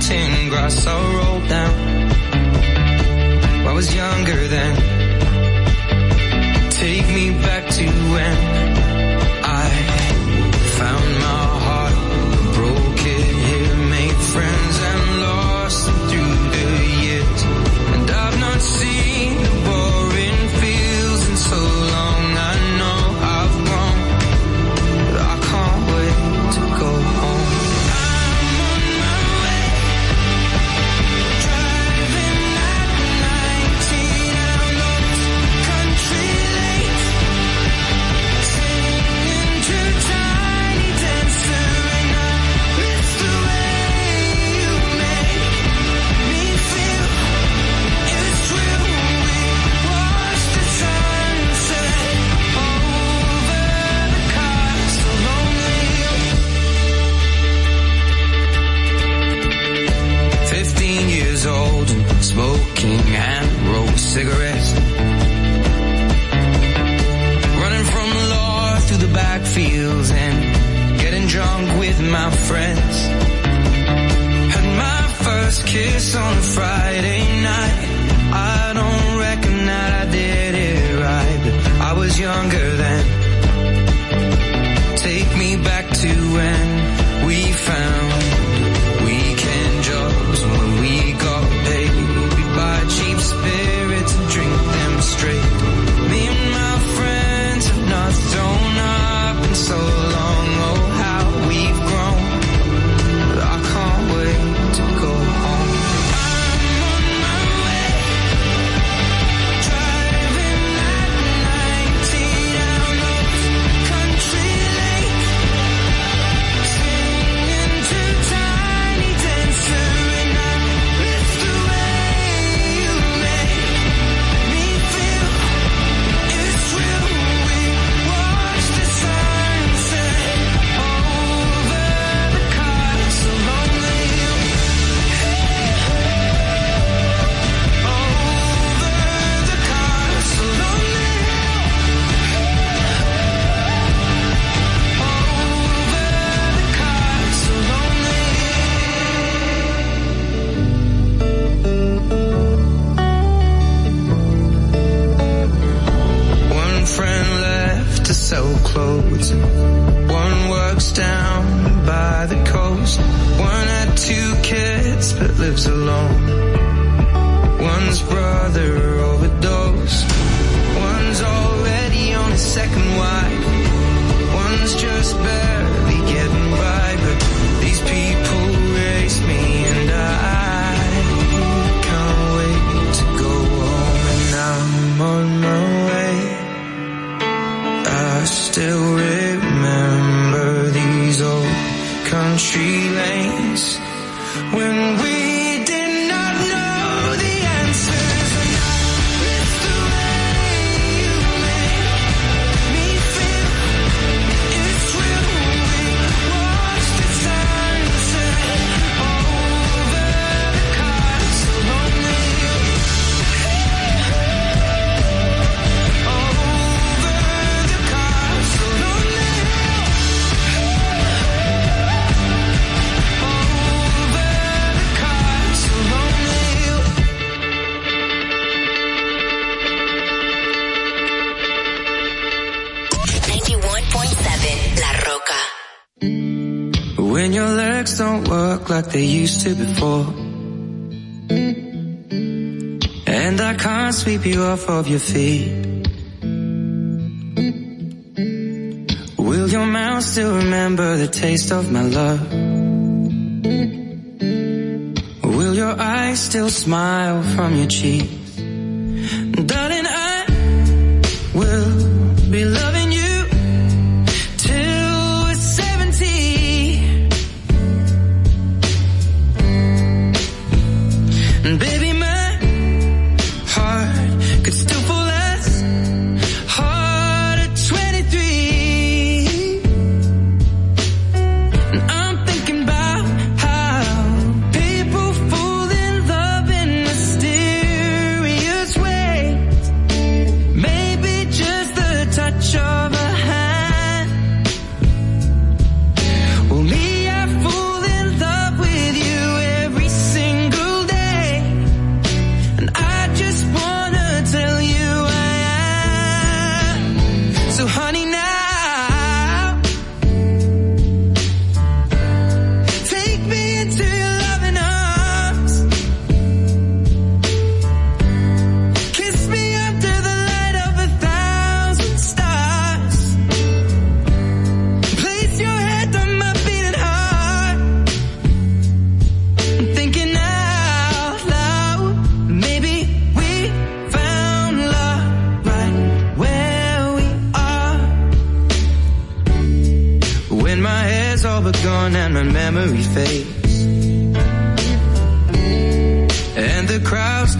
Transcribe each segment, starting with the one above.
mountain grass I rolled down. I was younger then. Take me back to when friends. Had my first kiss on a Friday. to before. And I can't sweep you off of your feet. Will your mouth still remember the taste of my love? Will your eyes still smile from your cheek?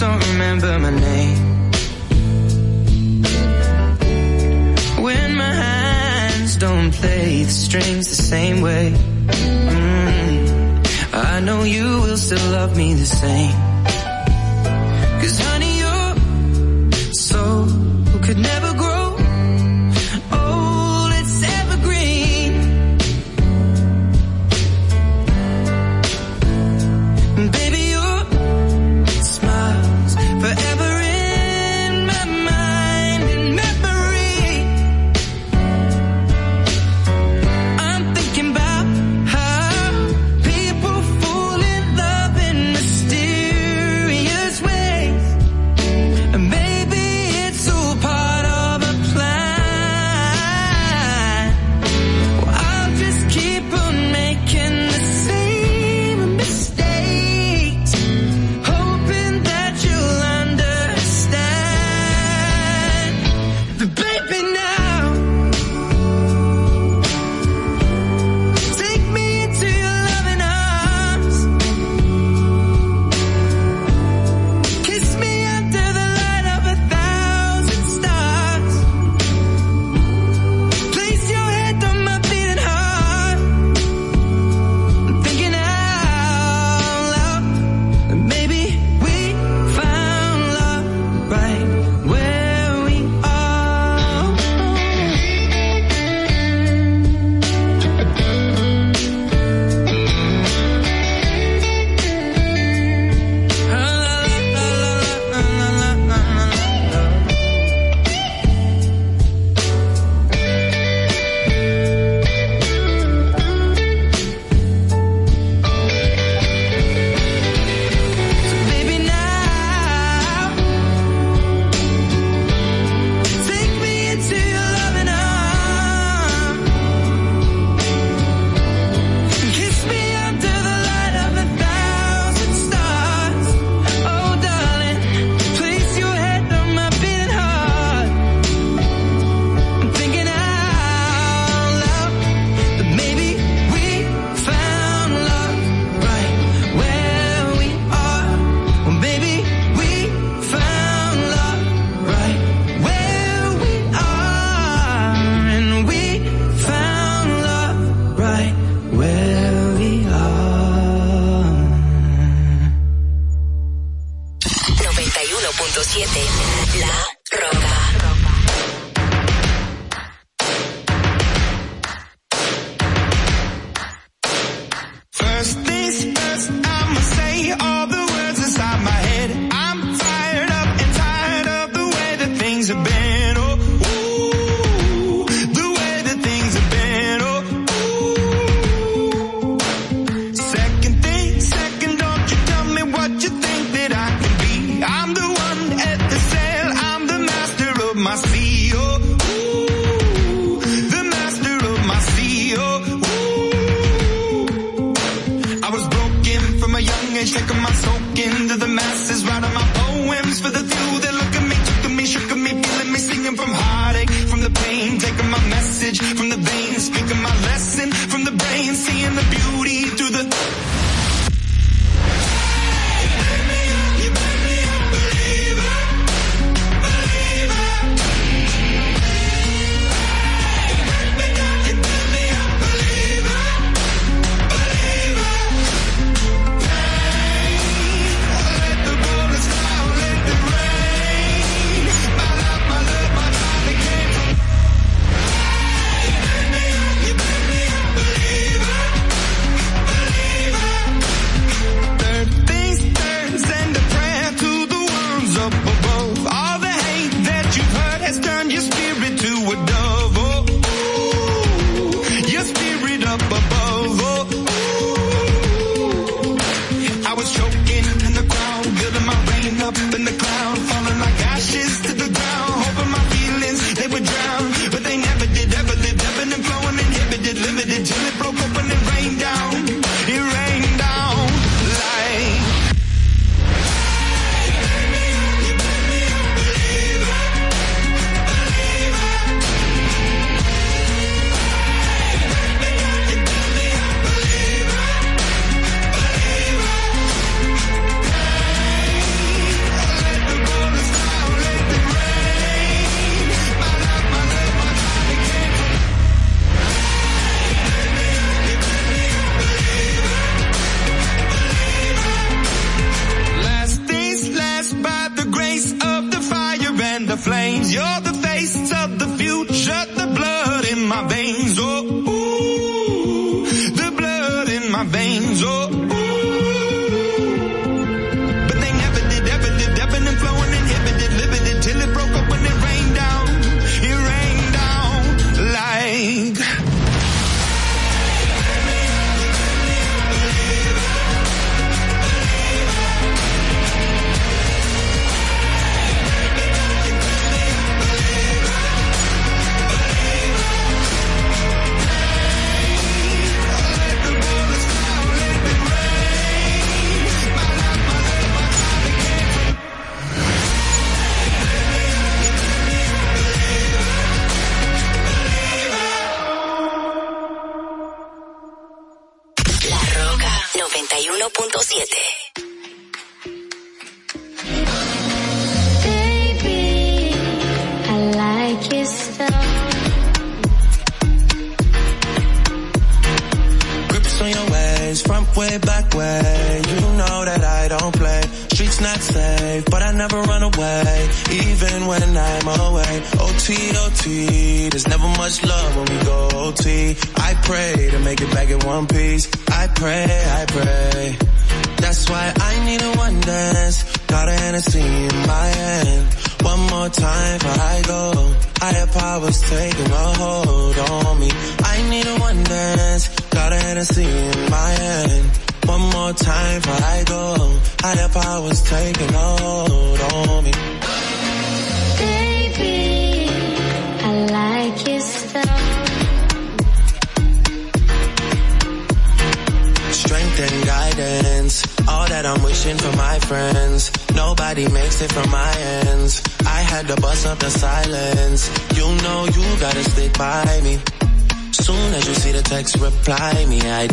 don't remember my name. When my hands don't play the strings the same way. Mm, I know you will still love me the same. Cause honey, your soul could never like a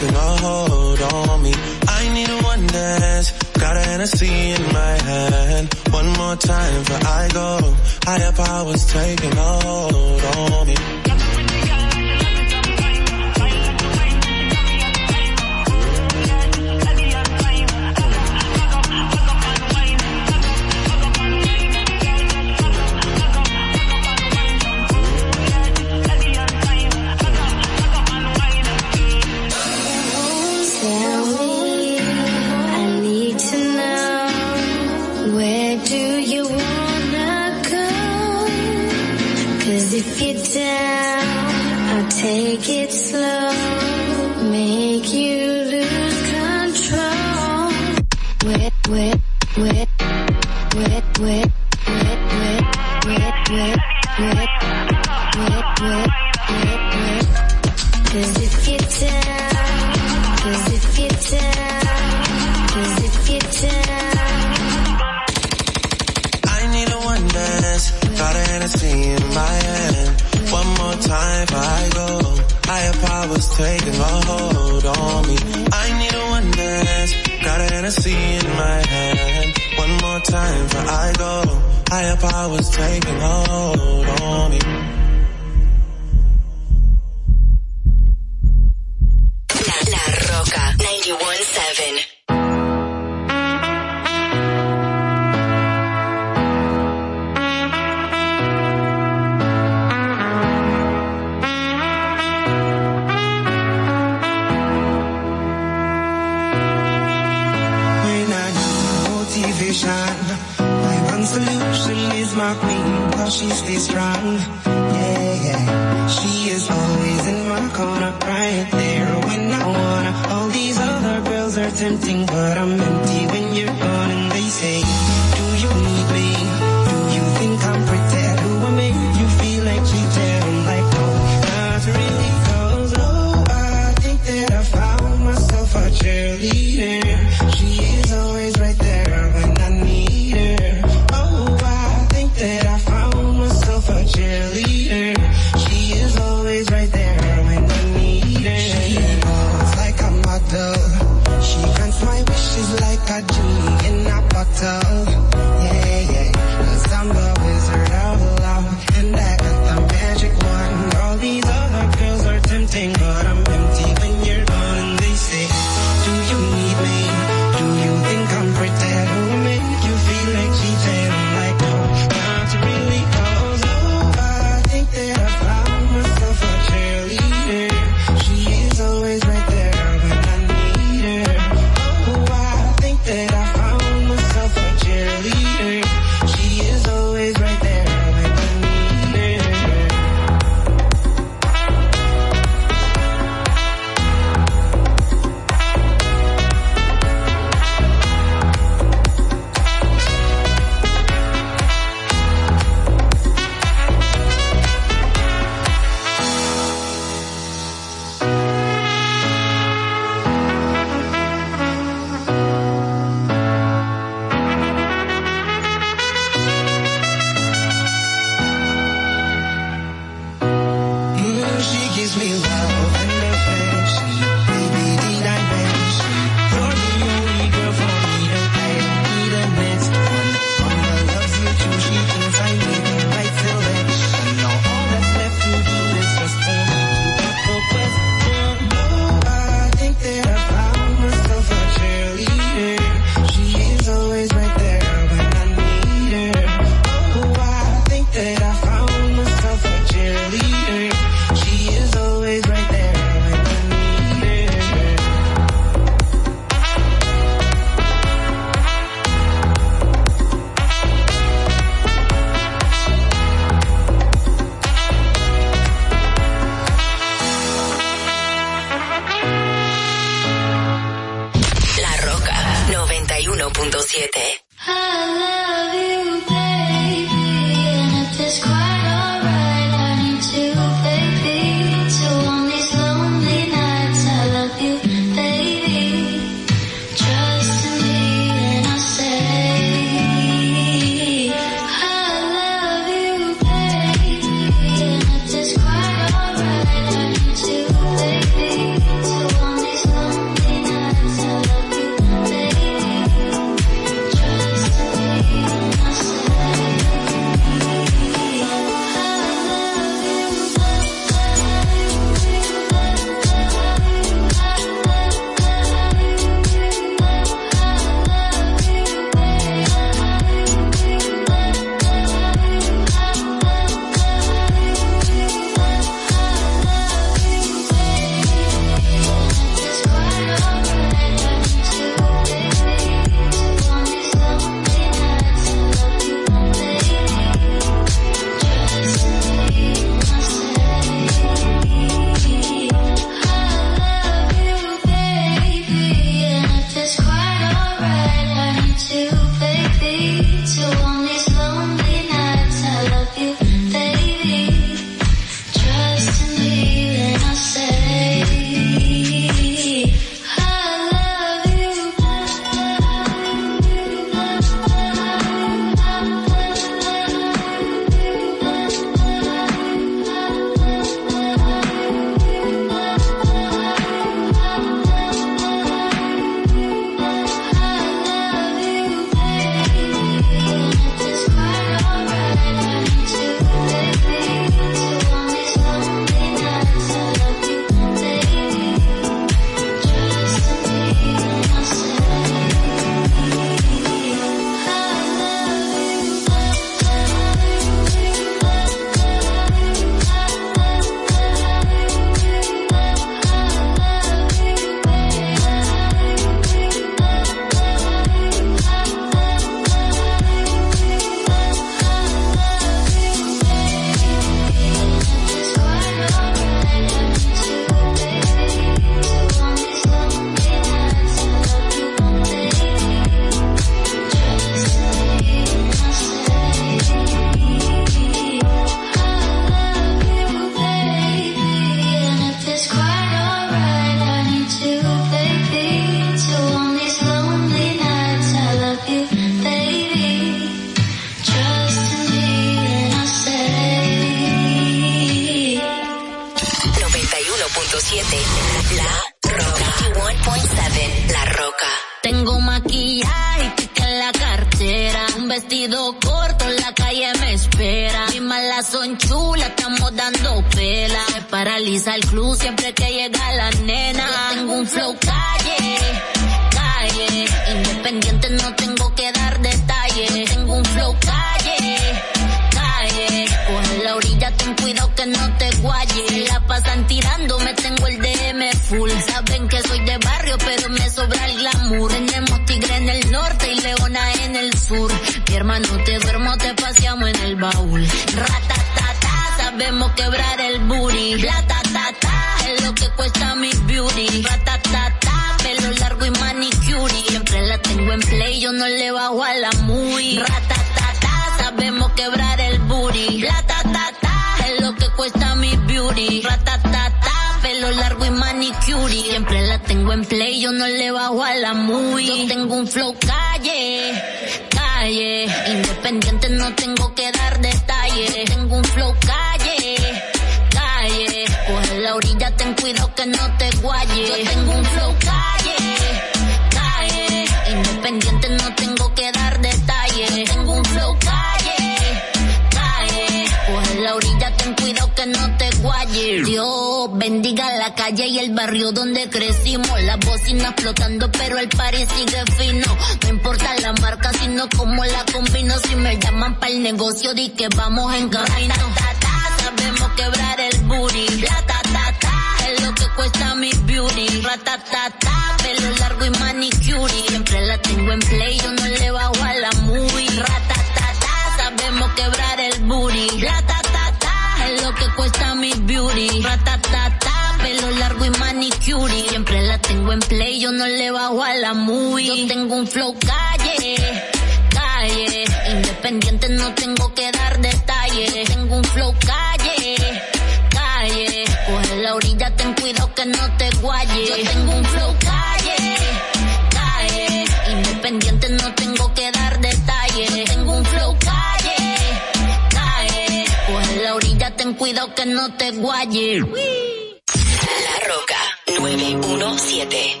cuidado que no te guaye. La Roca 917.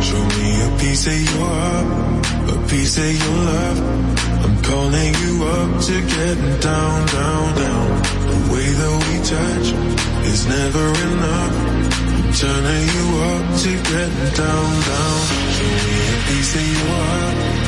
Show me a piece of your a piece of your love. I'm calling you up to get down, down, down. The way that we touch is never enough. I'm turning you up to get down, down. Show me a piece of your heart.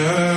شَاءَ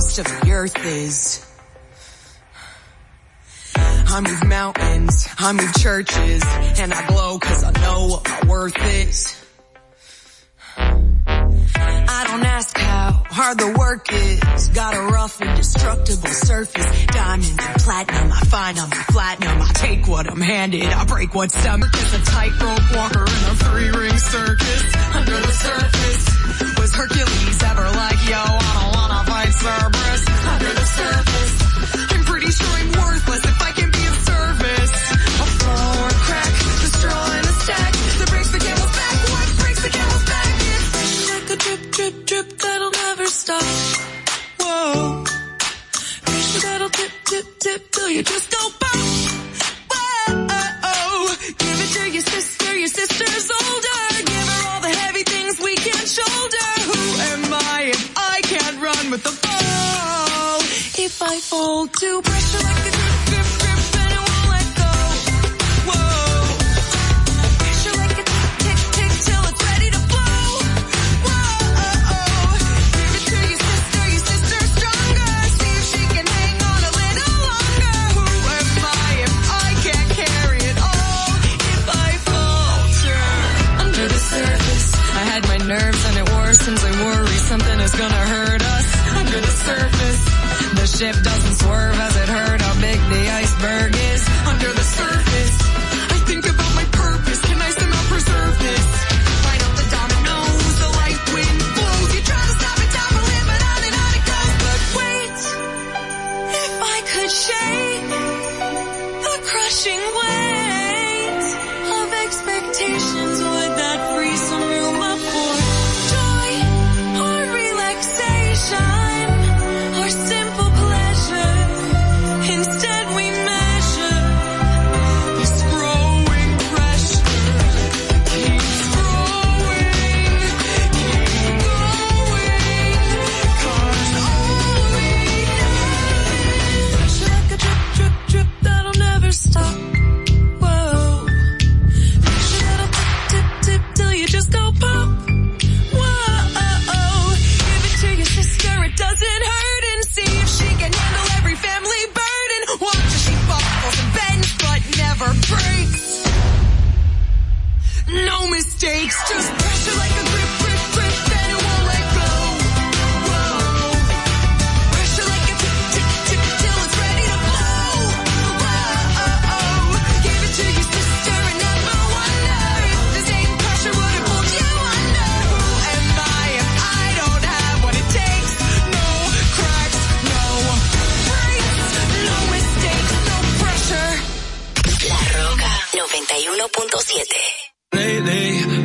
crust of the earth is. I move mountains, I move churches, and I glow cause I know what my worth is. I don't ask how hard the work is. Got a rough, and destructible surface. Diamonds and platinum, I find on my platinum. I take what I'm handed, I break what's stomach. It's a tightrope walker in a three ring circus. Under the surface, was Hercules ever like, yo, I'm Cerberus. The surface, I'm pretty sure I'm worthless if I can be of service. A floor crack, the straw in a stack that breaks the camel's back. What breaks the camel's back? It's like a drip, drip, drip that'll never stop. Whoa. Pressure that'll dip, dip, dip till you just go to with the ball. If I fall to pressure like a drip, drip, drip. Doesn't swerve as No mistakes, just pressure like a grip, grip, grip, and it won't let go. Pressure like a till it's ready to blow. Whoa. Oh, oh. Give it to sister and never wonder if the same pressure would you under. Who am I if I don't have what it takes? No cracks, no breaks, no mistakes, no pressure. La Roca 91.7.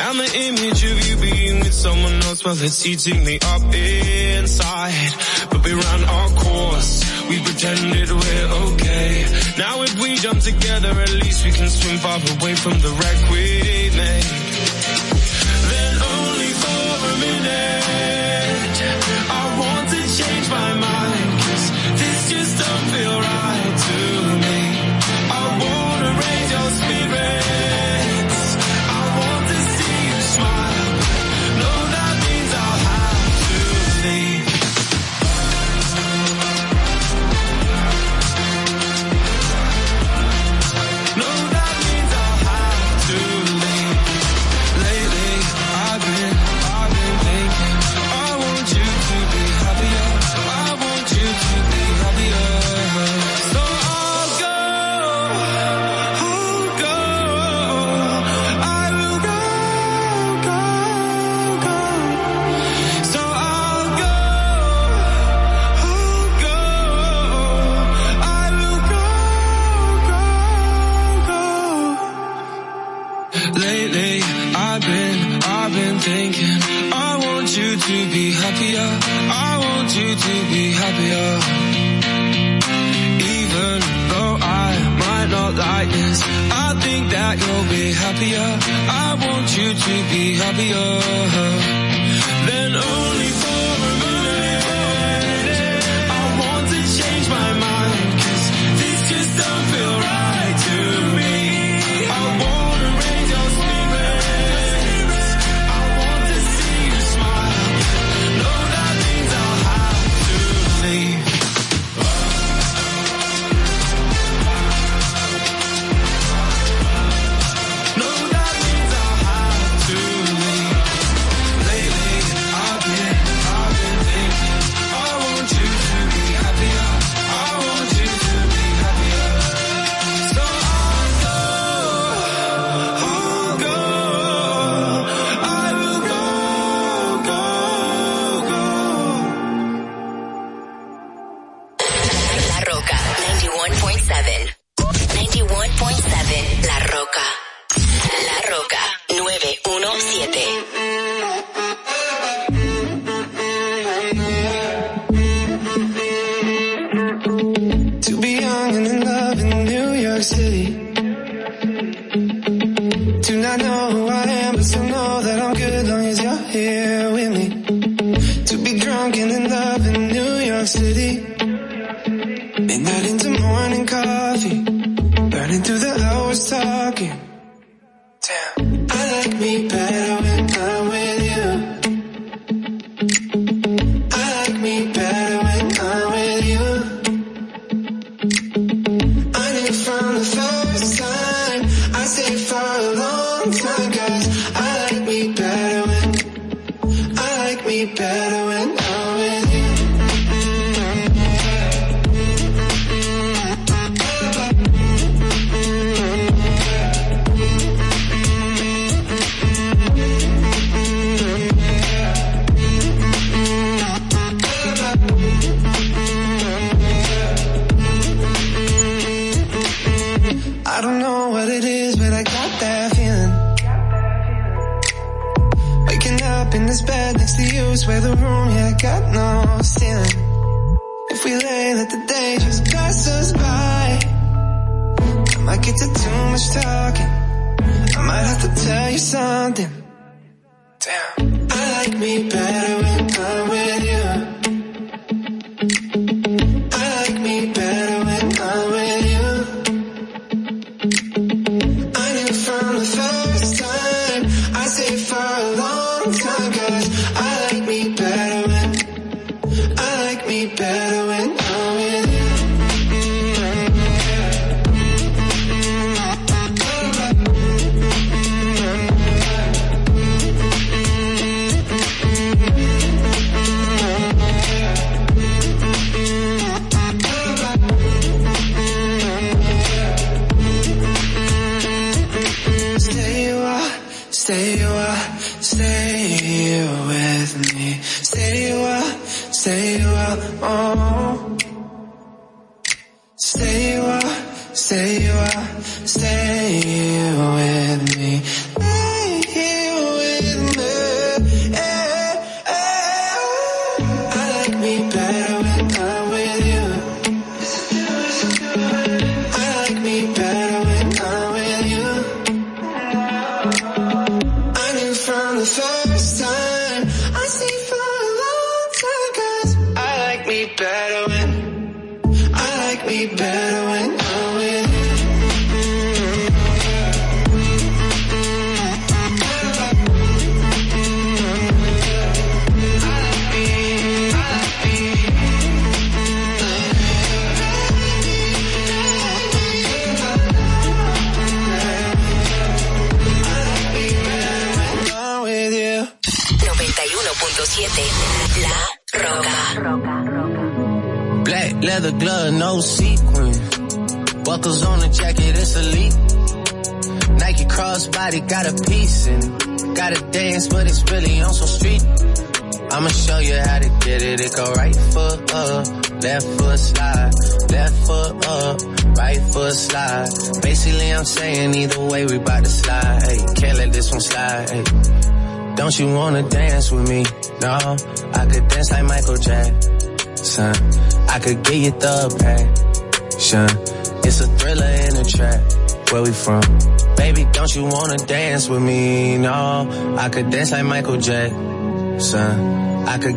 And the image of you being with someone else, well, it's eating me up inside. But we ran our course, we pretended we're okay. Now if we jump together, at least we can swim far away from the wreck we made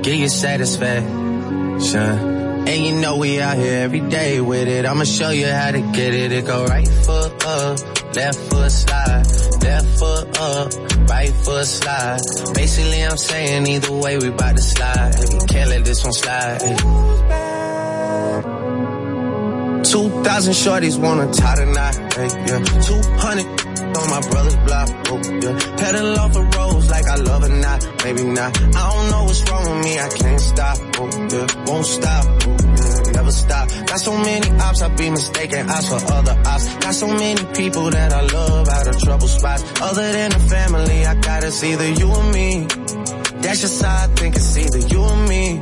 get you satisfaction. And you know we out here every day with it. I'ma show you how to get it. It go right foot up, left foot slide, left foot up, right foot slide. Basically, I'm saying either way we bout to slide. Can't let this one slide. 2,000 shorties wanna tie hey, yeah. 200 on my brother's block, oh, yeah. Pedal off the roads like I love or not, maybe not. I don't know what's wrong with me, I can't stop, oh, yeah. Won't stop, oh, yeah. Never stop. Got so many ops, I be mistaken ops for other ops. Got so many people that I love out of trouble spots. Other than the family, I gotta see either you or me. That's just how I think it's either you or me.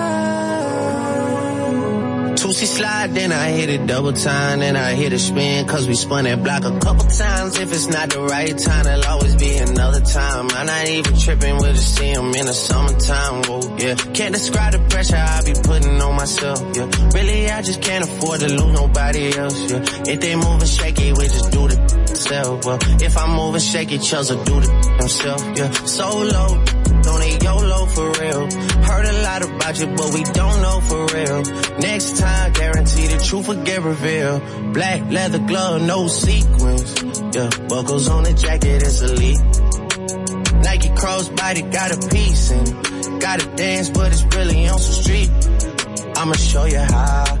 Two C slide, then I hit it double time, then I hit a spin, cause we spun that block a couple times. If it's not the right time, there'll always be another time. I'm not even tripping, we'll just see in the summertime, whoa, yeah. Can't describe the pressure I be putting on myself, yeah. Really, I just can't afford to lose nobody else, yeah. If they moving shaky, we just do the self, well. If I'm moving shaky, Chelsea do the himself, yeah. So low, YOLO for real. Heard a lot about you, but we don't know for real. Next time, guarantee the truth will get revealed. Black leather glove, no sequins. Yeah, buckles on the jacket, it's elite. Nike crossbody got a piece and gotta dance, but it's really on some street. I'ma show you how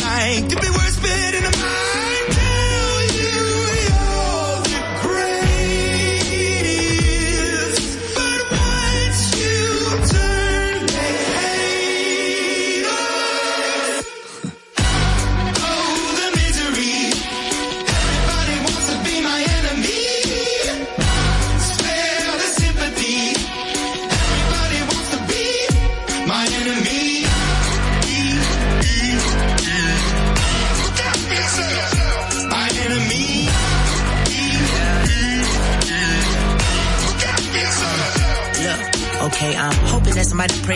Like to be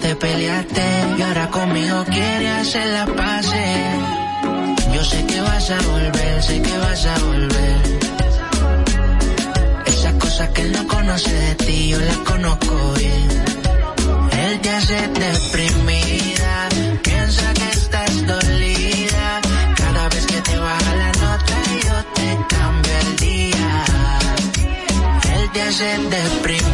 te peleaste. Y ahora conmigo quiere hacer la pase. Yo sé que vas a volver, sé que vas a volver. Esas cosas que él no conoce de ti, yo las conozco bien. Él te hace deprimida, piensa que estás dolida. Cada vez que te baja la nota, yo te cambio el día. Él te hace deprimida.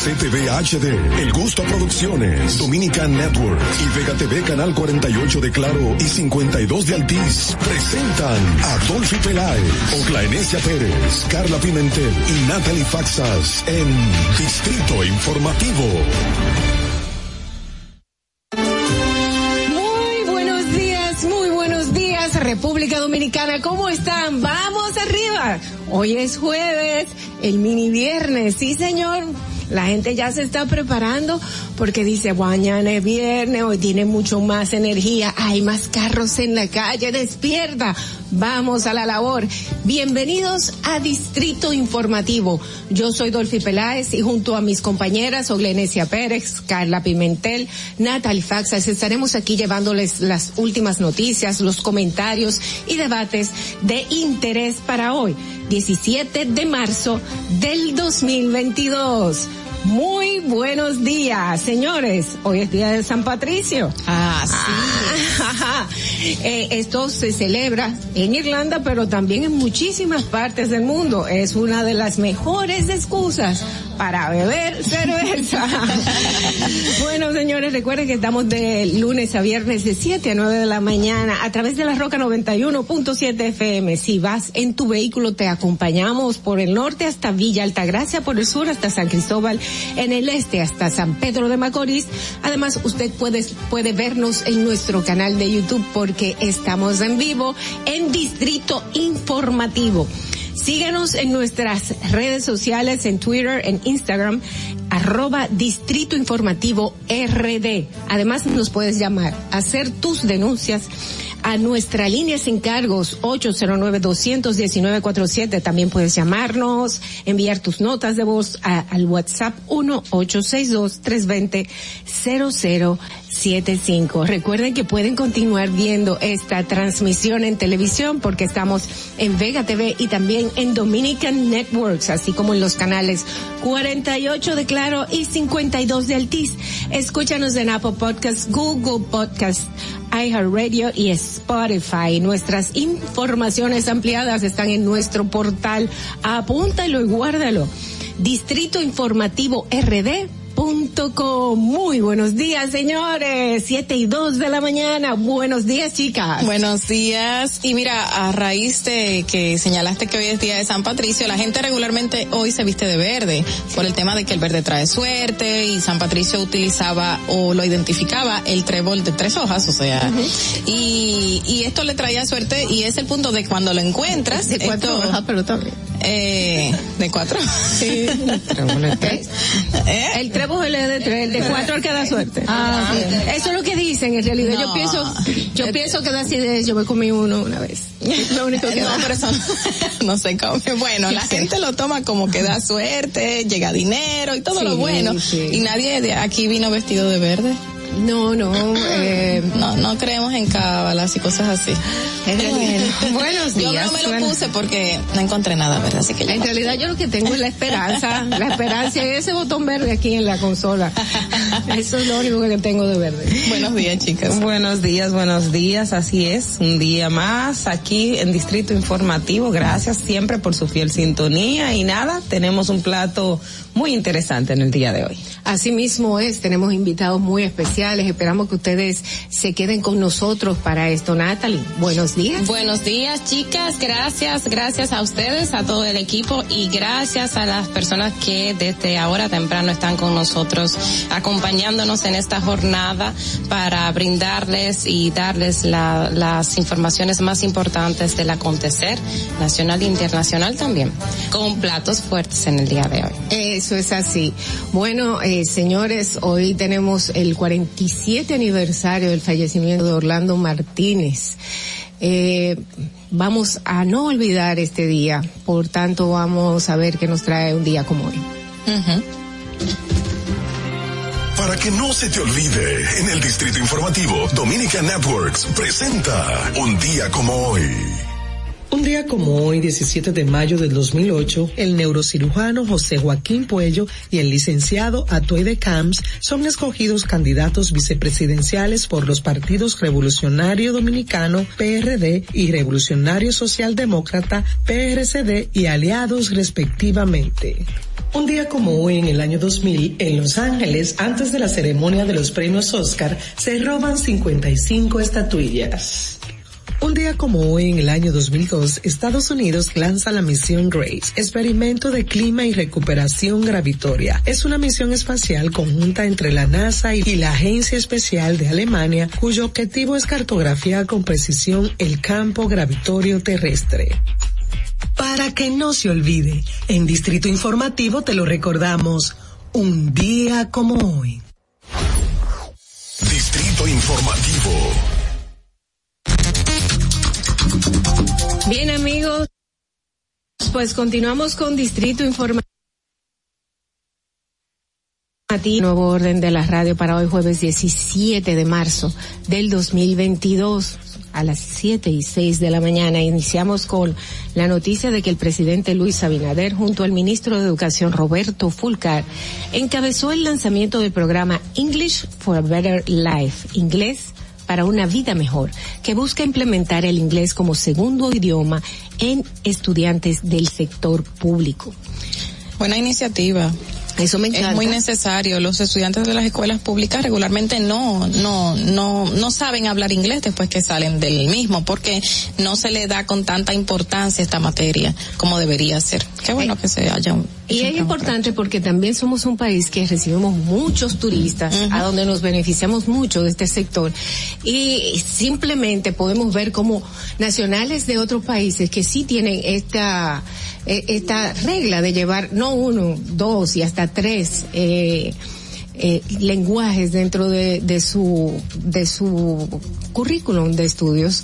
RCTV HD, El Gusto Producciones, Dominican Network y Vega TV Canal 48 de Claro y 52 de Altiz presentan a Dolphy Peláez, Oclaenecia Pérez, Carla Pimentel y Natalie Faxas en Distrito Informativo. Muy buenos días, muy buenos días República Dominicana, ¿cómo están? Vamos arriba. Hoy es jueves, el mini viernes, sí señor, la gente ya se está preparando porque dice, mañana es viernes, hoy tiene mucho más energía, hay más carros en la calle, despierta, vamos a la labor. Bienvenidos a Distrito Informativo. Yo soy Dolphy Peláez y junto a mis compañeras Oglenesia Pérez, Carla Pimentel, Natalie Faxas, estaremos aquí llevándoles las últimas noticias, los comentarios y debates de interés para hoy, 17 de marzo del 2022. Muy buenos días, señores. Hoy es día de San Patricio. Ah, sí. Ah, eh, esto se celebra en Irlanda, pero también en muchísimas partes del mundo. Es una de las mejores excusas para beber cerveza. bueno, señores, recuerden que estamos de lunes a viernes de 7 a 9 de la mañana a través de la Roca 91.7 FM. Si vas en tu vehículo, te acompañamos por el norte hasta Villa Altagracia, por el sur hasta San Cristóbal, en el este hasta San Pedro de Macorís. Además, usted puede, puede vernos en nuestro canal de YouTube porque estamos en vivo en Distrito Informativo. Síguenos en nuestras redes sociales, en Twitter, en Instagram, arroba Distrito Informativo RD. Además, nos puedes llamar, hacer tus denuncias a nuestra línea sin cargos 809-219-47. También puedes llamarnos, enviar tus notas de voz a- al WhatsApp 1-862-320-0075. Recuerden que pueden continuar viendo esta transmisión en televisión porque estamos en Vega TV y también en Dominican Networks, así como en los canales 48 de Claro y 52 de Altiz. Escúchanos en Apple Podcast, Google Podcast, iHeartRadio y Spotify. Nuestras informaciones ampliadas están en nuestro portal. Apúntalo y guárdalo. Distrito Informativo RD. Punto com. Muy buenos días, señores. Siete y dos de la mañana. Buenos días, chicas. Buenos días. Y mira, a raíz de que señalaste que hoy es día de San Patricio, la gente regularmente hoy se viste de verde por el tema de que el verde trae suerte y San Patricio utilizaba o lo identificaba el trébol de tres hojas, o sea, y, y esto le traía suerte y es el punto de cuando lo encuentras. De cuatro esto- hojas, pero también. Eh, de cuatro. Sí. ¿Eh? El trébol es de tres, el de cuatro el que da suerte. Ah, Eso es lo que dicen en realidad. Yo pienso, yo pienso que da así de, yo me comí uno una vez. Es lo único que no, pero eso no se come. Bueno, la gente lo toma como que da suerte, llega dinero y todo Sí, lo bueno. sí. Y nadie de aquí vino vestido de verde. No, no, eh, No, no creemos en cábalas y cosas así. Bueno, buenos Yo días. no me lo puse porque no encontré nada, ¿verdad? Así que ya En realidad yo lo que tengo es la esperanza, la esperanza y ese botón verde aquí en la consola. Eso es lo único que tengo de verde. Buenos días, chicas. Buenos días, buenos días, así es, un día más aquí en Distrito Informativo, gracias siempre por su fiel sintonía y nada, tenemos un plato muy interesante en el día de hoy. Así mismo es, tenemos invitados muy especiales, esperamos que ustedes se queden con nosotros para esto. Natalie, buenos días. Buenos días, chicas. Gracias, gracias a ustedes, a todo el equipo y gracias a las personas que desde ahora temprano están con nosotros, acompañándonos en esta jornada para brindarles y darles la- las informaciones más importantes del acontecer nacional e internacional también, con platos fuertes en el día de hoy. Eso es así. Bueno, eh, señores, hoy tenemos el 47 aniversario del fallecimiento de Orlando Martínez. Eh, vamos a no olvidar este día, por tanto vamos a ver qué nos trae un día como hoy. Para que no se te olvide, en el Distrito Informativo, Dominica Networks presenta Un día como hoy. Un día como hoy, 17 de mayo del 2008, el neurocirujano José Joaquín Puello y el licenciado Atuede Camps son escogidos candidatos vicepresidenciales por los partidos Revolucionario Dominicano, PRD, y Revolucionario Socialdemócrata, PRCD, y aliados respectivamente. Un día como hoy, en el año 2000, en Los Ángeles, antes de la ceremonia de los premios Oscar, se roban 55 estatuillas. Un día como hoy, en el año 2002, Estados Unidos lanza la misión GRACE, Experimento de Clima y Recuperación Gravitoria. Es una misión espacial conjunta entre la NASA y la Agencia Especial de Alemania, cuyo objetivo es cartografiar con precisión el campo gravitorio terrestre. Para que no se olvide, en Distrito Informativo te lo recordamos, un día como hoy. Distrito Informativo. Bien amigos, pues continuamos con Distrito Informativo. Nuevo orden de la radio para hoy jueves 17 de marzo del 2022 a las 7 y 6 de la mañana. Iniciamos con la noticia de que el presidente Luis Abinader junto al ministro de Educación Roberto Fulcar encabezó el lanzamiento del programa English for a Better Life, inglés para una vida mejor, que busca implementar el inglés como segundo idioma en estudiantes del sector público. Buena iniciativa. Eso me encanta. Es muy necesario. Los estudiantes de las escuelas públicas regularmente no, no, no, no saben hablar inglés después que salen del mismo, porque no se le da con tanta importancia esta materia como debería ser. Qué bueno que se haya un, Y es importante porque también somos un país que recibimos muchos turistas, a donde nos beneficiamos mucho de este sector. Y simplemente podemos ver como nacionales de otros países que sí tienen esta, eh, esta regla de llevar no uno, dos y hasta tres, eh, eh, lenguajes dentro de, de su de su currículum de estudios,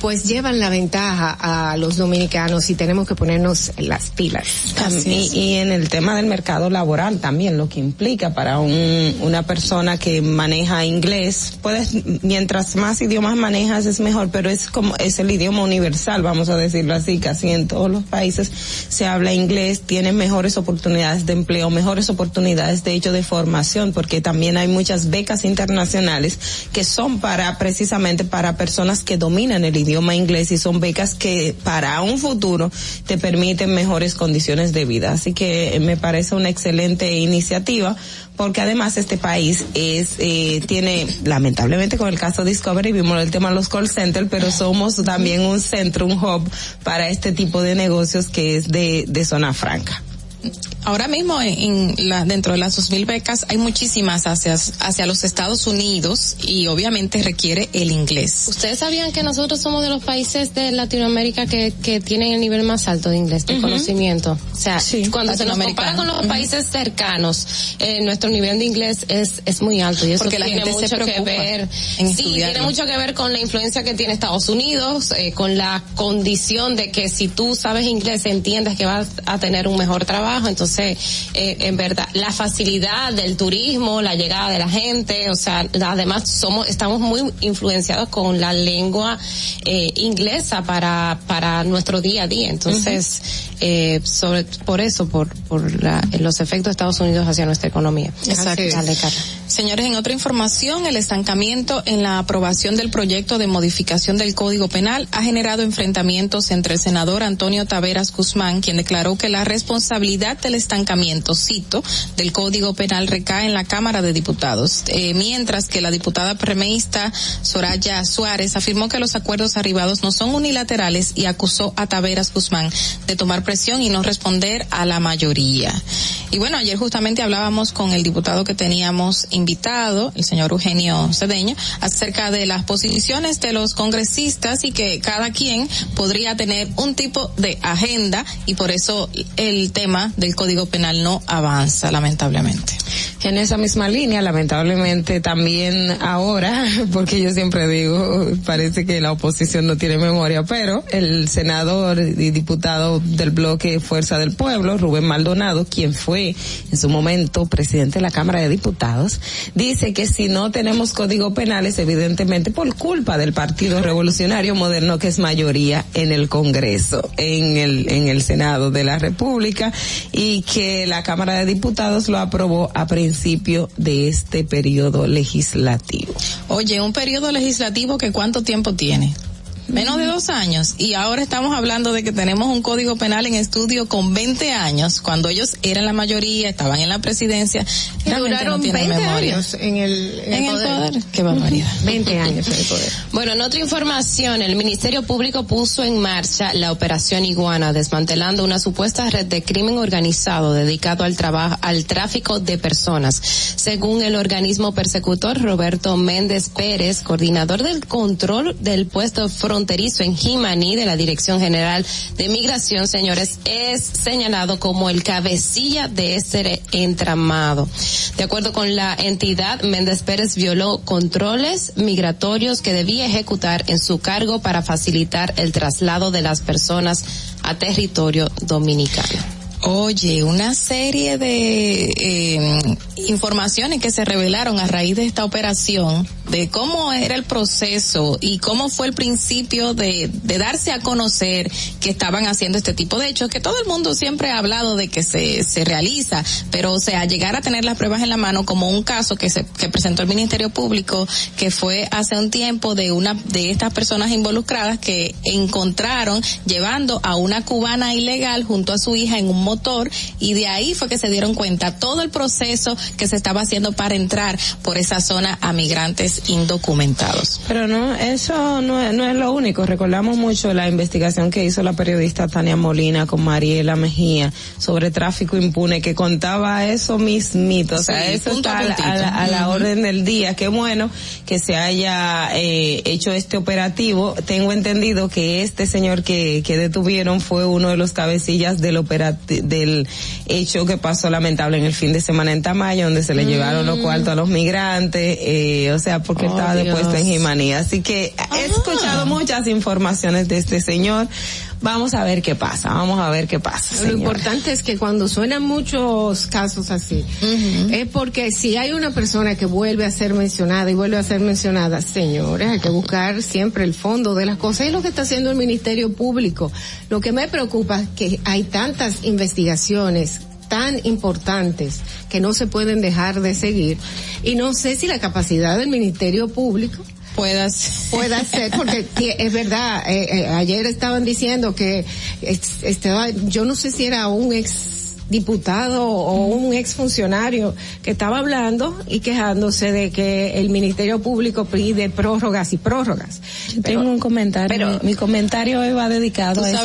pues llevan la ventaja a los dominicanos y tenemos que ponernos las pilas. Y, y en el tema del mercado laboral también, lo que implica para un, una persona que maneja inglés, puedes, mientras más idiomas manejas es mejor, pero es como, es el idioma universal, vamos a decirlo así, casi en todos los países se habla inglés, tienes mejores oportunidades de empleo, mejores oportunidades de hecho de formación, porque también hay muchas becas internacionales que son para, precisamente para personas que dominan el idioma inglés y son becas que para un futuro te permiten mejores condiciones de vida. Así que me parece una excelente iniciativa porque además este país es eh, tiene lamentablemente con el caso Discovery vimos el tema de los call centers pero somos también un centro un hub para este tipo de negocios que es de, de zona franca Ahora mismo en, en la, dentro de las 2.000 becas hay muchísimas hacia, hacia los Estados Unidos y obviamente requiere el inglés. ¿Ustedes sabían que nosotros somos de los países de Latinoamérica que, que tienen el nivel más alto de inglés, de conocimiento? O sea, cuando se nos compara con los países cercanos, eh, nuestro nivel de inglés es, es muy alto y eso Porque la tiene gente mucho que ver. en sí, tiene mucho que ver con la influencia que tiene Estados Unidos, eh, con la condición de que si tú sabes inglés entiendes que vas a tener un mejor trabajo trabajo, entonces, eh, en verdad, la facilidad del turismo, la llegada de la gente, o sea, además somos, estamos muy influenciados con la lengua eh, inglesa para, para nuestro día a día, entonces, eh, sobre, por eso, por, por la- los efectos de Estados Unidos hacia nuestra economía. Exacto. Dale, Carla. Señores, en otra información, el estancamiento en la aprobación del proyecto de modificación del Código Penal ha generado enfrentamientos entre el senador Antonio Taveras Guzmán, quien declaró que la responsabilidad del estancamiento, cito, del Código Penal recae en la Cámara de Diputados, eh, mientras que la diputada premeísta Soraya Suárez afirmó que los acuerdos arribados no son unilaterales y acusó a Taveras Guzmán de tomar presión y no responder a la mayoría. Y bueno, ayer justamente hablábamos con el diputado que teníamos invitado, el señor Eugenio Cedeño, acerca de las posiciones de los congresistas y que cada quien podría tener un tipo de agenda y por eso el tema del Código Penal no avanza, lamentablemente. En esa misma línea, lamentablemente también ahora, porque yo siempre digo, parece que la oposición no tiene memoria, pero el senador y diputado del bloque Fuerza del Pueblo, Rubén Maldonado, quien fue en su momento presidente de la Cámara de Diputados, dice que si no tenemos código penal es evidentemente por culpa del Partido Revolucionario Moderno que es mayoría en el Congreso, en el, en el Senado de la República y que la Cámara de Diputados lo aprobó a principio de este periodo legislativo. Oye, un periodo legislativo que cuánto tiempo tiene? Menos de dos años. Y ahora estamos hablando de que tenemos un código penal en estudio con 20 años, cuando ellos eran la mayoría, estaban en la presidencia. Y duraron no tienen 20 memoria. años en el, En el poder. Qué barbaridad. 20 años en el poder. Bueno, en otra información, el Ministerio Público puso en marcha la Operación Iguana, desmantelando una supuesta red de crimen organizado dedicado al trabajo, al tráfico de personas. Según el organismo persecutor Roberto Méndez Pérez, coordinador del control del puesto en Jimaní de la Dirección General de Migración, señores, es señalado como el cabecilla de este entramado. De acuerdo con la entidad, Méndez Pérez violó controles migratorios que debía ejecutar en su cargo para facilitar el traslado de las personas a territorio dominicano. Oye, una serie de eh, informaciones que se revelaron a raíz de esta operación, de cómo era el proceso y cómo fue el principio de, darse a conocer que estaban haciendo este tipo de hechos, que todo el mundo siempre ha hablado de que se, se realiza, pero o sea, llegar a tener las pruebas en la mano como un caso que se que presentó el Ministerio Público, que fue hace un tiempo de una de estas personas involucradas que encontraron llevando a una cubana ilegal junto a su hija en un motor y de ahí fue que se dieron cuenta todo el proceso que se estaba haciendo para entrar por esa zona a migrantes indocumentados. Pero no, eso no es, no es lo único. Recordamos mucho la investigación que hizo la periodista Tania Molina con Mariela Mejía sobre tráfico impune, que contaba eso mismito. O sea, Sí, eso está a la, puntito. a la- a la Ujú. orden del día. Qué bueno que se haya eh, hecho este operativo. Tengo entendido que este señor que, que detuvieron fue uno de los cabecillas del operati del hecho que pasó lamentable en el fin de semana en Tamayo, donde se le llevaron los cuartos a los migrantes, eh, o sea, porque Oh, estaba Dios. depuesto en Jimaní. Así que he escuchado muchas informaciones de este señor. Vamos a ver qué pasa, vamos a ver qué pasa. Lo importante es que cuando suenan muchos casos así, es porque si hay una persona que vuelve a ser mencionada y vuelve a ser mencionada, señores, hay que buscar siempre el fondo de las cosas. Y lo que está haciendo el Ministerio Público. Lo que me preocupa es que hay tantas investigaciones tan importantes que no se pueden dejar de seguir y no sé si la capacidad del Ministerio Público Puedas. pueda ser porque es verdad eh, eh, ayer estaban diciendo que es- estaba yo no sé si era un ex diputado o un ex funcionario que estaba hablando y quejándose de que el Ministerio Público pide prórrogas y prórrogas. Tengo un comentario. mi, mi comentario hoy va dedicado a ese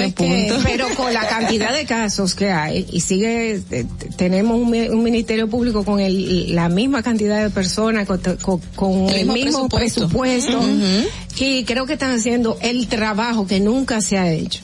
punto. pero con la cantidad de casos que hay y sigue eh, tenemos un, un ministerio público con el, la misma cantidad de personas con, con- con El el, mismo presupuesto. Sí, creo que están haciendo el trabajo que nunca se ha hecho.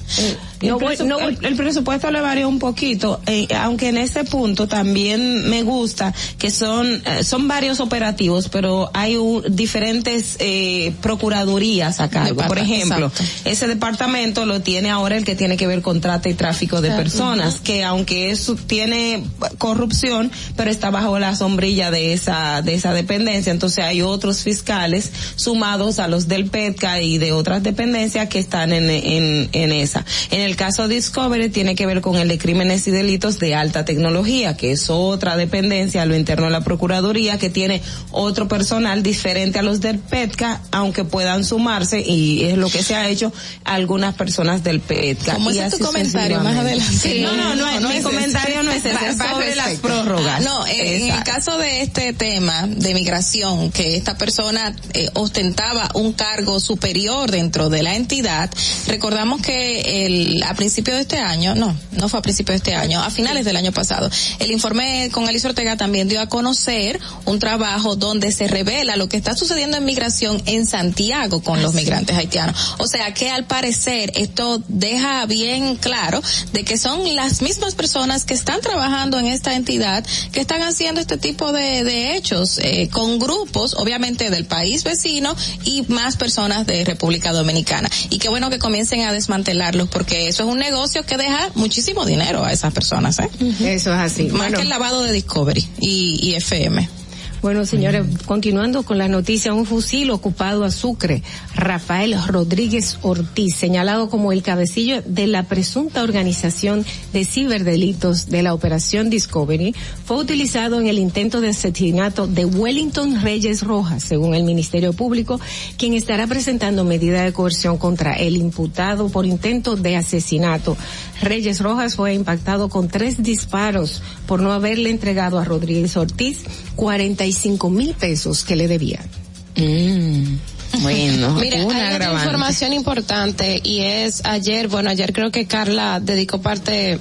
No no voy- el- el presupuesto le varía un poquito, eh, aunque en ese punto también me gusta que son eh, son varios operativos, pero hay un- diferentes eh, procuradurías a cargo. Por ejemplo, exacto. ese departamento lo tiene ahora el que tiene que ver con trata y tráfico de personas, que aunque eso tiene corrupción, pero está bajo la sombrilla de esa de esa dependencia, entonces hay otros fiscales sumados a los del PETCA y de otras dependencias que están en, en, en esa. En el caso Discovery tiene que ver con el de crímenes y delitos de alta tecnología, que es otra dependencia a lo interno de la Procuraduría que tiene otro personal diferente a los del PETCA, aunque puedan sumarse y es lo que se ha hecho algunas personas del PETCA. Ese es tu comentario más adelante. No, no, no, No, mi es comentario no es ese, Va- es va sobre las prórrogas. No, en el caso de este tema de migración, que esta persona eh, ostentaba un cargo superior dentro de la entidad, recordamos que el, a principio de este año, no, no fue a principio de este año, a finales del año pasado, el informe con Alicia Ortega también dio a conocer un trabajo donde se revela lo que está sucediendo en migración en Santiago con los migrantes haitianos. O sea que al parecer esto deja bien claro de que son las mismas personas que están trabajando en esta entidad que están haciendo este tipo de, de hechos eh, con grupos, obviamente del país vecino y más personas de República Dominicana. Y qué bueno que comiencen a desmantelarlos porque eso es un negocio que deja muchísimo dinero a esas personas. ¿eh? Eso es así. Más Bueno. que el lavado de Discovery y, y FM. Bueno, señores, continuando con la noticia, un fusil ocupado a Sucre, Rafael Rodríguez Ortiz, señalado como el cabecillo de la presunta organización de ciberdelitos de la Operación Discovery, fue utilizado en el intento de asesinato de Wellington Reyes Rojas, según el Ministerio Público, quien estará presentando medida de coerción contra el imputado por intento de asesinato. Reyes Rojas fue impactado con tres disparos por no haberle entregado a Rodríguez Ortiz 45 mil pesos que le debía. Bueno, Mira, una hay otra información importante y es ayer, bueno, ayer creo que Carla dedicó parte,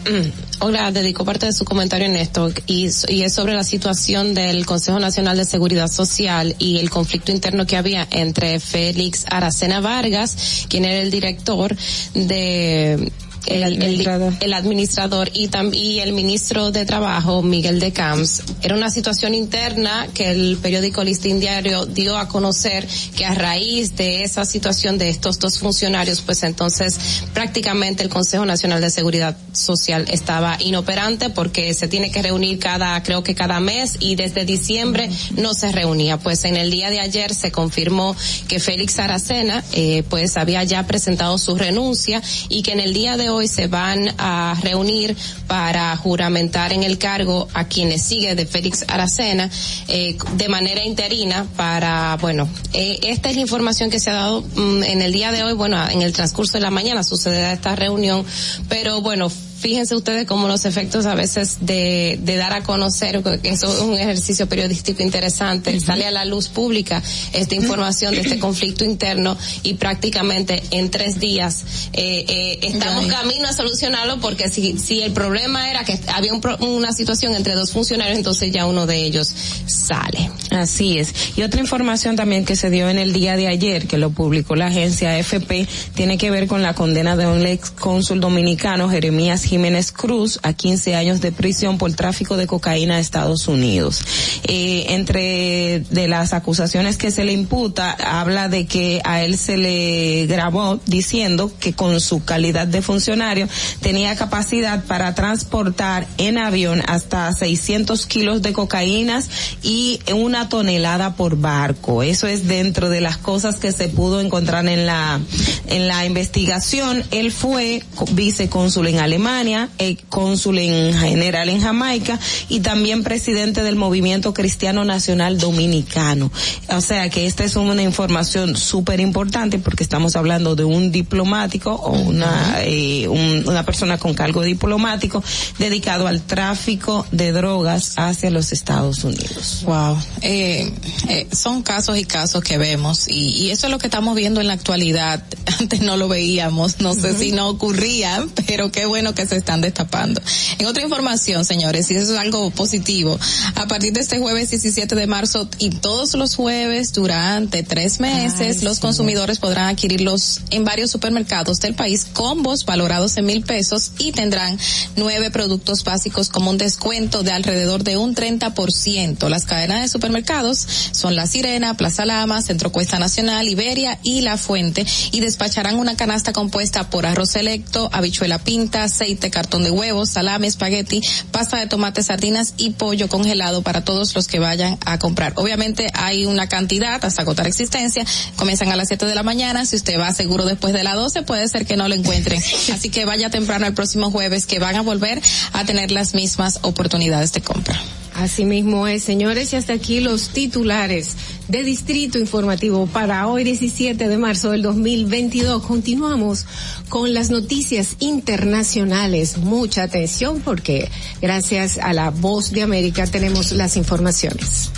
o la dedicó parte de su comentario en esto y, y es sobre la situación del Consejo Nacional de Seguridad Social y el conflicto interno que había entre Félix Aracena Vargas, quien era el director de el, el- el administrador y, tam- y el ministro de Trabajo, Miguel de Camps. Era una situación interna que el periódico Listín Diario dio a conocer que a raíz de esa situación de estos dos funcionarios, pues entonces prácticamente el Consejo Nacional de Seguridad Social estaba inoperante porque se tiene que reunir cada, creo que cada mes y desde diciembre no se reunía. Pues en el día de ayer se confirmó que Félix Aracena, eh, pues había ya presentado su renuncia y que en el día de hoy se van a reunir para juramentar en el cargo a quienes sigue de Félix Aracena eh, de manera interina para, bueno, eh, esta es la información que se ha dado mm, en el día de hoy, bueno, en el transcurso de la mañana sucederá esta reunión, pero bueno, fíjense ustedes cómo los efectos a veces de, de dar a conocer, que eso es un ejercicio periodístico interesante, sale a la luz pública esta información de este conflicto interno y prácticamente en tres días eh, eh, estamos camino a solucionarlo porque si, si el problema era que había un una situación entre dos funcionarios, entonces ya uno de ellos sale. Así es. Y otra información también que se dio en el día de ayer, que lo publicó la agencia AFP, tiene que ver con la condena de un ex cónsul dominicano, Jeremías Jiménez Cruz, a 15 años de prisión por tráfico de cocaína a Estados Unidos. Eh, entre de las acusaciones que se le imputa, habla de que a él se le grabó diciendo que con su calidad de funcionario tenía capacidad para transportar en avión hasta 600 kilos de cocaínas y una tonelada por barco. Eso es dentro de las cosas que se pudo encontrar en la en la investigación. Él fue vicecónsul en Alemania, eh, cónsul en general en Jamaica y también presidente del Movimiento Cristiano Nacional Dominicano. O sea que esta es una información súper importante porque estamos hablando de un diplomático o una eh, un- una persona con cargo diplomático dedicado al tráfico de drogas hacia los Estados Unidos. Wow. Eh, eh, son casos y casos que vemos y, y eso es lo que estamos viendo en la actualidad. Antes no lo veíamos, no sé si no ocurría, pero qué bueno que que se están destapando. En otra información, señores, y eso es algo positivo, a partir de este jueves 17 de marzo y todos los jueves durante tres meses, los consumidores podrán adquirirlos en varios supermercados del país, combos valorados en mil pesos y tendrán nueve productos básicos como un descuento de alrededor de un 30%. Las cadenas de supermercados son La Sirena, Plaza Lama, Centro Cuesta Nacional, Iberia y La Fuente y despacharán una canasta compuesta por arroz selecto, habichuela pinta, aceite, cartón de huevos, salame, espagueti, pasta de tomate, sardinas y pollo congelado para todos los que vayan a comprar. Obviamente hay una cantidad hasta agotar existencia. Comienzan a las 7 de la mañana. Si usted va seguro después de las 12, puede ser que no lo encuentren. Así que vaya temprano el próximo jueves que van a volver a tener las mismas oportunidades de compra. Así mismo es, señores, y hasta aquí los titulares de Distrito Informativo para hoy 17 de marzo del 2022. Continuamos con las noticias internacionales. Mucha atención porque gracias a la voz de América tenemos las informaciones.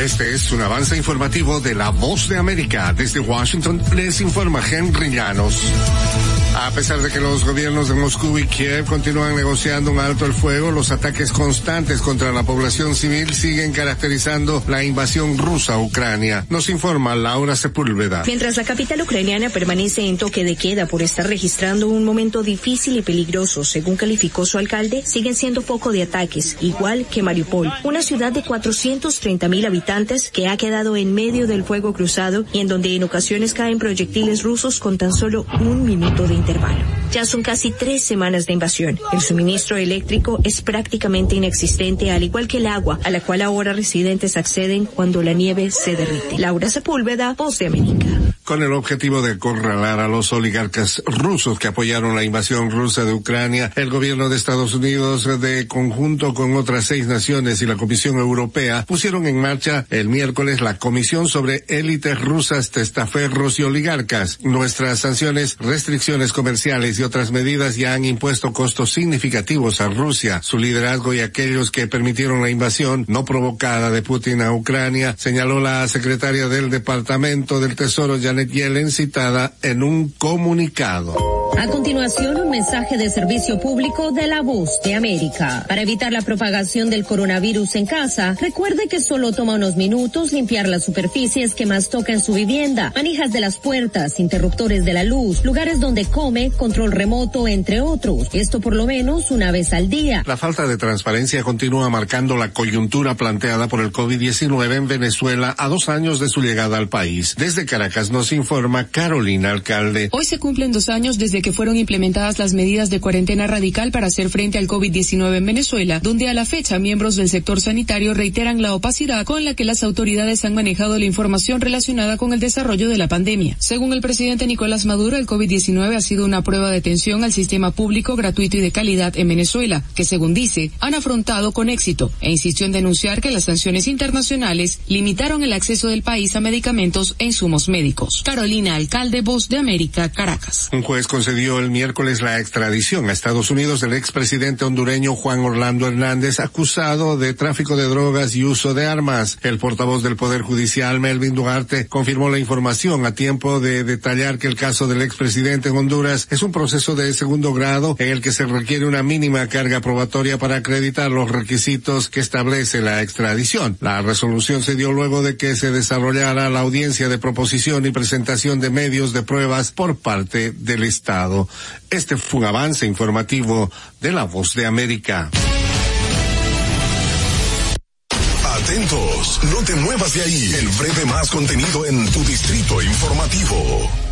Este es un avance informativo de la voz de América. Desde Washington les informa Henry Llanos. A pesar de que los gobiernos de Moscú y Kiev continúan negociando un alto el fuego, los ataques constantes contra la población civil siguen caracterizando la invasión rusa a Ucrania. Nos informa Laura Sepúlveda. Mientras la capital ucraniana permanece en toque de queda por estar registrando un momento difícil y peligroso, según calificó su alcalde, siguen siendo foco de ataques, igual que Mariupol, una ciudad de 430 mil habitantes que ha quedado en medio del fuego cruzado y en donde en ocasiones caen proyectiles rusos con tan solo un minuto de intervalo. Ya son casi tres semanas de invasión. El suministro eléctrico es prácticamente inexistente, al igual que el agua, a la cual ahora residentes acceden cuando la nieve se derrite. Laura Sepúlveda, Voz de América con el objetivo de acorralar a los oligarcas rusos que apoyaron la invasión rusa de Ucrania, el gobierno de Estados Unidos, de conjunto con otras seis naciones y la Comisión Europea, pusieron en marcha el miércoles la Comisión sobre élites rusas, testaferros y oligarcas. Nuestras sanciones, restricciones comerciales y otras medidas ya han impuesto costos significativos a Rusia, su liderazgo y aquellos que permitieron la invasión no provocada de Putin a Ucrania, señaló la secretaria del Departamento del Tesoro, Janet Yellen, citada en un comunicado. A continuación, un mensaje de servicio público de la voz de América. Para evitar la propagación del coronavirus en casa, recuerde que solo toma unos minutos limpiar las superficies que más toca en su vivienda, manijas de las puertas, interruptores de la luz, lugares donde come, control remoto, entre otros. Esto por lo menos una vez al día. La falta de transparencia continúa marcando la coyuntura planteada por el COVID-19 en Venezuela a dos años de su llegada al país. Desde Caracas nos informa Carolina Alcalde. Hoy se cumplen dos años desde que fueron implementadas las medidas de cuarentena radical para hacer frente al COVID-19 en Venezuela, donde a la fecha miembros del sector sanitario reiteran la opacidad con la que las autoridades han manejado la información relacionada con el desarrollo de la pandemia. Según el presidente Nicolás Maduro, el COVID-19 ha sido una prueba de tensión al sistema público gratuito y de calidad en Venezuela, que según dice, han afrontado con éxito, e insistió en denunciar que las sanciones internacionales limitaron el acceso del país a medicamentos e insumos médicos. Carolina Alcalde, Voz de América, Caracas. Un juez concedió el miércoles la extradición a Estados Unidos del expresidente hondureño Juan Orlando Hernández, acusado de tráfico de drogas y uso de armas. El portavoz del Poder Judicial, Melvin Duarte, confirmó la información a tiempo de detallar que el caso del expresidente en Honduras es un proceso de segundo grado en el que se requiere una mínima carga probatoria para acreditar los requisitos que establece la extradición. La resolución se dio luego de que se desarrollara la audiencia de proposición y presentación de medios de pruebas por parte del Estado. Este fue un avance informativo de La Voz de América. Atentos, no te muevas de ahí. El breve más contenido en tu distrito informativo.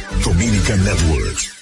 Dominican Networks.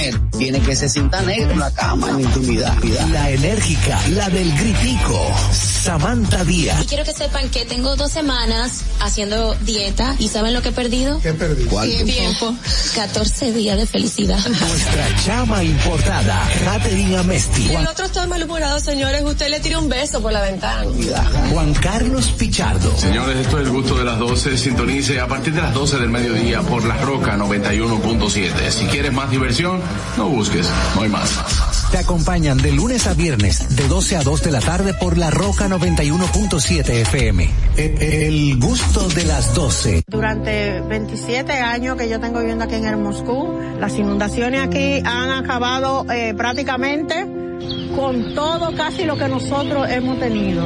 tiene que se sienta negro en la cama en intimidad. La enérgica, la del gritico, Samantha Díaz. Y quiero que sepan que tengo dos semanas haciendo dieta y ¿saben lo que he perdido? ¿Qué perdí? Tiempo. 14 días de felicidad. Nuestra chama importada, Caterina Amesti. Y el otro está malhumorado, señores. Usted le tira un beso por la ventana. Juan Carlos Pichardo. Señores, esto es el gusto de las 12. Sintonice a partir de las 12 del mediodía por La Roca 91.7. Si quieres más diversión, no busques, no hay más. Te acompañan de lunes a viernes, de 12 a 2 de la tarde por La Roca 91.7 FM. E- El gusto de las 12. Durante 27 años que yo tengo viviendo aquí en el Moscú, las inundaciones aquí han acabado eh, prácticamente con todo casi lo que nosotros hemos tenido.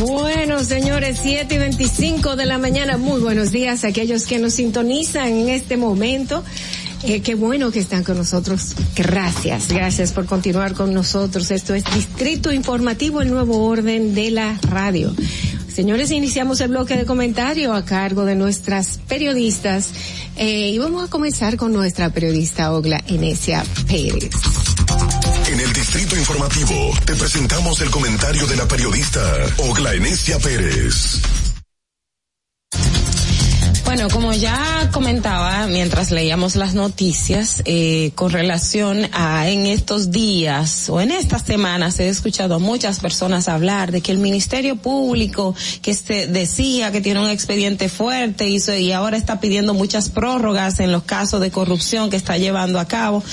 Bueno, señores, 7 y 25 de la mañana. Muy buenos días a aquellos que nos sintonizan en este momento. Eh, qué bueno que están con nosotros. Gracias, gracias por continuar con nosotros. Esto es Distrito Informativo, el nuevo orden de la radio. Señores, iniciamos el bloque de comentario a cargo de nuestras periodistas eh, y vamos a comenzar con nuestra periodista Ogla Enesia Pérez. En el Distrito Informativo te presentamos el comentario de la periodista Ogla Enesia Pérez. Bueno, como ya comentaba mientras leíamos las noticias, eh, con relación a en estos días o en estas semanas he escuchado a muchas personas hablar de que el Ministerio Público que este decía que tiene un expediente fuerte so- y ahora está pidiendo muchas prórrogas en los casos de corrupción que está llevando a cabo,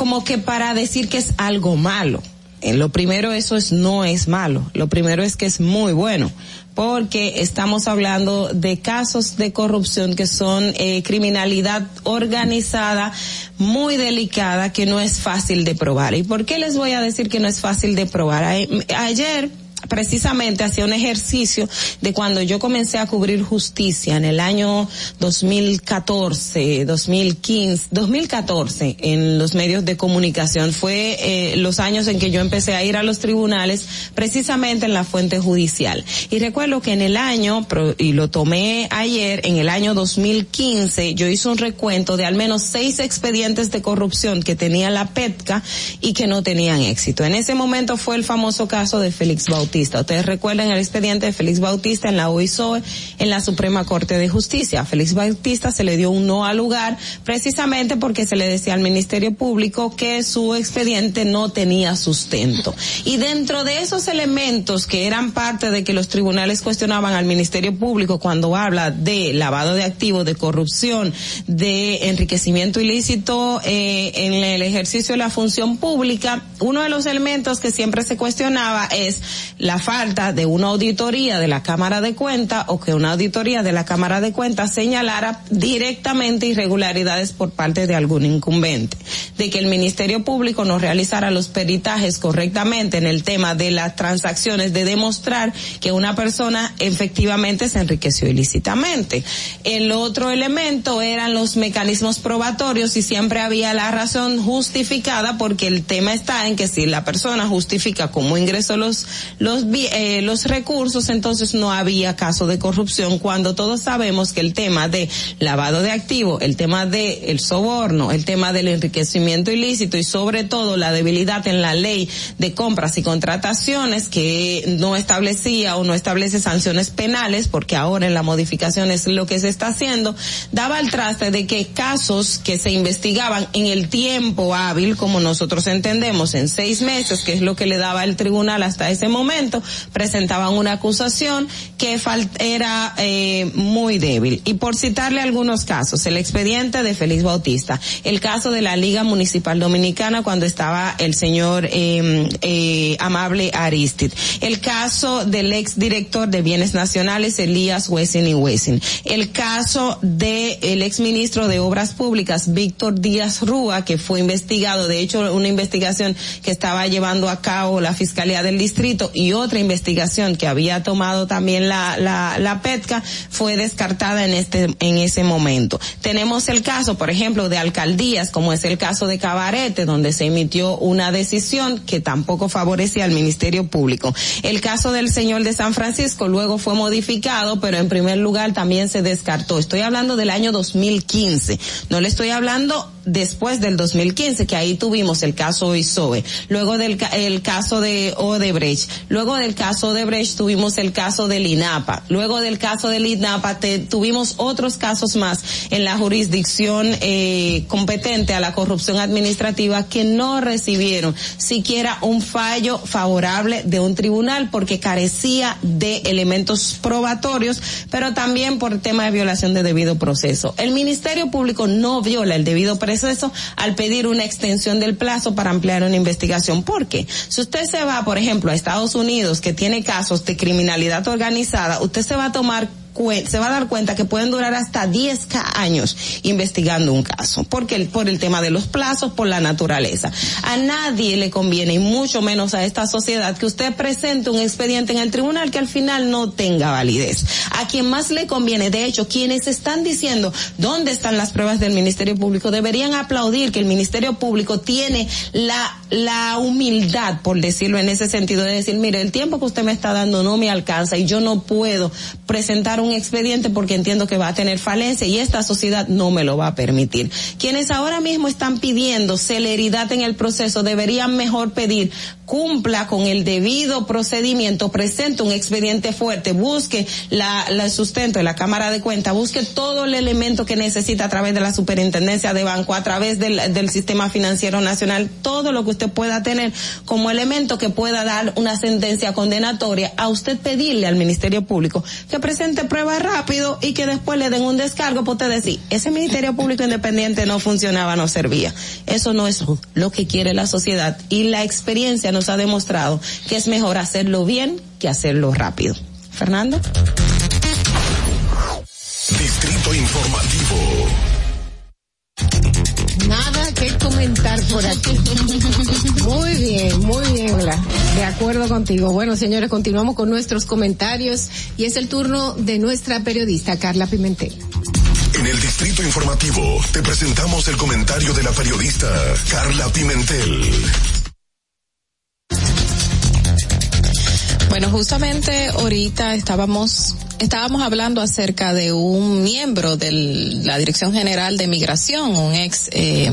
como que para decir que es algo malo. Eh, Lo primero, eso es, no es malo. Lo primero es que es muy bueno, porque estamos hablando de casos de corrupción que son eh, criminalidad organizada muy delicada que no es fácil de probar. ¿Y por qué les voy a decir que no es fácil de probar? A- ayer precisamente hacía un ejercicio de cuando yo comencé a cubrir justicia en el año 2014, 2015, 2014 en los medios de comunicación. Fue eh, los años en que yo empecé a ir a los tribunales precisamente en la fuente judicial. Y recuerdo que en el año, y lo tomé ayer, en el año 2015, yo hice un recuento de al menos seis expedientes de corrupción que tenía la PETCA y que no tenían éxito. En ese momento fue el famoso caso de Félix Bautista. Bautista. Ustedes recuerdan el expediente de Félix Bautista en la OISOE en la Suprema Corte de Justicia. A Félix Bautista se le dio un no al lugar precisamente porque se le decía al Ministerio Público que su expediente no tenía sustento. Y dentro de esos elementos que eran parte de que los tribunales cuestionaban al Ministerio Público cuando habla de lavado de activos, de corrupción, de enriquecimiento ilícito eh, en el ejercicio de la función pública, uno de los elementos que siempre se cuestionaba es la falta de una auditoría de la Cámara de Cuentas o que una auditoría de la Cámara de Cuentas señalara directamente irregularidades por parte de algún incumbente, de que el Ministerio Público no realizara los peritajes correctamente en el tema de las transacciones, de demostrar que una persona efectivamente se enriqueció ilícitamente. El otro elemento eran los mecanismos probatorios y siempre había la razón justificada porque el tema está en que si la persona justifica cómo ingresó los los eh, los recursos, entonces no había caso de corrupción cuando todos sabemos que el tema de lavado de activos, el tema de el soborno, el tema del enriquecimiento ilícito y sobre todo la debilidad en la ley de compras y contrataciones que no establecía o no establece sanciones penales porque ahora en la modificación es lo que se está haciendo, daba el traste de que casos que se investigaban en el tiempo hábil, como nosotros entendemos, en seis meses, que es lo que le daba el tribunal hasta ese momento, presentaban una acusación que era eh, muy débil. Y por citarle algunos casos, el expediente de Félix Bautista, el caso de la Liga Municipal Dominicana cuando estaba el señor eh, eh, Amable Aristid, el caso del ex director de Bienes Nacionales, Elías Wessing y Wessing, el caso de el ex ministro de Obras Públicas, Víctor Díaz Rúa, que fue investigado, de hecho una investigación que estaba llevando a cabo la Fiscalía del Distrito y otra investigación que había tomado también la, la, la PETCA fue descartada en este, en ese momento. Tenemos el caso, por ejemplo, de alcaldías, como es el caso de Cabarete, donde se emitió una decisión que tampoco favorecía al Ministerio Público. El caso del señor de San Francisco luego fue modificado, pero en primer lugar también se descartó. Estoy hablando del año 2015. No le estoy hablando después del 2015, que ahí tuvimos el caso ISOE, luego del el caso de Odebrecht, luego del caso Odebrecht tuvimos el caso del INAPA, luego del caso del INAPA tuvimos otros casos más en la jurisdicción eh, competente a la corrupción administrativa que no recibieron siquiera un fallo favorable de un tribunal porque carecía de elementos probatorios, pero también por tema de violación de debido proceso. El Ministerio Público no viola el debido proceso eso al pedir una extensión del plazo para ampliar una investigación. Porque si usted se va, por ejemplo, a Estados Unidos, que tiene casos de criminalidad organizada, usted se va a tomar se va a dar cuenta que pueden durar hasta 10 años investigando un caso, porque por el tema de los plazos, por la naturaleza. A nadie le conviene, y mucho menos a esta sociedad, que usted presente un expediente en el tribunal que al final no tenga validez. A quien más le conviene, de hecho, quienes están diciendo dónde están las pruebas del Ministerio Público, deberían aplaudir que el Ministerio Público tiene la, la humildad, por decirlo en ese sentido, de decir, mire, el tiempo que usted me está dando no me alcanza y yo no puedo presentar un expediente porque entiendo que va a tener falencia y esta sociedad no me lo va a permitir. Quienes ahora mismo están pidiendo celeridad en el proceso deberían mejor pedir cumpla con el debido procedimiento, presente un expediente fuerte, busque la, la sustento de la Cámara de Cuentas, busque todo el elemento que necesita a través de la Superintendencia de Banco, a través del, del Sistema Financiero Nacional, todo lo que usted pueda tener como elemento que pueda dar una sentencia condenatoria, a usted pedirle al Ministerio Público que presente pruebas rápido y que después le den un descargo para usted decir, ese Ministerio Público Independiente no funcionaba, no servía. Eso no es lo que quiere la sociedad y la experiencia nos ha demostrado que es mejor hacerlo bien que hacerlo rápido. Fernando. Distrito Informativo. Que comentar por aquí. Muy bien, muy bien, De acuerdo contigo. Bueno, señores, continuamos con nuestros comentarios y es el turno de nuestra periodista Carla Pimentel. En el Distrito Informativo te presentamos el comentario de la periodista Carla Pimentel. Bueno, justamente ahorita estábamos estábamos hablando acerca de un miembro de la Dirección General de Migración, un ex eh,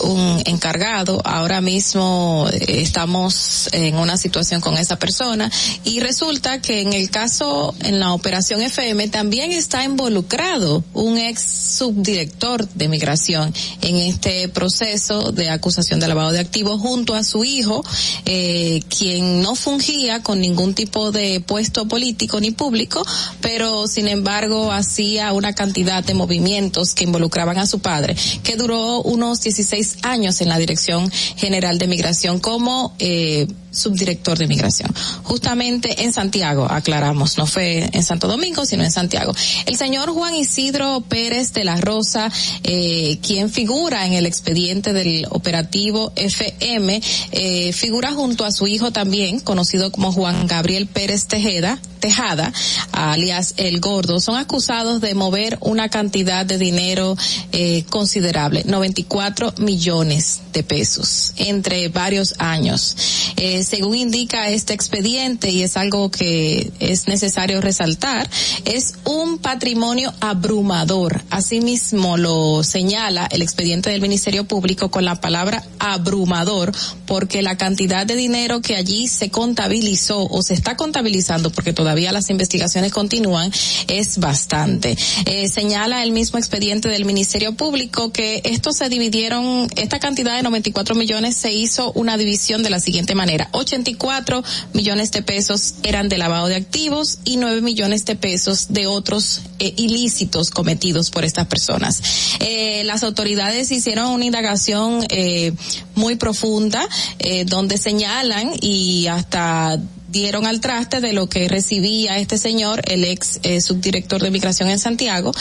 un encargado. Ahora mismo eh, estamos en una situación con esa persona y resulta que en el caso, en la operación FM, también está involucrado un ex subdirector de migración en este proceso de acusación de lavado de activos junto a su hijo, eh, quien no fungía con ningún tipo de puesto político ni público, pero sin embargo hacía una cantidad de movimientos que involucraban a su padre, que duró unos 16 años en la Dirección General de Migración como eh, subdirector de migración. Justamente en Santiago, aclaramos, no fue en Santo Domingo, sino en Santiago. El señor Juan Isidro Pérez de la Rosa, eh, quien figura en el expediente del operativo FM, eh, figura junto a su hijo también, conocido como Juan Gabriel Pérez Tejeda, Tejada, alias El Gordo, son acusados de mover una cantidad de dinero eh, considerable, 94 millones de pesos, entre varios años. Eh, según indica este expediente, y es algo que es necesario resaltar, es un patrimonio abrumador. Asimismo lo señala el expediente del Ministerio Público con la palabra abrumador, porque la cantidad de dinero que allí se contabilizó o se está contabilizando, porque todavía las investigaciones continúan, es bastante. Eh, señala el mismo expediente del Ministerio Público que estos se dividieron, esta cantidad de 94 millones se hizo una división de la siguiente manera. 84 millones de pesos eran de lavado de activos y 9 millones de pesos de otros eh, ilícitos cometidos por estas personas. Eh, las autoridades hicieron una indagación eh, muy profunda eh, donde señalan y hasta dieron al traste de lo que recibía este señor, el ex subdirector de migración en Santiago,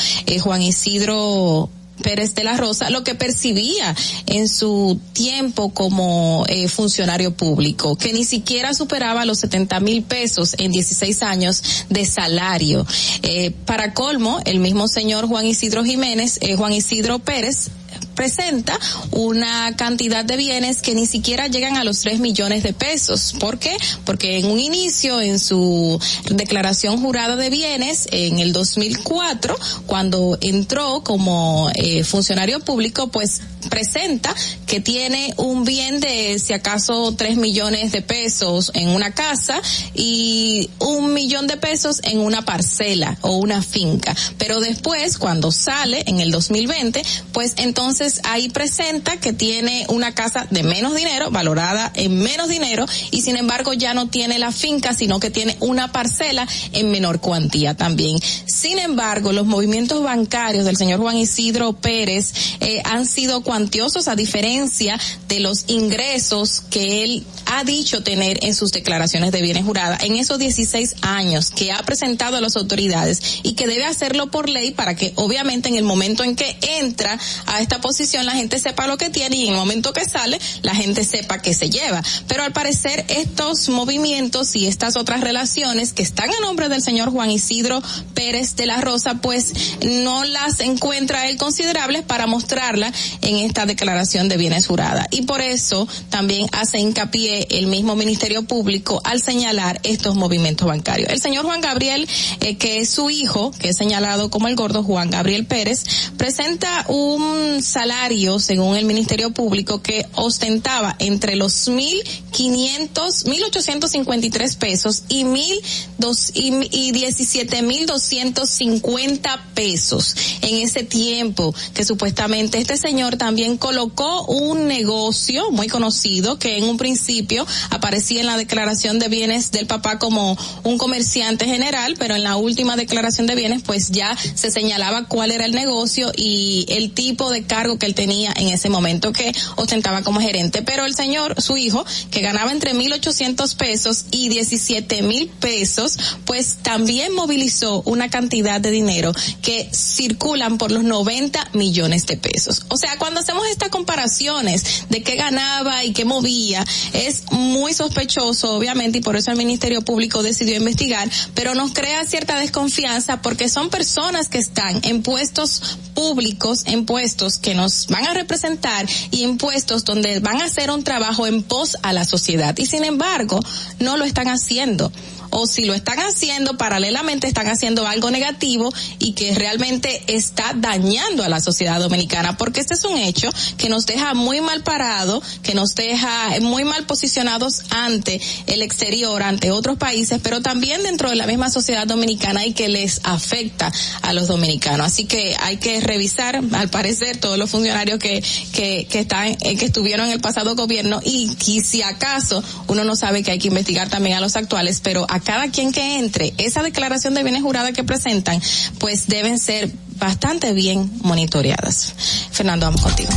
Juan Isidro Pérez de la Rosa, lo que percibía en su tiempo como eh, funcionario público, que ni siquiera superaba los 70 mil pesos en 16 años de salario. Eh, para colmo, el mismo señor Juan Isidro Jiménez, eh, Juan Isidro Pérez, presenta una cantidad de bienes que ni siquiera llegan a los 3 millones de pesos. ¿Por qué? Porque en un inicio, en su declaración jurada de bienes, en el 2004, cuando entró como eh, funcionario público, pues presenta que tiene un bien de si acaso 3 millones de pesos en una casa y un millón de pesos en una parcela o una finca. Pero después, cuando sale en el 2020, pues entonces ahí presenta que tiene una casa de menos dinero, valorada en menos dinero, y sin embargo ya no tiene la finca, sino que tiene una parcela en menor cuantía también. Sin embargo, los movimientos bancarios del señor Juan Isidro Pérez eh, han sido cuantiosos a diferencia de los ingresos que él ha dicho tener en sus declaraciones de bienes juradas en esos 16 años que ha presentado a las autoridades y que debe hacerlo por ley para que obviamente en el momento en que entra a esta posición la gente sepa lo que tiene y en el momento que sale la gente sepa que se lleva. Pero al parecer estos movimientos y estas otras relaciones que están a nombre del señor Juan Isidro Pérez de la Rosa, pues no las encuentra él considerables para mostrarla en esta declaración de bienes jurada. Y por eso también hace hincapié el mismo Ministerio Público al señalar estos movimientos bancarios. El señor Juan Gabriel, eh, que es su hijo, que es señalado como el gordo Juan Gabriel Pérez, presenta un salario según el Ministerio Público, que ostentaba entre los mil quinientos, mil ochocientos cincuenta y tres pesos y mil dos y, y diecisiete mil doscientos cincuenta pesos en ese tiempo que supuestamente este señor también colocó un negocio muy conocido que en un principio aparecía en la declaración de bienes del papá como un comerciante general, pero en la última declaración de bienes pues ya se señalaba cuál era el negocio y el tipo de cargo que él tenía en ese momento que ostentaba como gerente. Pero el señor, su hijo, que ganaba entre mil ochocientos pesos y diecisiete mil pesos, pues también movilizó una cantidad de dinero que circulan por los 90 millones de pesos. O sea, cuando hacemos estas comparaciones de qué ganaba y qué movía, es muy sospechoso, obviamente, y por eso el Ministerio Público decidió investigar, pero nos crea cierta desconfianza porque son personas que están en puestos públicos, en puestos que nos van a representar y impuestos donde van a hacer un trabajo en pos a la sociedad. Y sin embargo, no lo están haciendo. O si lo están haciendo paralelamente están haciendo algo negativo y que realmente está dañando a la sociedad dominicana, porque este es un hecho que nos deja muy mal parado, que nos deja muy mal posicionados ante el exterior, ante otros países, pero también dentro de la misma sociedad dominicana y que les afecta a los dominicanos. Así que hay que revisar, al parecer, todos los funcionarios que, que, que están, eh, que estuvieron en el pasado gobierno y, y si acaso uno no sabe que hay que investigar también a los actuales, pero a cada quien que entre, esa declaración de bienes jurada que presentan, pues deben ser bastante bien monitoreadas. Fernando, vamos contigo.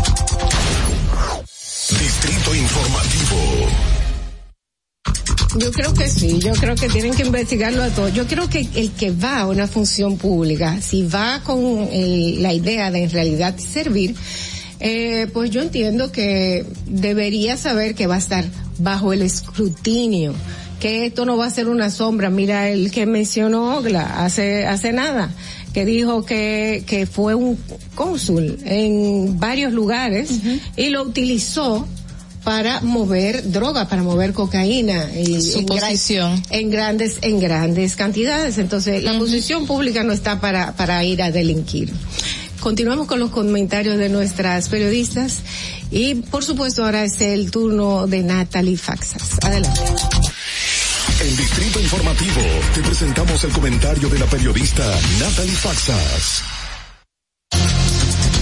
Distrito Informativo. Yo creo que sí, yo creo que tienen que investigarlo a todos. Yo creo que el que va a una función pública, si va con el, la idea de en realidad servir, eh, pues yo entiendo que debería saber que va a estar bajo el escrutinio, que esto no va a ser una sombra. Mira el que mencionó Ogla hace, hace nada, que dijo que, que fue un cónsul en varios lugares y lo utilizó para mover droga, para mover cocaína y Su en, gran- posición. en grandes en grandes cantidades. Entonces, la posición pública no está para para ir a delinquir. Continuamos con los comentarios de nuestras periodistas y por supuesto ahora es el turno de Natalie Faxas. Adelante. En Distrito Informativo te presentamos el comentario de la periodista Natalie Faxas.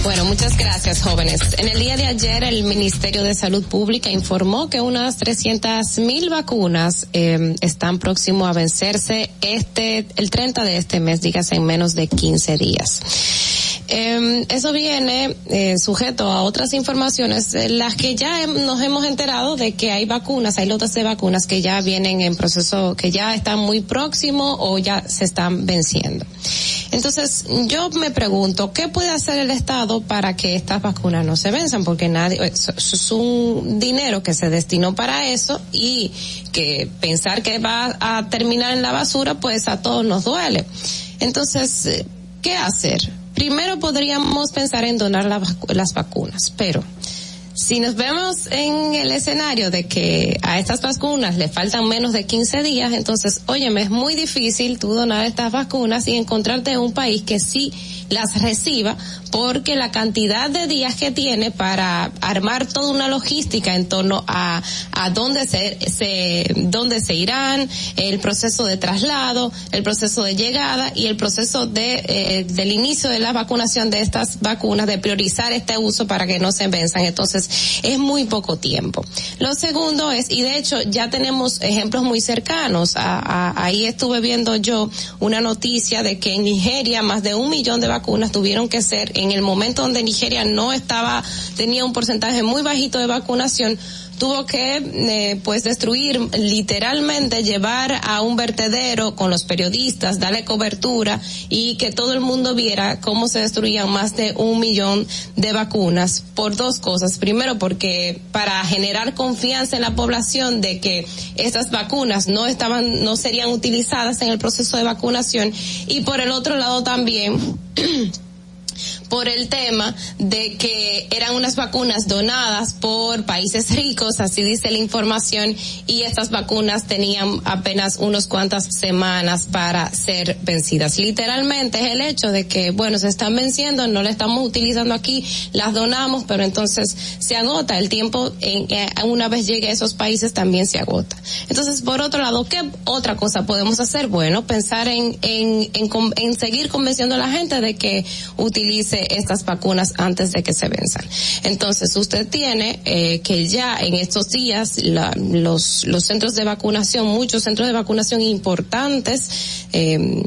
Bueno, muchas gracias, jóvenes. En el día de ayer, el Ministerio de Salud Pública informó que unas 300 mil vacunas eh, están próximo a vencerse este, el 30 de este mes, dígase en menos de 15 días. Eh, eso viene eh, sujeto a otras informaciones, eh, las que ya nos hemos enterado de que hay vacunas, hay lotes de vacunas que ya vienen en proceso, que ya están muy próximos o ya se están venciendo. Entonces, yo me pregunto, ¿qué puede hacer el Estado para que estas vacunas no se venzan? Porque nadie, eso es un dinero que se destinó para eso y que pensar que va a terminar en la basura, pues a todos nos duele. Entonces, eh, ¿qué hacer? Primero podríamos pensar en donar las vacunas, pero si nos vemos en el escenario de que a estas vacunas le faltan menos de 15 días, entonces, óyeme, es muy difícil tú donar estas vacunas y encontrarte un país que sí las reciba porque la cantidad de días que tiene para armar toda una logística en torno a, a dónde se, se, dónde se irán, el proceso de traslado, el proceso de llegada y el proceso de, eh, del inicio de la vacunación de estas vacunas, de priorizar este uso para que no se venzan. Entonces, es muy poco tiempo. Lo segundo es, y de hecho ya tenemos ejemplos muy cercanos, a- a- ahí estuve viendo yo una noticia de que en Nigeria más de un millón de vacunas tuvieron que ser en el momento donde Nigeria no estaba, tenía un porcentaje muy bajito de vacunación, tuvo que eh, pues destruir literalmente llevar a un vertedero con los periodistas darle cobertura y que todo el mundo viera cómo se destruían más de un millón de vacunas por dos cosas. Primero porque para generar confianza en la población de que estas vacunas no estaban no serían utilizadas en el proceso de vacunación. Y por el otro lado también por el tema de que eran unas vacunas donadas por países ricos, así dice la información, y estas vacunas tenían apenas unos cuantas semanas para ser vencidas. Literalmente es el hecho de que, bueno, se están venciendo, no la estamos utilizando aquí, las donamos, pero entonces se agota el tiempo, en, una vez llegue a esos países también se agota. Entonces, por otro lado, ¿qué otra cosa podemos hacer? Bueno, pensar en, en, en, en seguir convenciendo a la gente de que utilice estas vacunas antes de que se venzan. Entonces, usted tiene eh, que ya en estos días la- los, los centros de vacunación, muchos centros de vacunación importantes, eh,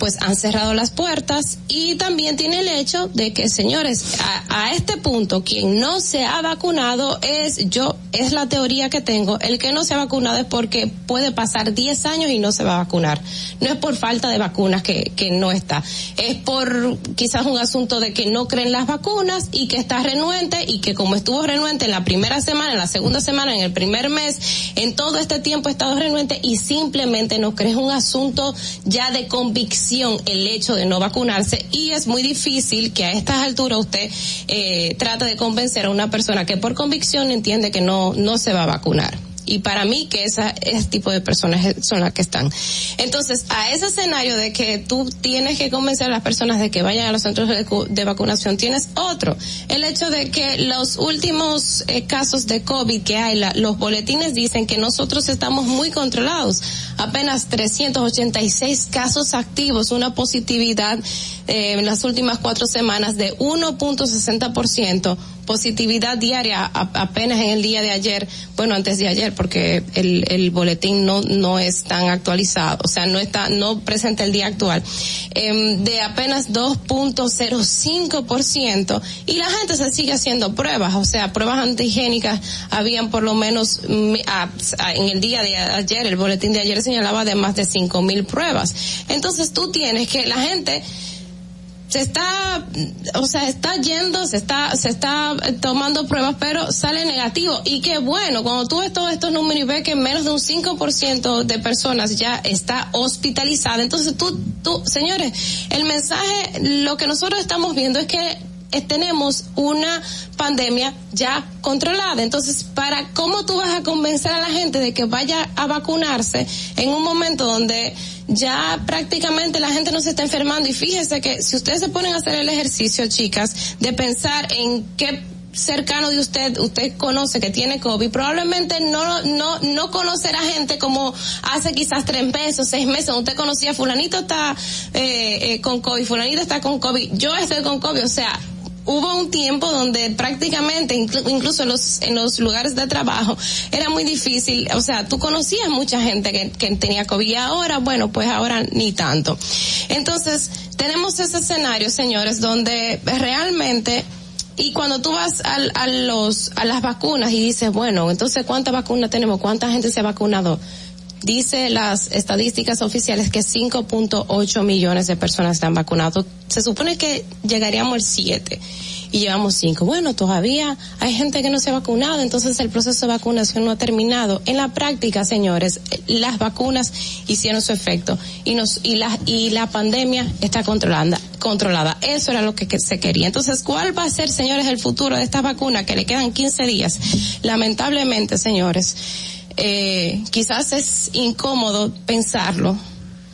pues han cerrado las puertas y también tiene el hecho de que señores a, a este punto quien no se ha vacunado es yo es la teoría que tengo. El que no se ha vacunado es porque puede pasar 10 años y no se va a vacunar. No es por falta de vacunas que, que no está. Es por quizás un asunto de que no creen las vacunas y que está renuente y que como estuvo renuente en la primera semana en la segunda semana en el primer mes en todo este tiempo ha estado renuente y simplemente no cree. Es un asunto ya de convicción el hecho de no vacunarse y es muy difícil que a estas alturas usted eh, trate de convencer a una persona que por convicción entiende que no no se va a vacunar Y para mí que esa, ese tipo de personas son las que están. Entonces, a ese escenario de que tú tienes que convencer a las personas de que vayan a los centros de, vacunación, tienes otro. El hecho de que los últimos eh, casos de COVID que hay, los boletines dicen que nosotros estamos muy controlados. Apenas 386 casos activos, una positividad eh, en las últimas cuatro semanas de 1.60% positividad diaria apenas en el día de ayer, bueno, antes de ayer, porque el, el boletín no, no es tan actualizado, o sea, no está, no presenta el día actual, eh, de apenas 2.05% y la gente se sigue haciendo pruebas, o sea, pruebas antigénicas habían por lo menos mm, en el día de ayer, el boletín de ayer señalaba de más de 5.000 pruebas. Entonces tú tienes que la gente se está, o sea, está yendo, se está, se está tomando pruebas, pero sale negativo. Y qué bueno, cuando tú ves todos estos números y ves que menos de un 5% de personas ya está hospitalizada, entonces tú, tú, señores, el mensaje, lo que nosotros estamos viendo es que tenemos una pandemia ya controlada. Entonces, para cómo tú vas a convencer a la gente de que vaya a vacunarse en un momento donde ya prácticamente la gente no se está enfermando. Y fíjese que si ustedes se ponen a hacer el ejercicio, chicas, de pensar en qué cercano de usted, usted conoce que tiene COVID, probablemente no, no, no conocerá gente como hace quizás tres meses, seis meses, usted conocía fulanito está eh, eh, con COVID, fulanito está con COVID, yo estoy con COVID, o sea, hubo un tiempo donde prácticamente, incluso en los, en los lugares de trabajo, era muy difícil, o sea, tú conocías mucha gente que, que tenía COVID ahora, bueno, pues ahora ni tanto. Entonces, tenemos ese escenario, señores, donde realmente y cuando tú vas a, a, los a las vacunas y dices bueno entonces cuántas vacunas tenemos cuánta gente se ha vacunado dice las estadísticas oficiales que 5.8 millones de personas están vacunados. Se supone que llegaríamos al 7 y llevamos 5. Bueno, todavía hay gente que no se ha vacunado, entonces el proceso de vacunación no ha terminado. En la práctica, señores, las vacunas hicieron su efecto y nos y la y la pandemia está controlada. Controlada. Eso era lo que, que se quería. Entonces, ¿cuál va a ser, señores, el futuro de esta vacuna que le quedan 15 días? Lamentablemente, señores, eh, quizás es incómodo pensarlo,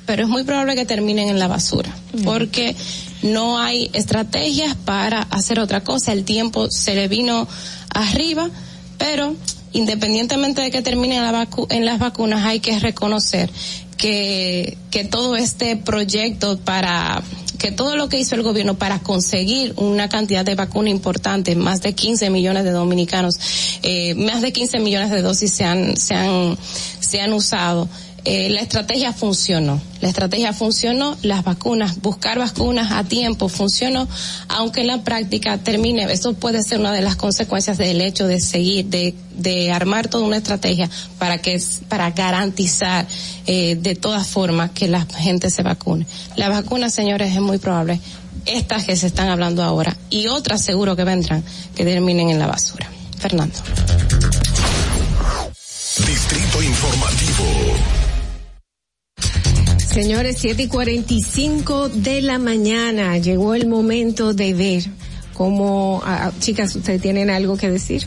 pero es muy probable que terminen en la basura, porque no hay estrategias para hacer otra cosa. El tiempo se le vino arriba, pero independientemente de que terminen en las vacunas, hay que reconocer que, que todo este proyecto para que todo lo que hizo el gobierno para conseguir una cantidad de vacuna importante, más de 15 millones de dominicanos, eh, más de 15 millones de dosis se han, se han, se han usado. Eh, la estrategia funcionó. La estrategia funcionó, las vacunas, buscar vacunas a tiempo funcionó, aunque en la práctica termine, eso puede ser una de las consecuencias del hecho de seguir, de, de armar toda una estrategia para que, para garantizar eh, de todas formas que la gente se vacune. La vacuna, señores, es muy probable, estas que se están hablando ahora y otras seguro que vendrán, que terminen en la basura. Fernando. Distrito Informativo. Señores, siete y cuarenta y cinco de la mañana llegó el momento de ver cómo, ah, chicas, ¿ustedes tienen algo que decir?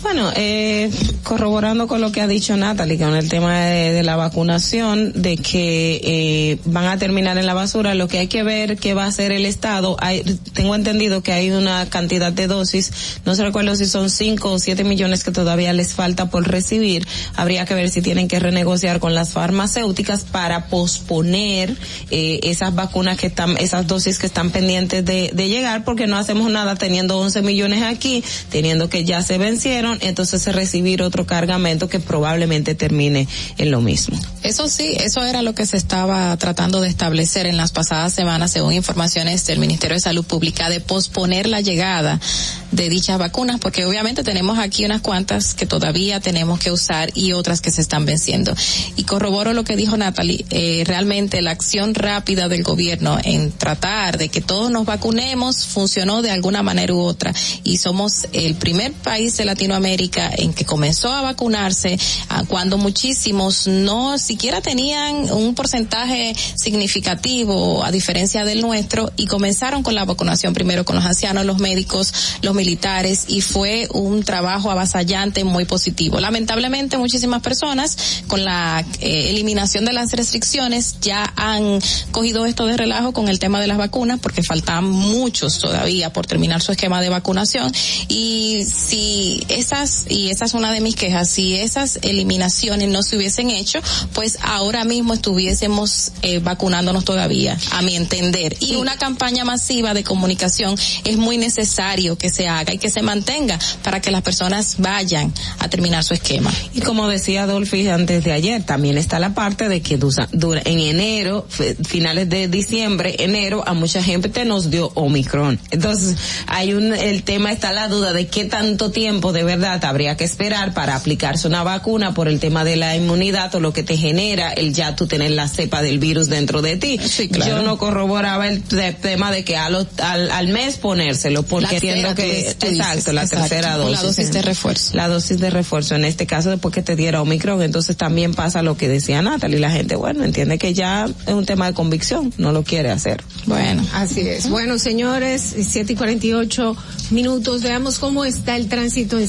Bueno, eh, corroborando con lo que ha dicho Natalie, con el tema de, la vacunación, de que eh, van a terminar en la basura, lo que hay que ver qué va a hacer el Estado. Hay, tengo entendido que hay una cantidad de dosis, no se recuerdo si son 5 o 7 millones que todavía les falta por recibir. Habría que ver si tienen que renegociar con las farmacéuticas para posponer eh, esas vacunas que están, esas dosis que están pendientes de, de llegar, porque no hacemos nada teniendo 11 millones aquí, teniendo que ya se vencieron entonces recibir otro cargamento que probablemente termine en lo mismo. Eso sí, eso era lo que se estaba tratando de establecer en las pasadas semanas, según informaciones del Ministerio de Salud Pública, de posponer la llegada de dichas vacunas, porque obviamente tenemos aquí unas cuantas que todavía tenemos que usar y otras que se están venciendo. Y corroboro lo que dijo Natalie, eh, realmente la acción rápida del gobierno en tratar de que todos nos vacunemos funcionó de alguna manera u otra y somos el primer país de Latinoamérica en que comenzó a vacunarse ah, cuando muchísimos no siquiera tenían un porcentaje significativo a diferencia del nuestro y comenzaron con la vacunación primero con los ancianos, los médicos, los militares y fue un trabajo avasallante muy positivo. Lamentablemente muchísimas personas con la eh, eliminación de las restricciones ya han cogido esto de relajo con el tema de las vacunas porque faltan muchos todavía por terminar su esquema de vacunación y si esas y esa es una de mis quejas, si esas eliminaciones no se hubiesen hecho, pues ahora mismo estuviésemos eh, vacunándonos todavía, a mi entender. Y una campaña masiva de comunicación es muy necesario que se haga y que se mantenga para que las personas vayan a terminar su esquema. Y como decía Dolphy antes de ayer, también está la parte de que dura, en enero, finales de diciembre, enero, a mucha gente nos dio Omicron. Entonces, hay un, el tema está la duda de qué tanto tiempo de verdad habría que esperar para aplicarse una vacuna por el tema de la inmunidad o lo que te genera el ya tú tener la cepa del virus dentro de ti. Yo no corroboraba el tema de que al, al, mes ponérselo porque entiendo que, exacto, la tercera dosis. La dosis de refuerzo. La dosis de refuerzo. En este caso, después que te diera Omicron, entonces también pasa lo que decía Natalie. La gente, bueno, entiende que ya es un tema de convicción, no lo quiere hacer. Bueno, así es. Bueno, señores, siete y 48 minutos, veamos cómo está el tránsito en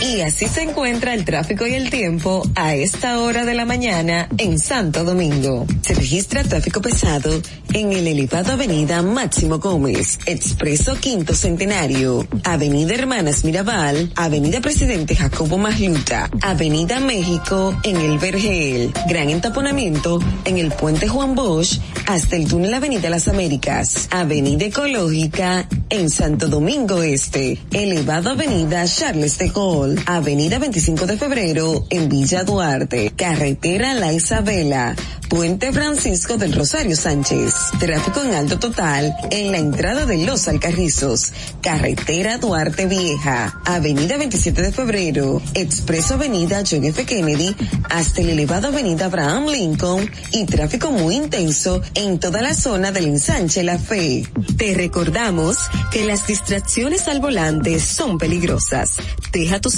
Y así se encuentra el tráfico y el tiempo a esta hora de la mañana en Santo Domingo. Se registra tráfico pesado en el elevado Avenida Máximo Gómez, Expreso Quinto Centenario, Avenida Hermanas Mirabal, Avenida Presidente Jacobo Magluta, Avenida México en el Vergel, gran entaponamiento en el Puente Juan Bosch hasta el túnel Avenida Las Américas, Avenida Ecológica en Santo Domingo Este, elevado Avenida Charles de Gaulle, Avenida 25 de Febrero en Villa Duarte, Carretera La Isabela, Puente Francisco del Rosario Sánchez, tráfico en alto total en la entrada de Los Alcarrizos, Carretera Duarte Vieja, Avenida 27 de Febrero, Expreso Avenida John F. Kennedy hasta el elevado Avenida Abraham Lincoln y tráfico muy intenso en toda la zona del ensanche La Fe. Te recordamos que las distracciones al volante son peligrosas. Deja tus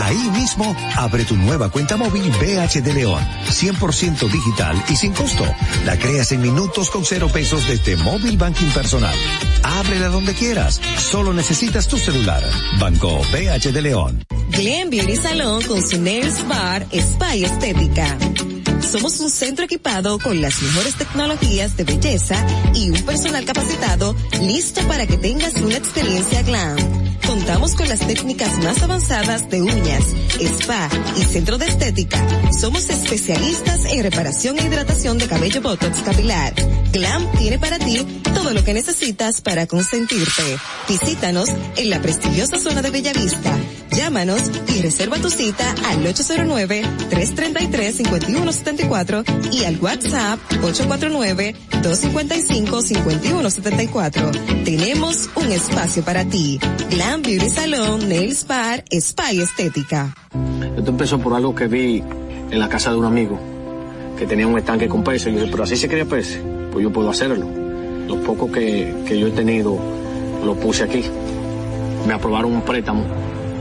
Ahí mismo, abre tu nueva cuenta móvil BH de León, 100% digital y sin costo. La creas en minutos con cero pesos desde Móvil Banking Personal. Ábrela donde quieras, solo necesitas tu celular. Banco BH de León. Glen Beauty Salón con su Nails Bar Spa y Estética. Somos un centro equipado con las mejores tecnologías de belleza y un personal capacitado listo para que tengas una experiencia glam. Contamos con las técnicas más avanzadas de uñas, spa y centro de estética. Somos especialistas en reparación e hidratación de cabello botox capilar. Glam tiene para ti todo lo que necesitas para consentirte. Visítanos en la prestigiosa zona de Bellavista. Llámanos y reserva tu cita al 809-333-5174 y al WhatsApp 849-255-5174. Tenemos un espacio para ti. Glam Beauty Salon, Nails Bar, Spa y Estética. Esto empezó por algo que vi en la casa de un amigo que tenía un estanque con peces. Y yo dije, pero así se cría peces, pues yo puedo hacerlo. Lo poco que, que yo he tenido lo puse aquí. Me aprobaron un préstamo,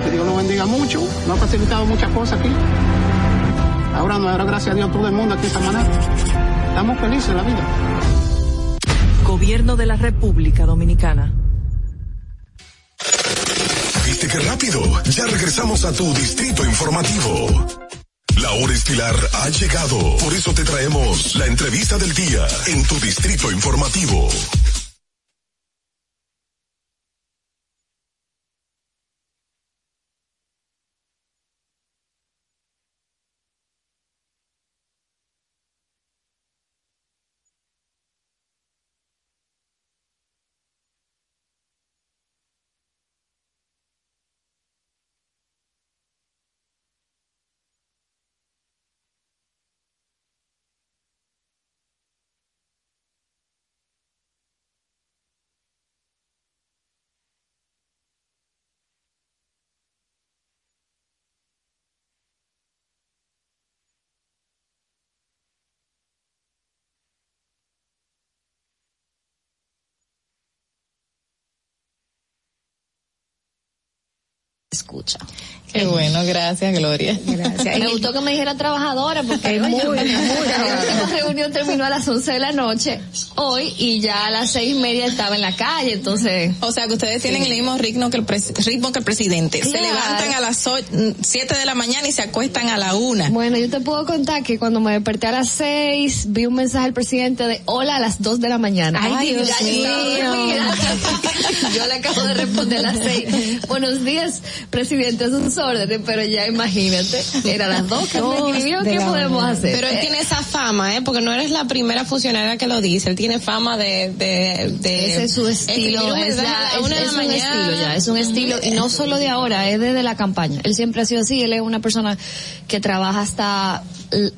que Dios lo bendiga mucho, nos ha facilitado muchas cosas aquí. Ahora nos dará gracias a Dios todo el mundo aquí esta manera. Estamos felices en la vida. Gobierno de la República Dominicana. ¿Viste qué rápido? Ya regresamos a tu distrito informativo. La hora estilar ha llegado. Por eso te traemos la entrevista del día en tu distrito informativo. Escucha. Qué bueno, gracias, Gloria. Gracias. Me gustó que me dijera trabajadora porque oye, la reunión terminó a las 11 de la noche hoy y ya a las seis y media estaba en la calle, entonces. O sea que ustedes tienen el mismo ritmo que el, ritmo que el presidente. Se levantan a las 7 de la mañana y se acuestan a la una. Bueno, yo te puedo contar que cuando me desperté a las 6 vi un mensaje del presidente de hola a las 2 de la mañana. Ay, Dios estaba mío. Yo le acabo de responder a las 6. Buenos días, presidente, a sus órdenes, pero ya imagínate, era las 2 que me escribió, ¿qué podemos mañana. hacer? Pero él tiene esa fama, ¿eh? Porque no eres la primera funcionaria que lo dice. Él tiene fama de... de, de Ese es su estilo, es, la- es- es un estilo ya, es un estilo, y no solo de ahora, es desde la campaña. Él siempre ha sido así, él es una persona que trabaja hasta,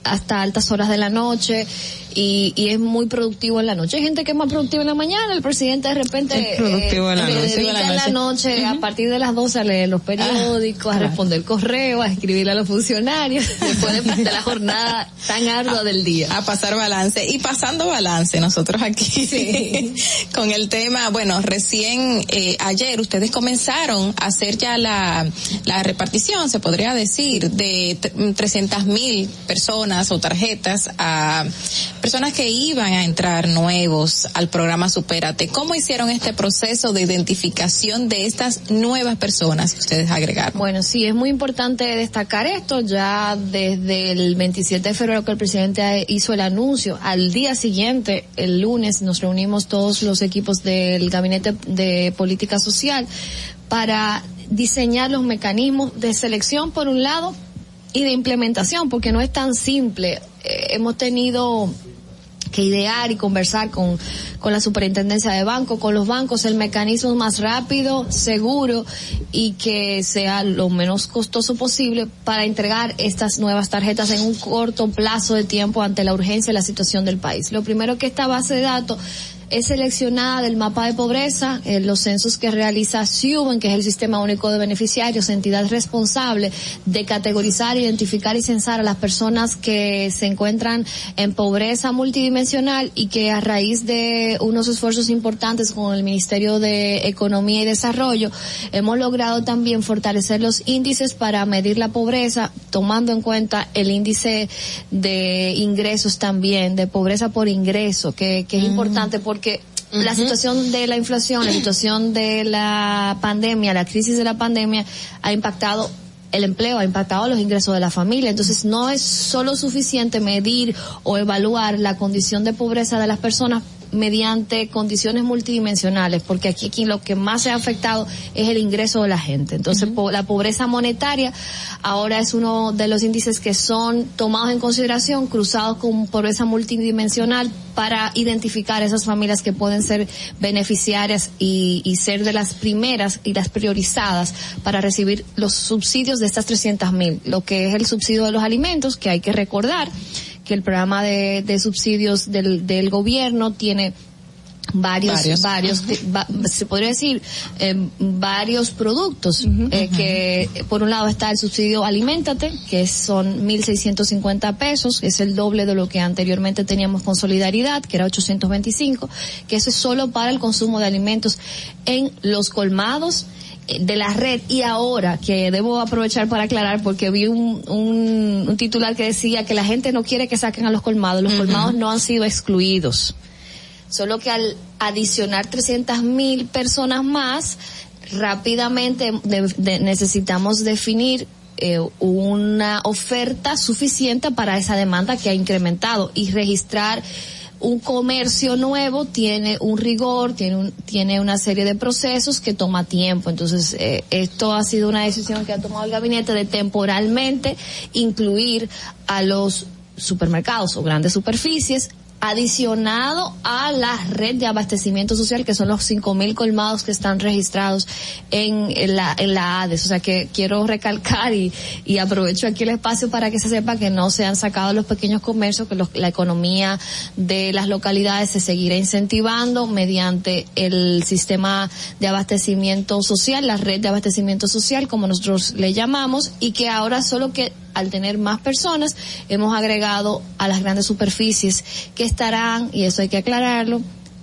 hasta altas horas de la noche, y, y es muy productivo en la noche. Hay gente que es más productiva en la mañana, el presidente de repente Es productivo en la le noche. dedica en la noche a partir de las 12 a leer los periódicos, a responder correos, a escribirle a los funcionarios, después de, la jornada tan ardua del día. A pasar balance. Y pasando balance, nosotros aquí con el tema, bueno, recién eh, ayer ustedes comenzaron a hacer ya la, la repartición, se podría decir, de 300 mil personas o tarjetas a personas que iban a entrar nuevos al programa Supérate. ¿Cómo hicieron este proceso de identificación de estas nuevas personas que ustedes agregaron? Bueno, sí, es muy importante destacar esto. Ya desde el 27 de febrero que el presidente hizo el anuncio, al día siguiente, el lunes, nos reunimos todos los equipos del Gabinete de Política Social para diseñar los mecanismos de selección, por un lado, y de implementación, porque no es tan simple. Eh, hemos tenido que idear y conversar con, con la superintendencia de banco, con los bancos, el mecanismo más rápido, seguro y que sea lo menos costoso posible para entregar estas nuevas tarjetas en un corto plazo de tiempo ante la urgencia y la situación del país. Lo primero que esta base de datos es seleccionada del mapa de pobreza, eh, los censos que realiza SIUBEN, que es el Sistema Único de Beneficiarios, entidad responsable de categorizar, identificar y censar a las personas que se encuentran en pobreza multidimensional y que a raíz de unos esfuerzos importantes con el Ministerio de Economía y Desarrollo, hemos logrado también fortalecer los índices para medir la pobreza, tomando en cuenta el índice de ingresos también, de pobreza por ingreso, que, que es importante porque la situación de la inflación, la situación de la pandemia, la crisis de la pandemia ha impactado el empleo ha impactado los ingresos de la familia. Entonces no es solo suficiente medir o evaluar la condición de pobreza de las personas mediante condiciones multidimensionales, porque aquí, aquí lo que más se ha afectado es el ingreso de la gente. Entonces, po- la pobreza monetaria ahora es uno de los índices que son tomados en consideración, cruzados con pobreza multidimensional para identificar esas familias que pueden ser beneficiarias y, y ser de las primeras y las priorizadas para recibir los subsidios de estas 300 mil, lo que es el subsidio de los alimentos, que hay que recordar que el programa de, de subsidios del, del gobierno tiene varios Varios. varios, que- va- se podría decir eh, varios productos. Eh, que por un lado está el subsidio aliméntate que son 1650 pesos es el doble de lo que anteriormente teníamos con solidaridad que era 825 que eso es solo para el consumo de alimentos en los colmados de la red y ahora que debo aprovechar para aclarar porque vi un, un, un titular que decía que la gente no quiere que saquen a los colmados los colmados no han sido excluidos. Solo que al adicionar 300 mil personas más, rápidamente de- de- necesitamos definir eh, una oferta suficiente para esa demanda que ha incrementado y registrar un comercio nuevo tiene un rigor, tiene un, tiene una serie de procesos que toma tiempo. Entonces, eh, esto ha sido una decisión que ha tomado el gabinete de temporalmente incluir a los supermercados o grandes superficies adicionado a la red de abastecimiento social que son los 5.000 colmados que están registrados en, la en la ADES. O sea que quiero recalcar y, y aprovecho aquí el espacio para que se sepa que no se han sacado los pequeños comercios, que los- la economía de las localidades se seguirá incentivando mediante el sistema de abastecimiento social, la red de abastecimiento social, como nosotros le llamamos, y que ahora solo que al tener más personas, hemos agregado a las grandes superficies que estarán, y eso hay que aclararlo,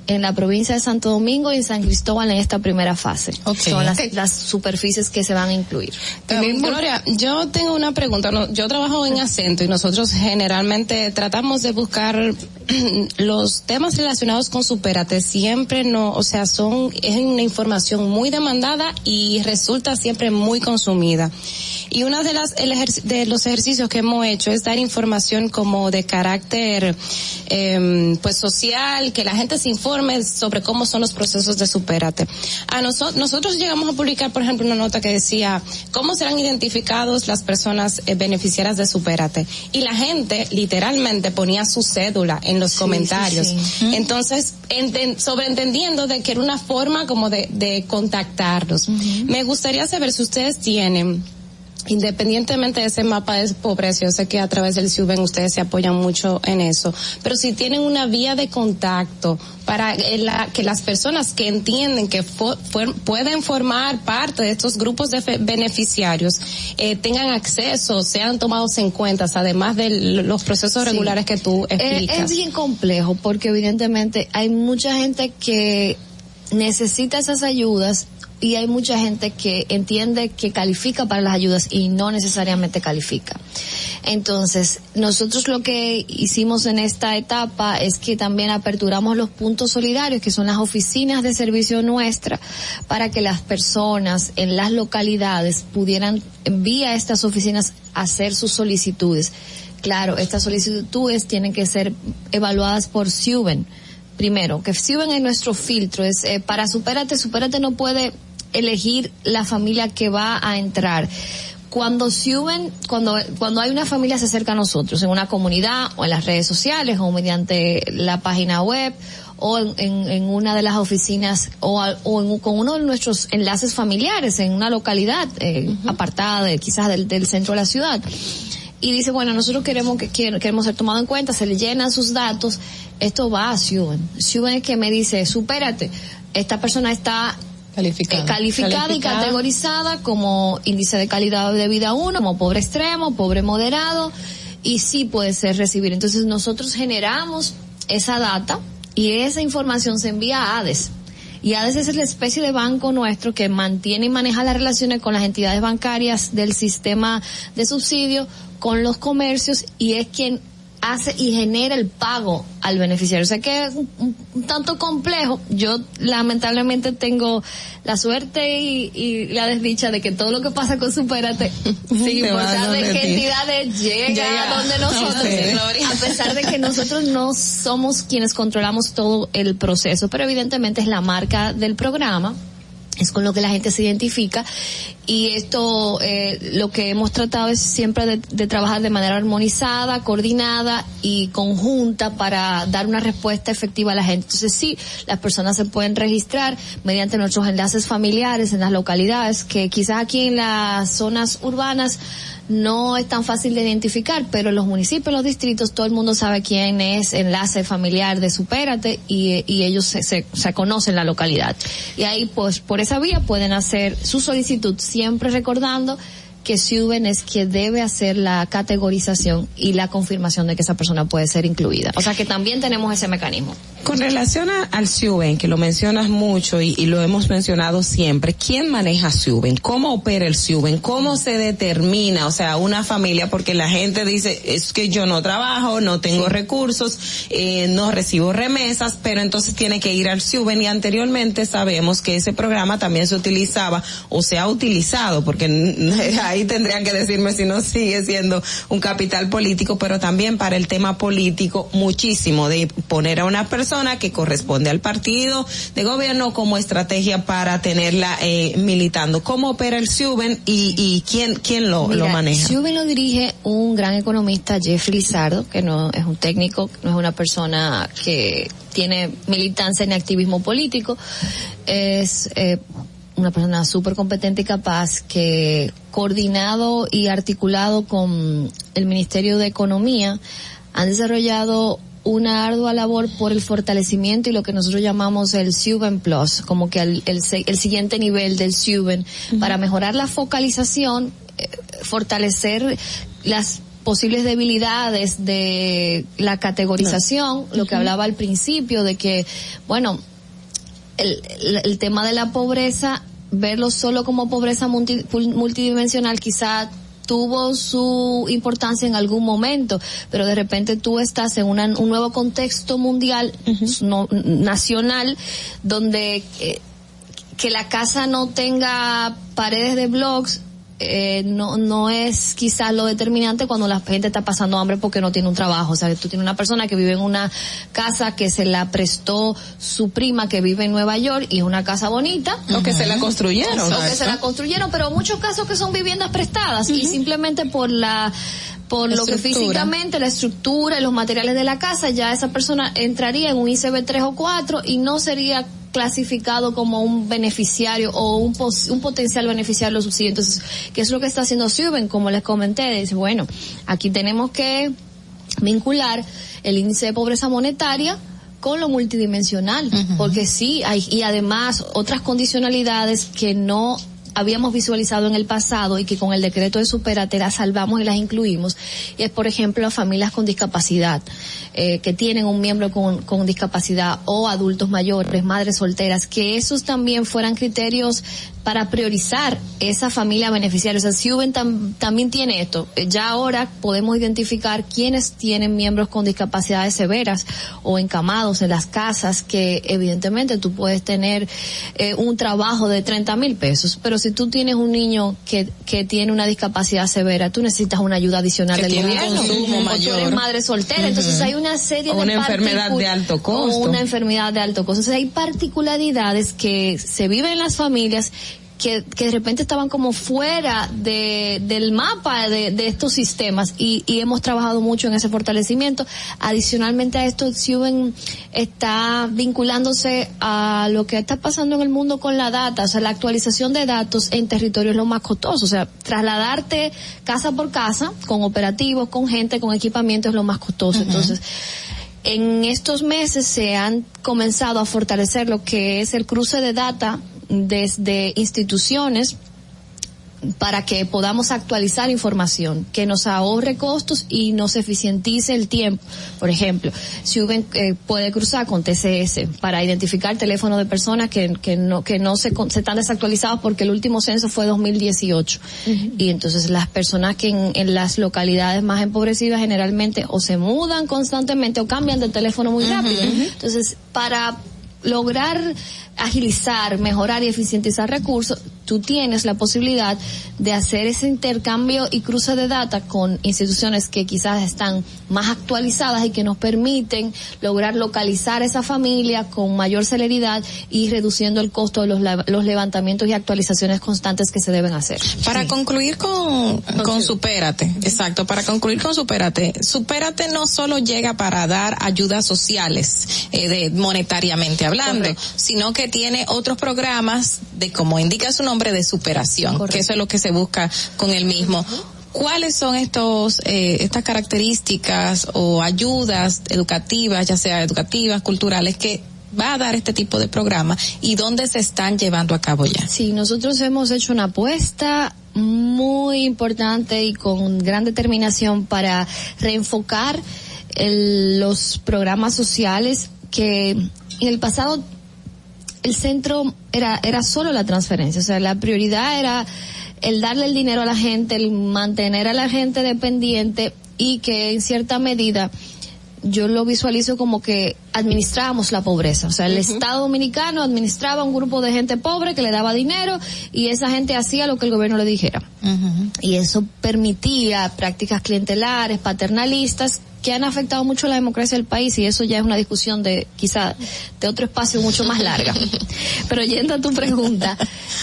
en la provincia de Santo Domingo y en San Cristóbal en esta primera fase. Son las, las superficies que se van a incluir. Eh, Gloria, yo tengo una pregunta. No, Yo trabajo en acento y nosotros generalmente tratamos de buscar los temas relacionados con Superate. Siempre no, o sea, son, es una información muy demandada y resulta siempre muy consumida. Y uno de las el de los ejercicios que hemos hecho es dar información como de carácter eh, pues social, que la gente se informe sobre cómo son los procesos de Supérate. A nosotros nosotros llegamos a publicar, por ejemplo, una nota que decía cómo serán identificados las personas eh, beneficiarias de Supérate y la gente literalmente ponía su cédula en los Sí, comentarios. sí, sí. Entonces, enten- sobreentendiendo de que era una forma como de, de contactarlos. Me gustaría saber si ustedes tienen independientemente de ese mapa de pobreza, yo sé que a través del SUBEN ustedes se apoyan mucho en eso, pero si tienen una vía de contacto para que las personas que entienden que pueden formar parte de estos grupos de beneficiarios eh, tengan acceso, sean tomados en cuenta, además de los procesos regulares que tú explicas. es bien complejo porque evidentemente hay mucha gente que necesita esas ayudas y hay mucha gente que entiende que califica para las ayudas y no necesariamente califica. Entonces, nosotros lo que hicimos en esta etapa es que también aperturamos los puntos solidarios, que son las oficinas de servicio nuestra, para que las personas en las localidades pudieran, vía estas oficinas, hacer sus solicitudes. Claro, estas solicitudes tienen que ser evaluadas por SUBEN primero, que SUBEN es nuestro filtro, es eh, para Supérate, Supérate no puede elegir la familia que va a entrar. Cuando suben, cuando, cuando hay una familia se acerca a nosotros, en una comunidad o en las redes sociales o mediante la página web o en, en, una de las oficinas o, o con uno de nuestros enlaces familiares en una localidad eh, apartada de, quizás del, del centro de la ciudad y dice, bueno, nosotros queremos que queremos ser tomados en cuenta, se le llenan sus datos, esto va a Suben. Suben es que me dice, supérate, esta persona está calificada. y categorizada como índice de calidad de vida 1, como pobre extremo, pobre moderado, y sí puede ser recibir. Entonces nosotros generamos esa data y esa información se envía a ADES. Y ADES es la especie de banco nuestro que mantiene y maneja las relaciones con las entidades bancarias del sistema de subsidio, con los comercios y es quien hace y genera el pago al beneficiario. O sea que es un, tanto complejo. Yo lamentablemente tengo la suerte y, la desdicha de que todo lo que pasa con Superate, sin importar de qué entidades llega, a donde nosotros, a pesar de que nosotros no somos quienes controlamos todo el proceso, pero evidentemente es la marca del programa es con lo que la gente se identifica y esto eh, lo que hemos tratado es siempre de, trabajar de manera armonizada, coordinada y conjunta para dar una respuesta efectiva a la gente. Entonces sí, las personas se pueden registrar mediante nuestros enlaces familiares en las localidades que quizás aquí en las zonas urbanas no es tan fácil de identificar, pero en los municipios, los distritos, todo el mundo sabe quién es enlace familiar de Supérate y, y ellos se, se, conocen la localidad. Y ahí, pues, por esa vía pueden hacer su solicitud, siempre recordando que Suben es quien debe hacer la categorización y la confirmación de que esa persona puede ser incluida. O sea que también tenemos ese mecanismo. Con relación al SUBEN, que lo mencionas mucho y, lo hemos mencionado siempre, ¿quién maneja SUBEN? ¿Cómo opera el SUBEN? ¿Cómo se determina, o sea, una familia? Porque la gente dice, es que yo no trabajo, no tengo recursos, eh, no recibo remesas, pero entonces tiene que ir al SUBEN y anteriormente sabemos que ese programa también se utilizaba o se ha utilizado, porque ahí tendrían que decirme si no sigue siendo un capital político, pero también para el tema político muchísimo de poner a una persona que corresponde al partido de gobierno como estrategia para tenerla eh, militando. ¿Cómo opera el SUBEN y, y quién, quién lo, lo maneja? SUBEN lo dirige un gran economista, Jeffrey Lizardo, que no es un técnico, no es una persona que tiene militancia en activismo político, es eh, una persona súper competente y capaz que coordinado y articulado con el Ministerio de Economía han desarrollado una ardua labor por el fortalecimiento y lo que nosotros llamamos el Suben Plus, como que el, el, siguiente nivel del Suben, para mejorar la focalización, eh, fortalecer las posibles debilidades de la categorización, lo que hablaba al principio de que, bueno, el, el, tema de la pobreza verlo solo como pobreza multidimensional quizá tuvo su importancia en algún momento, pero de repente tú estás en un nuevo contexto mundial, nacional, donde eh, que la casa no tenga paredes de blogs eh, no, no es quizás lo determinante cuando la gente está pasando hambre porque no tiene un trabajo. O sea, tú tienes una persona que vive en una casa que se la prestó su prima que vive en Nueva York y es una casa bonita. O que se la construyeron. O que se la construyeron, pero muchos casos que son viviendas prestadas y simplemente por la por lo que físicamente la estructura y los materiales de la casa, ya esa persona entraría en un ICB 3 o 4 y no sería clasificado como un beneficiario o un, pos- un potencial beneficiario de los subsidios. Entonces, ¿qué es lo que está haciendo Suben? Como les comenté, dice, bueno, aquí tenemos que vincular el índice de pobreza monetaria con lo multidimensional, porque sí, hay, y además otras condicionalidades que no habíamos visualizado en el pasado y que con el decreto de superate las salvamos y las incluimos, y es por ejemplo las familias con discapacidad, eh, que tienen un miembro con, con discapacidad o adultos mayores, madres solteras, que esos también fueran criterios para priorizar esa familia beneficiaria. O sea, Siuben tam- también tiene esto. Eh, Ya ahora podemos identificar quiénes tienen miembros con discapacidades severas o encamados en las casas, que evidentemente tú puedes tener eh, un trabajo de 30 mil pesos, pero si tú tienes un niño que, que tiene una discapacidad severa, tú necesitas una ayuda adicional Que del gobierno. consumo o tú mayor. eres madre soltera, entonces hay una serie O de una enfermedad de alto costo. O una enfermedad de alto costo. Entonces hay particularidades que se viven en las familias que, que de repente estaban como fuera de, del mapa de, de estos sistemas y, y hemos trabajado mucho en ese fortalecimiento. Adicionalmente a esto, Siuben está vinculándose a lo que está pasando en el mundo con la data, o sea, la actualización de datos en territorio es lo más costoso, o sea, trasladarte casa por casa con operativos, con gente, con equipamiento es lo más costoso. Entonces, en estos meses se han comenzado a fortalecer lo que es el cruce de data desde instituciones para que podamos actualizar información, que nos ahorre costos y nos eficientice el tiempo. Por ejemplo, si Uben eh, puede cruzar con TCS para identificar teléfonos de personas que, que no, que no se, se están desactualizados porque el último censo fue 2018. Y entonces las personas que en, en las localidades más empobrecidas generalmente o se mudan constantemente o cambian de teléfono muy rápido. Entonces, para lograr agilizar, mejorar y eficientizar recursos, tú tienes la posibilidad de hacer ese intercambio y cruce de data con instituciones que quizás están más actualizadas y que nos permiten lograr localizar esa familia con mayor celeridad y reduciendo el costo de los, la- los levantamientos y actualizaciones constantes que se deben hacer. Para concluir con, con Supérate, exacto, para concluir con Supérate, Supérate no solo llega para dar ayudas sociales, eh, de, monetariamente hablando, sino que tiene otros programas de, como indica su nombre, de superación, que eso es lo que se busca con el mismo. ¿Cuáles son estos, eh, estas características o ayudas educativas, ya sea educativas, culturales, que va a dar este tipo de programa y dónde se están llevando a cabo ya? Sí, nosotros hemos hecho una apuesta muy importante y con gran determinación para reenfocar el- los programas sociales que en el pasado el centro era era solo la transferencia, o sea, la prioridad era el darle el dinero a la gente, el mantener a la gente dependiente y que en cierta medida yo lo visualizo como que administrábamos la pobreza. O sea, el Estado dominicano administraba un grupo de gente pobre que le daba dinero y esa gente hacía lo que el gobierno le dijera. Y eso permitía prácticas clientelares, paternalistas, que han afectado mucho la democracia del país y eso ya es una discusión de quizá de otro espacio mucho más larga. Pero yendo a tu pregunta,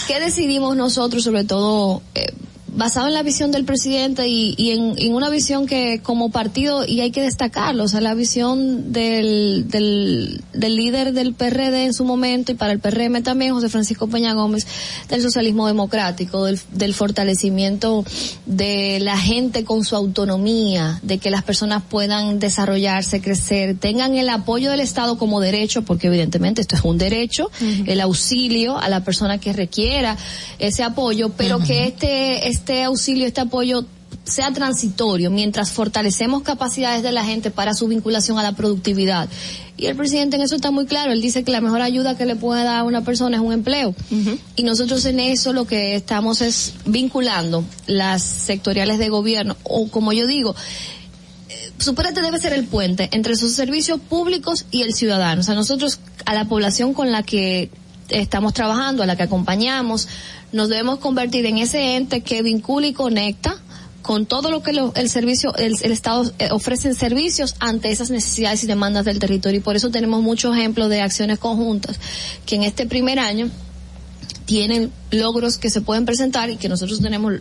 ¿qué decidimos nosotros sobre todo eh, basado en la visión del presidente y, y en, en una visión que como partido, y hay que destacarlo, o sea, la visión del, del, del líder del PRD en su momento y para el PRM también, José Francisco Peña Gómez, del socialismo democrático, del, del fortalecimiento de la gente con su autonomía, de que las personas puedan desarrollarse, crecer, tengan el apoyo del Estado como derecho, porque evidentemente esto es un derecho, el auxilio a la persona que requiera ese apoyo, pero que este, este auxilio, este apoyo sea transitorio mientras fortalecemos capacidades de la gente para su vinculación a la productividad. Y el presidente en eso está muy claro. Él dice que la mejor ayuda que le puede dar a una persona es un empleo. Y nosotros en eso lo que estamos es vinculando las sectoriales de gobierno, o como yo digo, eh, Supérate debe ser el puente entre sus servicios públicos y el ciudadano. O sea, nosotros a la población con la que estamos trabajando, a la que acompañamos, nos debemos convertir en ese ente que vincula y conecta con todo lo que lo- el servicio, el, el Estado eh, ofrece en servicios ante esas necesidades y demandas del territorio. Y por eso tenemos muchos ejemplos de acciones conjuntas que en este primer año tienen logros que se pueden presentar y que nosotros tenemos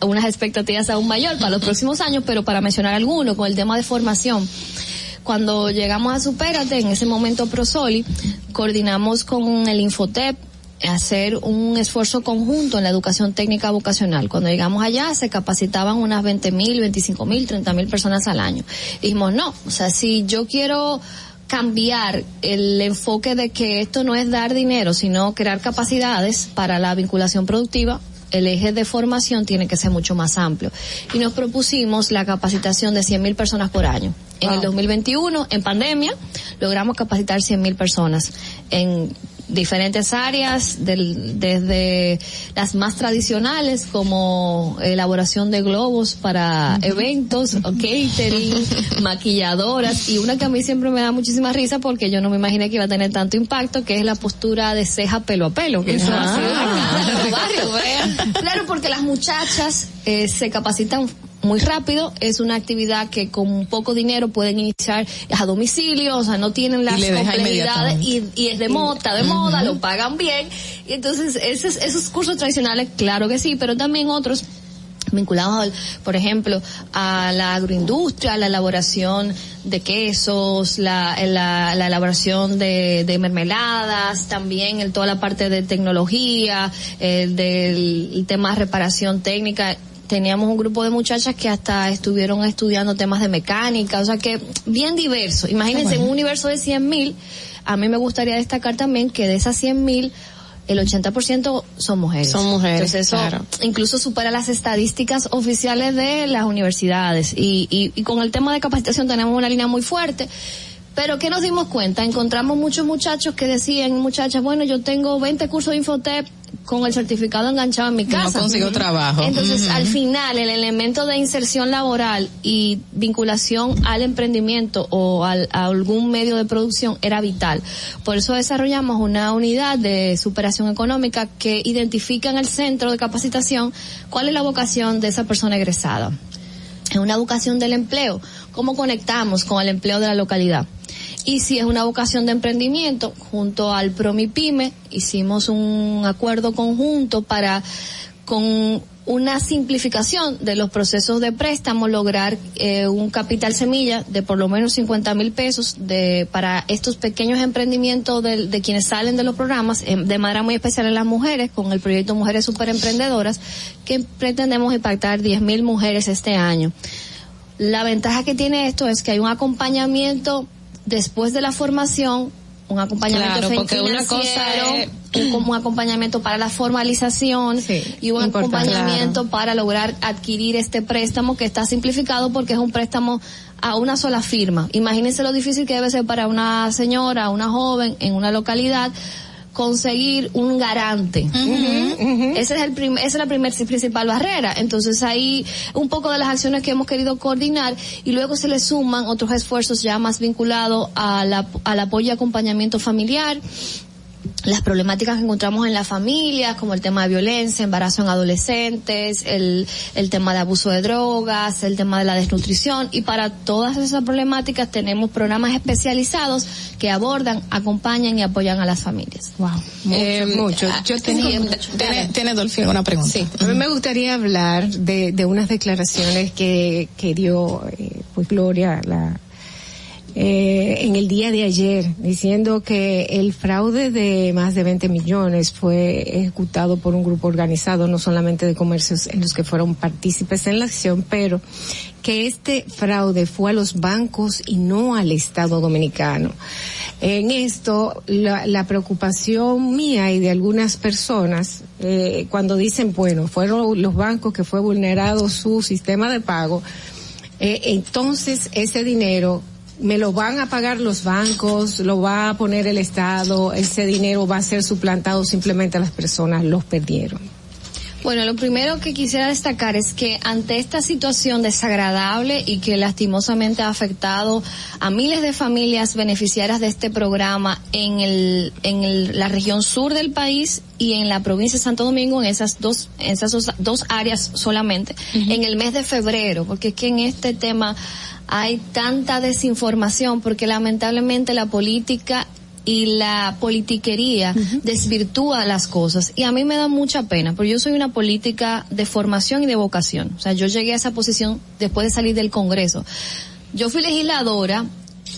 unas expectativas aún mayor para los próximos años, pero para mencionar algunos, con el tema de formación. Cuando llegamos a Supérate, en ese momento Prosoli, coordinamos con el Infotep, hacer un esfuerzo conjunto en la educación técnica vocacional. Cuando llegamos allá se capacitaban unas 20 mil, 25 mil, 30 mil personas al año. Dijimos, no, o sea, si yo quiero cambiar el enfoque de que esto no es dar dinero, sino crear capacidades para la vinculación productiva, el eje de formación tiene que ser mucho más amplio. Y nos propusimos la capacitación de 100.000 personas por año. En el 2021, en pandemia, logramos capacitar 100.000 personas en diferentes áreas, del, desde las más tradicionales como elaboración de globos para eventos, catering, maquilladoras y una que a mí siempre me da muchísima risa porque yo no me imaginé que iba a tener tanto impacto, que es la postura de ceja pelo a pelo, que eso ha sido barrio, vean. Claro, porque las muchachas eh, se capacitan muy rápido, es una actividad que con poco dinero pueden iniciar a domicilio, o sea, no tienen las Y complejidades y, y es de moda, de moda, lo pagan bien, y entonces esos, esos cursos tradicionales, claro que sí, pero también otros vinculados, al- por ejemplo, a la agroindustria, a la elaboración de quesos, la, la, la elaboración de, de mermeladas, también el, toda la parte de tecnología, el del el tema de reparación técnica. Teníamos un grupo de muchachas que hasta estuvieron estudiando temas de mecánica, o sea que bien diverso. Imagínense, en un universo de 100 mil, a mí me gustaría destacar también que de esas 100 mil, el 80% son mujeres. Son mujeres, Entonces eso claro. incluso supera las estadísticas oficiales de las universidades. Y, y, y con el tema de capacitación tenemos una línea muy fuerte. Pero ¿qué nos dimos cuenta? Encontramos muchos muchachos que decían, muchachas, bueno, yo tengo 20 cursos de Infotep con el certificado enganchado en mi No casa. consigo Ujú. trabajo. Entonces, al final, el elemento de inserción laboral y vinculación al emprendimiento o al, a algún medio de producción era vital. Por eso desarrollamos una unidad de superación económica que identifica en el centro de capacitación cuál es la vocación de esa persona egresada. En una vocación del empleo, cómo conectamos con el empleo de la localidad. Y si es una vocación de emprendimiento, junto al Promipyme hicimos un acuerdo conjunto para con una simplificación de los procesos de préstamo lograr eh, un capital semilla de por lo menos 50 mil pesos de para estos pequeños emprendimientos de, de quienes salen de los programas eh, de manera muy especial en las mujeres con el proyecto Mujeres Superemprendedoras que pretendemos impactar 10 mil mujeres este año. La ventaja que tiene esto es que hay un acompañamiento después de la formación, un acompañamiento Claro, porque una financiero, cosa es- un, acompañamiento para la formalización y un acompañamiento para lograr adquirir este préstamo que está simplificado porque es un préstamo a una sola firma. Imagínense lo difícil que debe ser para una señora, una joven en una localidad conseguir un garante. Ese es el prim- esa es la primer, principal barrera. Entonces ahí un poco de las acciones que hemos querido coordinar y luego se le suman otros esfuerzos ya más vinculados a la- al apoyo y acompañamiento familiar las problemáticas que encontramos en las familias, como el tema de violencia, embarazo en adolescentes, el, el tema de abuso de drogas, el tema de la desnutrición, y para todas esas problemáticas tenemos programas especializados que abordan, acompañan y apoyan a las familias. Wow. Eh, mucho. ah, Yo tengo sí, mucho. Tiene, tiene Dolphy una pregunta. Sí, a mí me gustaría hablar de, de unas declaraciones que, que dio eh, pues Gloria la, eh, en el día de ayer, diciendo que el fraude de más de 20 millones fue ejecutado por un grupo organizado, no solamente de comercios en los que fueron partícipes en la acción, pero que este fraude fue a los bancos y no al Estado dominicano. En esto, la, la preocupación mía y de algunas personas, eh, cuando dicen, bueno, fueron los bancos que fue vulnerado su sistema de pago, eh, entonces ese dinero me lo van a pagar los bancos, lo va a poner el Estado, ese dinero va a ser suplantado simplemente a las personas, los perdieron. Bueno, lo primero que quisiera destacar es que ante esta situación desagradable y que lastimosamente ha afectado a miles de familias beneficiarias de este programa en el, en el- la región sur del país y en la provincia de Santo Domingo, en esas dos, en esas dos, dos áreas solamente, en el mes de febrero, porque es que en este tema hay tanta desinformación, porque lamentablemente la política y la politiquería desvirtúa las cosas. Y a mí me da mucha pena, porque yo soy una política de formación y de vocación. O sea, yo llegué a esa posición después de salir del Congreso. Yo fui legisladora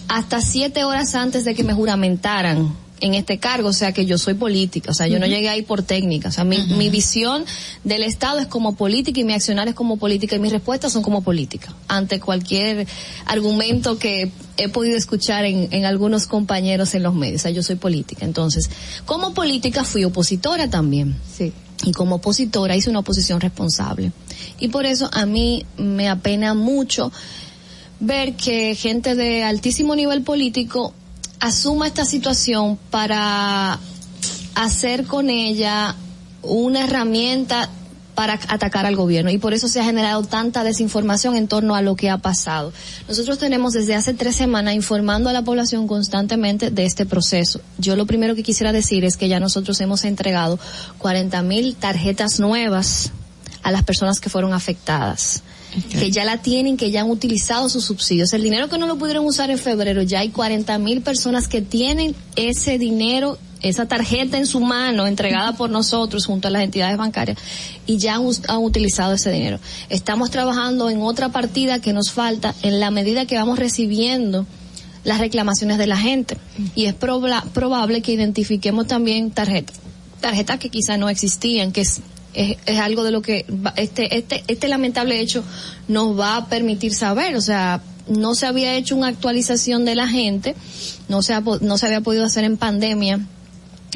hasta siete horas antes de que me juramentaran en este cargo, o sea que yo soy política, o sea, yo no llegué ahí por técnica, o sea, mi, mi visión del Estado es como política y mi accionar es como política y mis respuestas son como política, ante cualquier argumento que he podido escuchar en, en algunos compañeros en los medios, o sea, yo soy política, entonces, como política fui opositora también. Sí. Y como opositora hice una oposición responsable. Y por eso a mí me apena mucho ver que gente de altísimo nivel político asuma esta situación para hacer con ella una herramienta para atacar al gobierno y por eso se ha generado tanta desinformación en torno a lo que ha pasado. Nosotros tenemos desde hace tres semanas informando a la población constantemente de este proceso. Yo lo primero que quisiera decir es que ya nosotros hemos entregado 40 mil tarjetas nuevas a las personas que fueron afectadas que ya la tienen, que ya han utilizado sus subsidios. El dinero que no lo pudieron usar en febrero, ya hay 40 mil personas que tienen ese dinero, esa tarjeta en su mano, entregada por nosotros junto a las entidades bancarias, y ya han, utilizado ese dinero. Estamos trabajando en otra partida que nos falta en la medida que vamos recibiendo las reclamaciones de la gente. Y es probable que identifiquemos también tarjetas, tarjetas que quizá no existían, que es es, algo de lo que este, este, este lamentable hecho nos va a permitir saber, o sea, no se había hecho una actualización de la gente, no se, ha no se había podido hacer en pandemia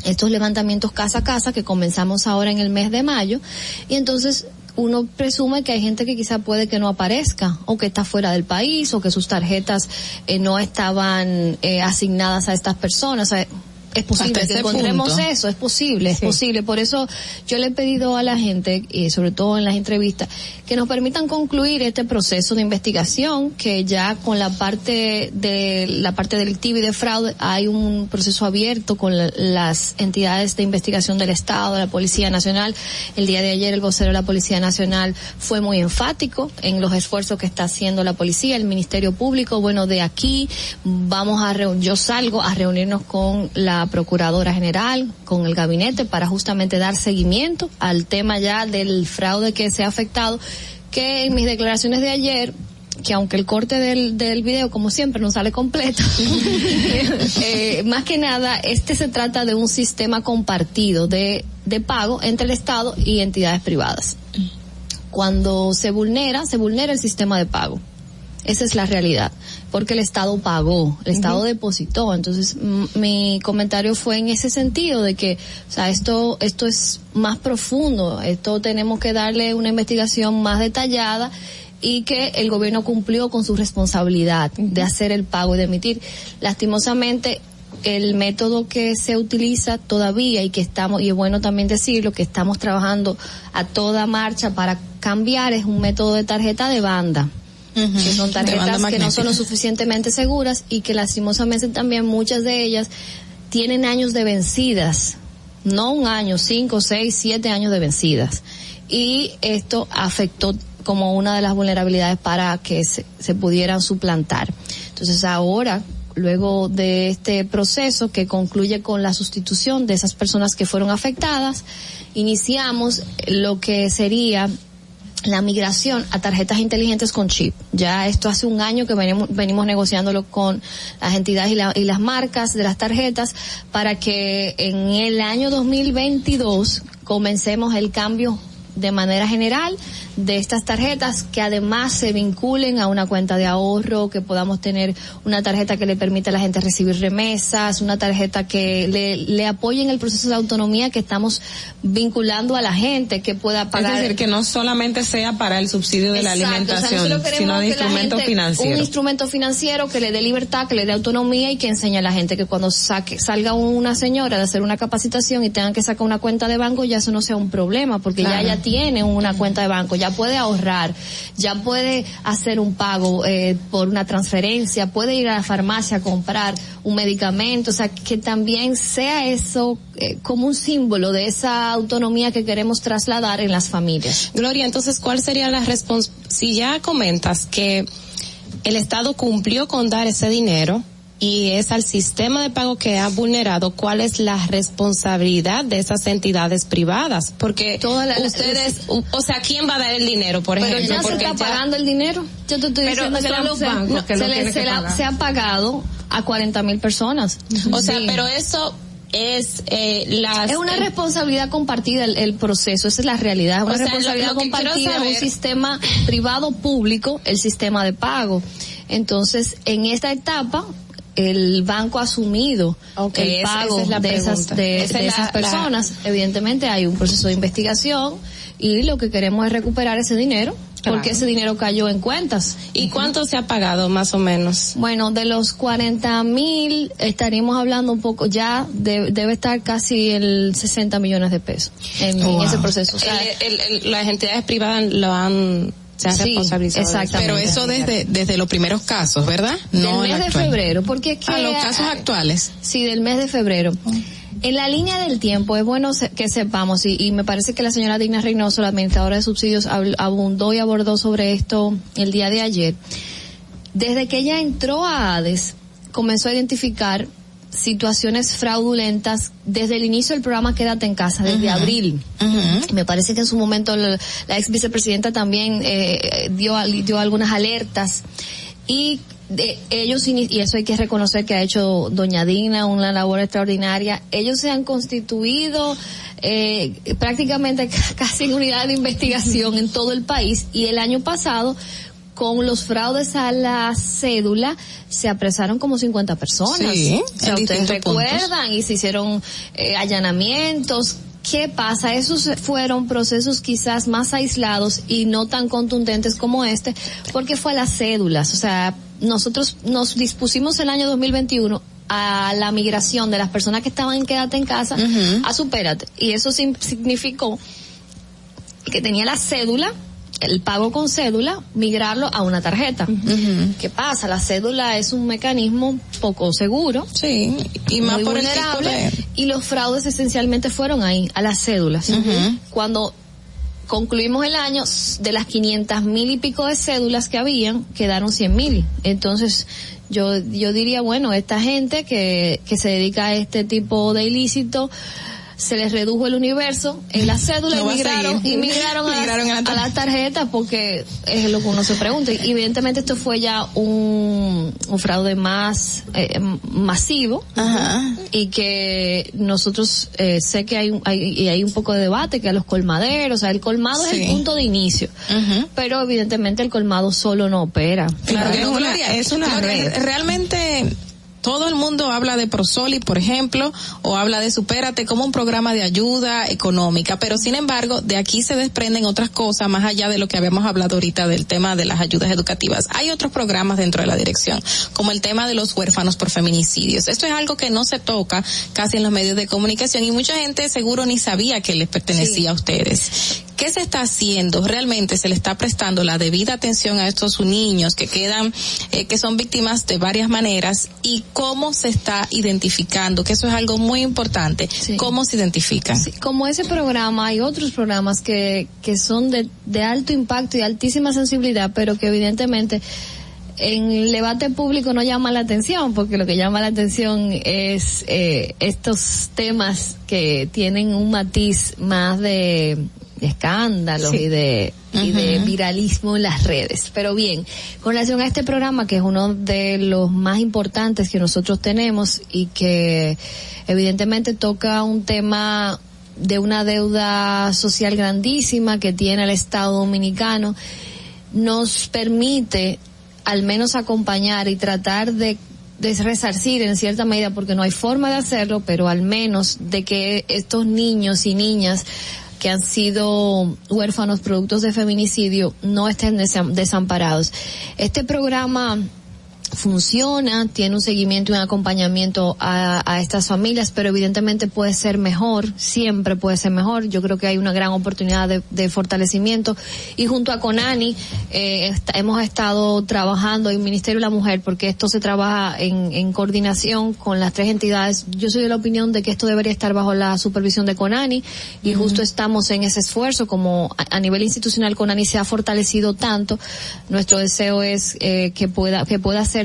estos levantamientos casa a casa que comenzamos ahora en el mes de mayo y entonces uno presume que hay gente que quizá puede que no aparezca o que está fuera del país o que sus tarjetas eh, no estaban eh, asignadas a estas personas. O sea, es posible que encontremos punto. eso, es posible, es Sí. posible. Por eso yo le he pedido a la gente, y sobre todo en las entrevistas, que nos permitan concluir este proceso de investigación, que ya con la parte de la parte delictiva y de fraude hay un proceso abierto con la- las entidades de investigación del Estado, la Policía Nacional. El día de ayer el vocero de la Policía Nacional fue muy enfático en los esfuerzos que está haciendo la policía, el Ministerio Público. Bueno, de aquí vamos a yo salgo a reunirnos con la Procuradora General, con el gabinete para justamente dar seguimiento al tema ya del fraude que se ha afectado, que en mis declaraciones de ayer que aunque el corte del, del video, como siempre, no sale completo, eh, más que nada, este se trata de un sistema compartido de, de pago entre el Estado y entidades privadas. Cuando se vulnera, se vulnera el sistema de pago. Esa es la realidad, porque el Estado pagó, el Estado depositó. Entonces, mi comentario fue en ese sentido de que, o sea, esto, esto es más profundo, esto tenemos que darle una investigación más detallada y que el gobierno cumplió con su responsabilidad de hacer el pago y de emitir. Lastimosamente, el método que se utiliza todavía y que estamos, y es bueno también decirlo, que estamos trabajando a toda marcha para cambiar es un método de tarjeta de banda que son tarjetas que no son lo suficientemente seguras y que lastimosamente también muchas de ellas tienen años de vencidas, no un año, cinco, seis, siete años de vencidas. Y esto afectó como una de las vulnerabilidades para que se, se pudieran suplantar. Entonces ahora, luego de este proceso que concluye con la sustitución de esas personas que fueron afectadas, iniciamos lo que sería la migración a tarjetas inteligentes con chip. Ya esto hace un año que venimos, venimos negociándolo con las entidades y, la- y las marcas de las tarjetas para que en el año 2022 comencemos el cambio de manera general de estas tarjetas que además se vinculen a una cuenta de ahorro, que podamos tener una tarjeta que le permita a la gente recibir remesas, una tarjeta que le, le apoye en el proceso de autonomía que estamos vinculando a la gente, que pueda pagar. Es decir, que no solamente sea para el subsidio de la Exacto, o sea, alimentación, sino de instrumento gente- financiero. Un instrumento financiero que le dé libertad, que le dé autonomía y que enseñe a la gente que cuando saque, salga una señora de hacer una capacitación y tengan que sacar una cuenta de banco, ya eso no sea un problema, porque Claro. ya ya tiene una cuenta de banco, ya puede ahorrar, ya puede hacer un pago eh, por una transferencia, puede ir a la farmacia a comprar un medicamento, o sea, que también sea eso eh, como un símbolo de esa autonomía que queremos trasladar en las familias. Gloria, entonces, ¿cuál sería la responsabilidad? Si ya comentas que el Estado cumplió con dar ese dinero, y es al sistema de pago que ha vulnerado, ¿cuál es la responsabilidad de esas entidades privadas? Porque ustedes, o sea, ¿quién va a dar el dinero, por Pero ejemplo? ya se está pagando el dinero. Yo te estoy Pero diciendo que son los se, bancos que lo se le- se la- se ha pagado a 40 mil personas. O sea, Sí. pero eso es eh, las... Es una responsabilidad compartida el, el proceso, esa es la realidad, es una O sea, responsabilidad lo- lo compartida, un sistema privado público, el sistema de pago. Entonces, en esta etapa el banco ha asumido Ok, el pago esa es la de esas de, Esa de es la- esas personas. Evidentemente hay un proceso de investigación y lo que queremos es recuperar ese dinero Claro. porque ese dinero cayó en cuentas. ¿Y cuánto se ha pagado más o menos? Bueno, de los 40 mil estaríamos hablando un poco, ya de- debe estar casi el 60 millones de pesos en, ese proceso. O sea, El- el- el- las entidades privadas lo han, se han Sí, responsabilizado. exactamente. Pero eso desde, desde los primeros casos, ¿verdad? del No el mes de febrero, porque es que... A los casos actuales. Sí, del mes de febrero. En la línea del tiempo es bueno se- que sepamos, y, y me parece que la señora Digna Reynoso, la administradora de subsidios, abundó y abordó sobre esto el día de ayer. Desde que ella entró a ADES, comenzó a identificar situaciones fraudulentas desde el inicio del programa Quédate en casa, desde abril. Me parece que en su momento la, la ex vicepresidenta también eh, dio, dio algunas alertas. Y de ellos y eso hay que reconocer que ha hecho doña Digna una labor extraordinaria. Ellos se han constituido eh, prácticamente ca- casi en unidad de investigación en todo el país. Y el año pasado con los fraudes a la cédula se apresaron como 50 personas. Sí, o sea, en ustedes puntos. recuerdan y se hicieron eh, allanamientos. ¿Qué pasa? Esos fueron procesos quizás más aislados y no tan contundentes como este, porque fue a las cédulas. O sea, nosotros nos dispusimos el año 2021 a la migración de las personas que estaban en quédate en casa a supérate. Y eso significó que tenía la cédula, el pago con cédula, migrarlo a una tarjeta. ¿Qué pasa? La cédula es un mecanismo poco seguro. Sí, y más muy por el vulnerable, de- y los fraudes esencialmente fueron ahí, a las cédulas. Cuando concluimos el año, de las 500 mil y pico de cédulas que habían, quedaron 100 mil. Entonces, yo, yo diría, bueno, esta gente que, que se dedica a este tipo de ilícito, se les redujo el universo en la cédula No y migraron, y migraron, a, Migraron a las, la a las tarjetas porque es lo que uno se pregunta. Y evidentemente esto fue ya un, un fraude más eh, masivo. Y que nosotros eh, sé que hay, un- hay y hay un poco de debate que a los colmaderos, o sea, el colmado es el punto de inicio, pero evidentemente el colmado solo no opera. Claro, Gloria, re- Realmente todo el mundo habla de Prosoli, por ejemplo, o habla de Supérate como un programa de ayuda económica, pero sin embargo, de aquí se desprenden otras cosas más allá de lo que habíamos hablado ahorita del tema de las ayudas educativas. Hay otros programas dentro de la dirección, como el tema de los huérfanos por feminicidios. Esto es algo que no se toca casi en los medios de comunicación y mucha gente seguro ni sabía que les pertenecía a ustedes. ¿Qué se está haciendo? ¿Realmente se le está prestando la debida atención a estos niños que quedan, eh, que son víctimas de varias maneras? ¿Y cómo se está identificando? Que eso es algo muy importante. ¿Cómo se identifican? como ese programa hay otros programas que, que son de, de alto impacto y altísima sensibilidad, pero que evidentemente en el debate público no llama la atención, porque lo que llama la atención es eh, estos temas que tienen un matiz más de, de escándalos Sí. y de y de Ujú. viralismo en las redes. Pero bien, con relación a este programa, que es uno de los más importantes que nosotros tenemos y que evidentemente toca un tema de una deuda social grandísima que tiene el Estado dominicano, nos permite al menos acompañar y tratar de de resarcir en cierta medida porque no hay forma de hacerlo, pero al menos de que estos niños y niñas que han sido huérfanos productos de feminicidio no estén desam- desamparados. Este programa funciona, tiene un seguimiento y un acompañamiento a, a estas familias, pero evidentemente puede ser mejor, siempre puede ser mejor. Yo creo que hay una gran oportunidad de, de fortalecimiento y junto a Conani eh, hemos estado trabajando en Ministerio de la Mujer porque esto se trabaja en, en coordinación con las tres entidades. Yo soy de la opinión de que esto debería estar bajo la supervisión de Conani y justo estamos en ese esfuerzo como a, a nivel institucional Conani se ha fortalecido tanto. Nuestro deseo es eh, que pueda que pueda ser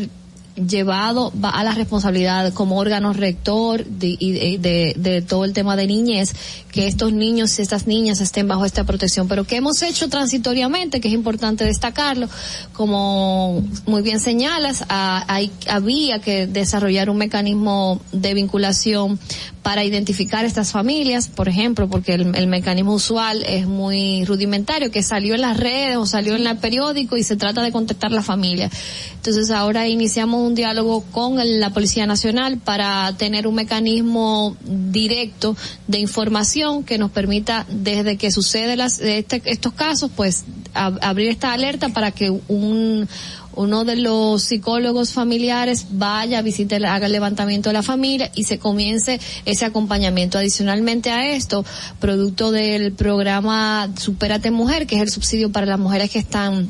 llevado va a la responsabilidad como órgano rector de, de, de- de todo el tema de niñez, que estos niños y estas niñas estén bajo esta protección. Pero que hemos hecho transitoriamente, que es importante destacarlo, como muy bien señalas, a- hay, había que desarrollar un mecanismo de vinculación para identificar estas familias, por ejemplo, porque el, el mecanismo usual es muy rudimentario, que salió en las redes o salió en el periódico y se trata de contactar la familia. Entonces ahora iniciamos un diálogo con la Policía Nacional para tener un mecanismo directo de información que nos permita, desde que sucede las, este- estos casos, pues ab- abrir esta alerta para que un uno de los psicólogos familiares vaya, visite, haga el levantamiento de la familia y se comience ese acompañamiento. Adicionalmente a esto, producto del programa Supérate Mujer, que es el subsidio para las mujeres que están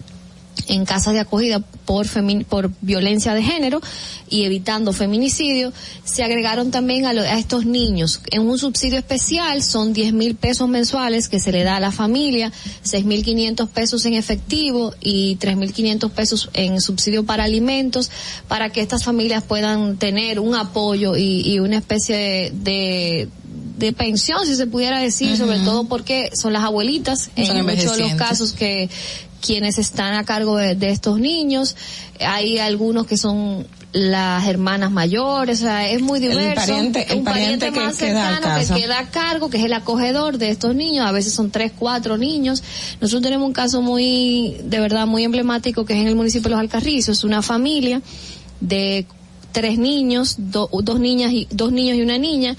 en casas de acogida por por violencia de género y evitando feminicidio, se agregaron también a, lo- a estos niños. En un subsidio especial, son 10 mil pesos mensuales que se le da a la familia, 6 mil 500 pesos en efectivo y 3 mil 500 pesos en subsidio para alimentos, para que estas familias puedan tener un apoyo y, y una especie de, de de pensión, si se pudiera decir, sobre todo porque son las abuelitas, Son en muchos de los casos que quienes están a cargo de, de estos niños, hay algunos que son las hermanas mayores, o sea, es muy diverso. pariente- el un pariente pariente que más cercano que queda a cargo, que es el acogedor de estos niños, a veces son tres, cuatro niños. Nosotros tenemos un caso muy, de verdad, muy emblemático que es en el municipio de Los Alcarrizos, una familia de tres niños, do- dos niñas y dos niños y una niña.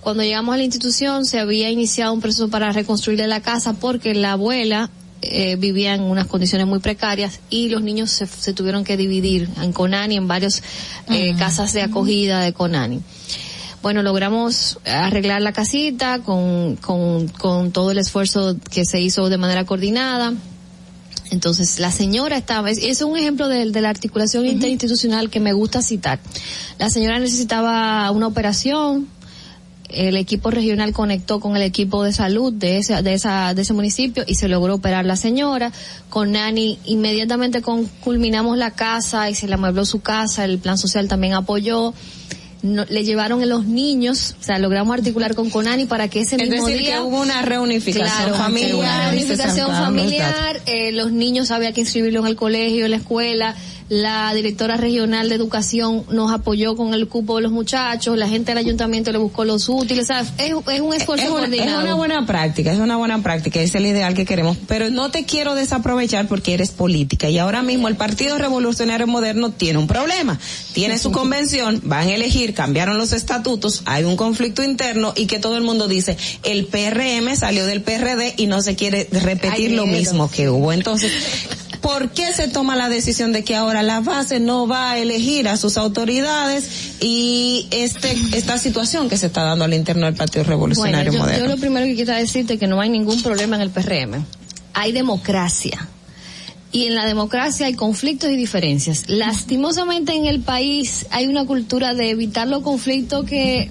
Cuando llegamos a la institución se había iniciado un proceso para reconstruirle la casa porque la abuela eh, vivía en unas condiciones muy precarias y los niños se, se tuvieron que dividir en Conani, en varias eh, casas de acogida de Conani. Bueno, logramos arreglar la casita con, con, con todo el esfuerzo que se hizo de manera coordinada. Entonces, la señora estaba, es, es un ejemplo de, de la articulación interinstitucional que me gusta citar. La señora necesitaba una operación, el equipo regional conectó con el equipo de salud de ese, de esa, de ese municipio y se logró operar la señora. Con Nani inmediatamente con, culminamos la casa y se le amuebló su casa, el plan social también apoyó. No- le llevaron a los niños, o sea, logramos articular con Conani para que ese Es mismo decir, día que hubo una reunificación Claro, familiar. Una reunificación familiar, eh, los niños había que inscribirlo en el colegio, en la escuela, la directora regional de educación nos apoyó con el cupo de los muchachos, la gente del ayuntamiento le buscó los útiles, ¿sabes? Es, es un esfuerzo es una, es una buena práctica, es una buena práctica, es el ideal que queremos, pero no te quiero desaprovechar porque eres política y ahora mismo el Partido Revolucionario Moderno tiene un problema, tiene su convención, van a elegir, cambiaron los estatutos, hay un conflicto interno y que todo el mundo dice, el PRM salió del PRD y no se quiere repetir lo mismo que hubo. Entonces, ¿Por qué se toma la decisión de que ahora la base no va a elegir a sus autoridades y este esta situación que se está dando al interno del Partido Revolucionario Bueno, yo, Moderno? yo lo primero que quiero decirte es que no hay ningún problema en el PRM. Hay democracia. Y en la democracia hay conflictos y diferencias. Lastimosamente en el país hay una cultura de evitar los conflictos que,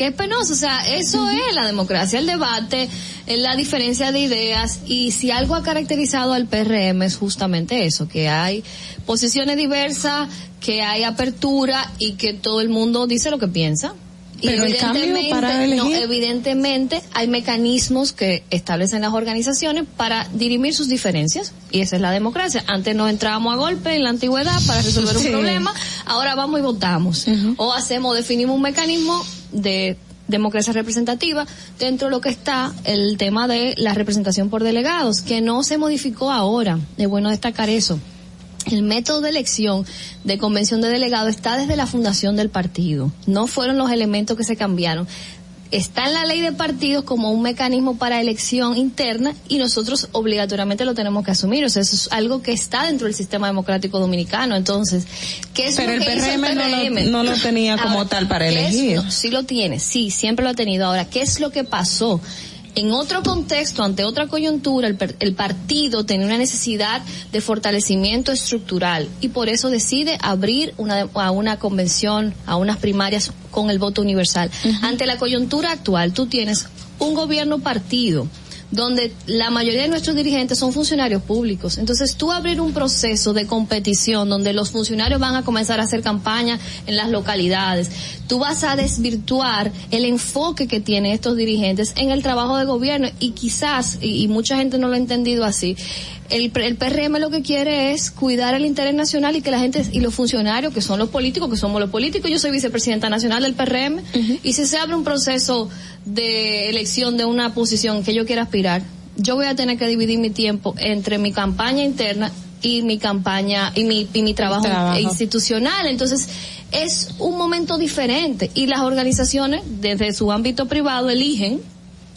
que es penoso. O sea, eso es la democracia, el debate, eh, la diferencia de ideas. Y si algo ha caracterizado al PRM es justamente eso, que hay posiciones diversas, que hay apertura y que todo el mundo dice lo que piensa. Y Pero el cambio evidentemente- para no, elegir- evidentemente hay mecanismos que establecen las organizaciones para dirimir sus diferencias y esa es la democracia. Antes nos entrábamos a golpe en la antigüedad para resolver un problema, ahora vamos y votamos. O hacemos, definimos un mecanismo de democracia representativa dentro de lo que está el tema de la representación por delegados, que no se modificó ahora. Es bueno destacar eso. El método de elección de convención de delegados está desde la fundación del partido. No fueron los elementos que se cambiaron. Está en la ley de partidos como un mecanismo para elección interna y nosotros obligatoriamente lo tenemos que asumir. O sea, eso es algo que está dentro del sistema democrático dominicano. Entonces, ¿qué es Pero lo el que hizo PRM no lo- no lo tenía como tal para elegir. No, sí lo tiene, sí, siempre lo ha tenido. Ahora, ¿qué es lo que pasó? En otro contexto, ante otra coyuntura, el, el partido tenía una necesidad de fortalecimiento estructural y por eso decide abrir una, a una convención, a unas primarias con el voto universal. Ante la coyuntura actual, tú tienes un gobierno partido donde la mayoría de nuestros dirigentes son funcionarios públicos. Entonces, tú abrir un proceso de competición donde los funcionarios van a comenzar a hacer campaña en las localidades, tú vas a desvirtuar el enfoque que tienen estos dirigentes en el trabajo de gobierno y quizás, y, y mucha gente no lo ha entendido así, el, el PRM lo que quiere es cuidar el interés nacional y que la gente y los funcionarios, que son los políticos, que somos los políticos, yo soy vicepresidenta nacional del PRM, y si se abre un proceso de elección de una posición que yo quiera aspirar, yo voy a tener que dividir mi tiempo entre mi campaña interna y mi campaña y mi, y mi trabajo, Trabajo. institucional. Entonces, es un momento diferente y las organizaciones desde su ámbito privado eligen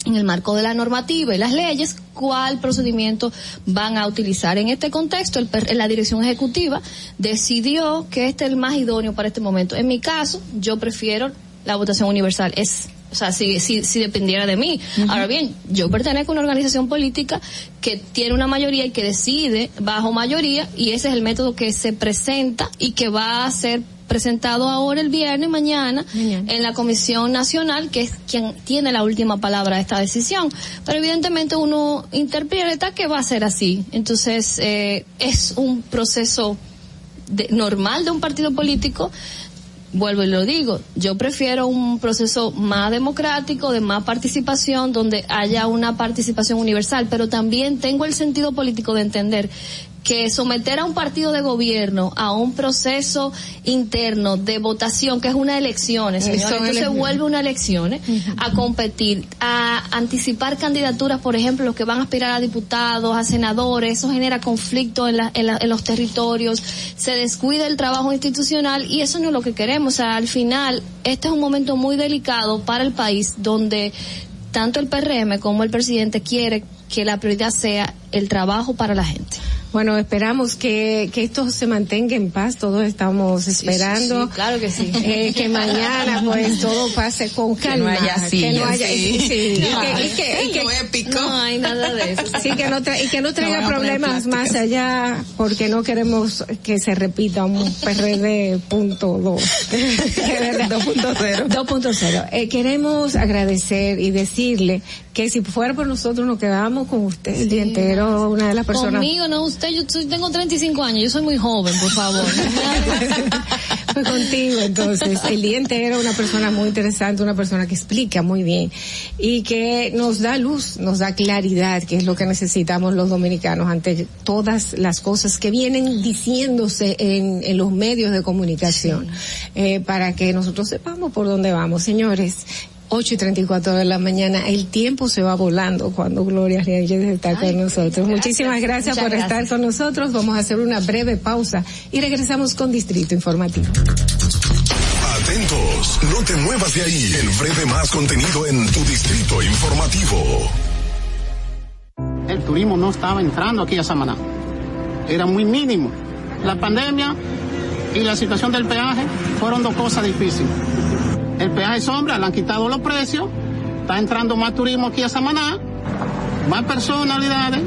en el marco de la normativa y las leyes cuál procedimiento van a utilizar. En este contexto, el la dirección ejecutiva decidió que este es el más idóneo para este momento. En mi caso, yo prefiero la votación universal. Es o sea, si, si, si dependiera de mí. Ahora bien, yo pertenezco a una organización política que tiene una mayoría y que decide bajo mayoría y ese es el método que se presenta y que va a ser presentado ahora el viernes mañana en la Comisión Nacional, que es quien tiene la última palabra de esta decisión. Pero evidentemente uno interpreta que va a ser así. Entonces, eh, es un proceso de- normal de un partido político vuelvo y lo digo, yo prefiero un proceso más democrático, de más participación, donde haya una participación universal, pero también tengo el sentido político de entender que someter a un partido de gobierno a un proceso interno de votación, que es una elección, es entonces elección. vuelve una elección, a competir, a anticipar candidaturas, por ejemplo, los que van a aspirar a diputados, a senadores, eso genera conflicto en, la- en la- en los territorios, se descuida el trabajo institucional y eso no es lo que queremos. O sea, al final, este es un momento muy delicado para el país donde tanto el PRM como el presidente quiere que la prioridad sea el trabajo para la gente. Bueno, esperamos que, que esto se mantenga en paz. Todos estamos esperando. sí, claro que sí. eh, que mañana pues todo pase con Que calma. no haya que sillas, no haya, sí. sí, y que- y que- y que- lo épico. No hay nada de eso. Sí, que no tra- y que no traiga No problemas más allá, porque no queremos que se repita un PRD punto dos. 2.0. 2.0. Eh, queremos agradecer y decirle que si fuera por nosotros nos quedábamos con usted el día entero, una de las personas. Conmigo, no usted, yo tengo 35 años, yo soy muy joven, por favor. Pues contigo, entonces, el día entero una persona muy interesante, una persona que explica muy bien y que nos da luz, nos da claridad, que es lo que necesitamos los dominicanos ante todas las cosas que vienen diciéndose en, en los medios de comunicación, eh, para que nosotros sepamos por dónde vamos. Señores, 8 y 34 de la mañana, el tiempo se va volando cuando Gloria Reyes está con nosotros. Muchísimas gracias Muchas por estar con nosotros. Vamos a hacer una breve pausa y regresamos con Distrito Informativo. Atentos, no te muevas de ahí. El breve más contenido en tu distrito informativo. El turismo no estaba entrando aquí a Samaná. Era muy mínimo. La pandemia y la situación del peaje fueron dos cosas difíciles. El peaje sombra, le han quitado los precios, está entrando más turismo aquí a Samaná, más personalidades,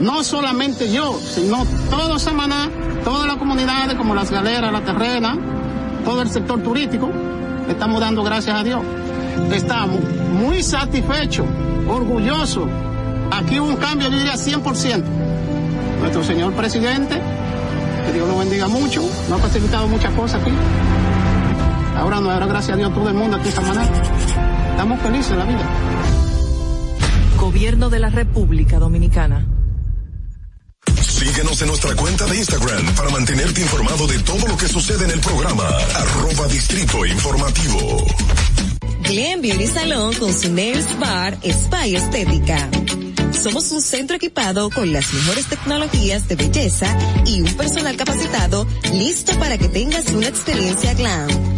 no solamente yo, sino todo Samaná, todas las comunidades como las galeras, la terrena, todo el sector turístico, estamos dando gracias a Dios. Estamos muy satisfechos, orgullosos. Aquí hubo un cambio, yo diría 100%. Nuestro señor presidente, que Dios lo bendiga mucho, nos ha facilitado muchas cosas aquí. Ahora no, ahora gracias a Dios todo el mundo aquí en Samaná. Estamos felices de la vida. Gobierno de la República Dominicana. Síguenos en nuestra cuenta de Instagram para mantenerte informado de todo lo que sucede en el programa. Arroba Distrito Informativo. Glen Beauty Salón con su Nails Bar Spa y Estética. Somos un centro equipado con las mejores tecnologías de belleza y un personal capacitado listo para que tengas una experiencia glam.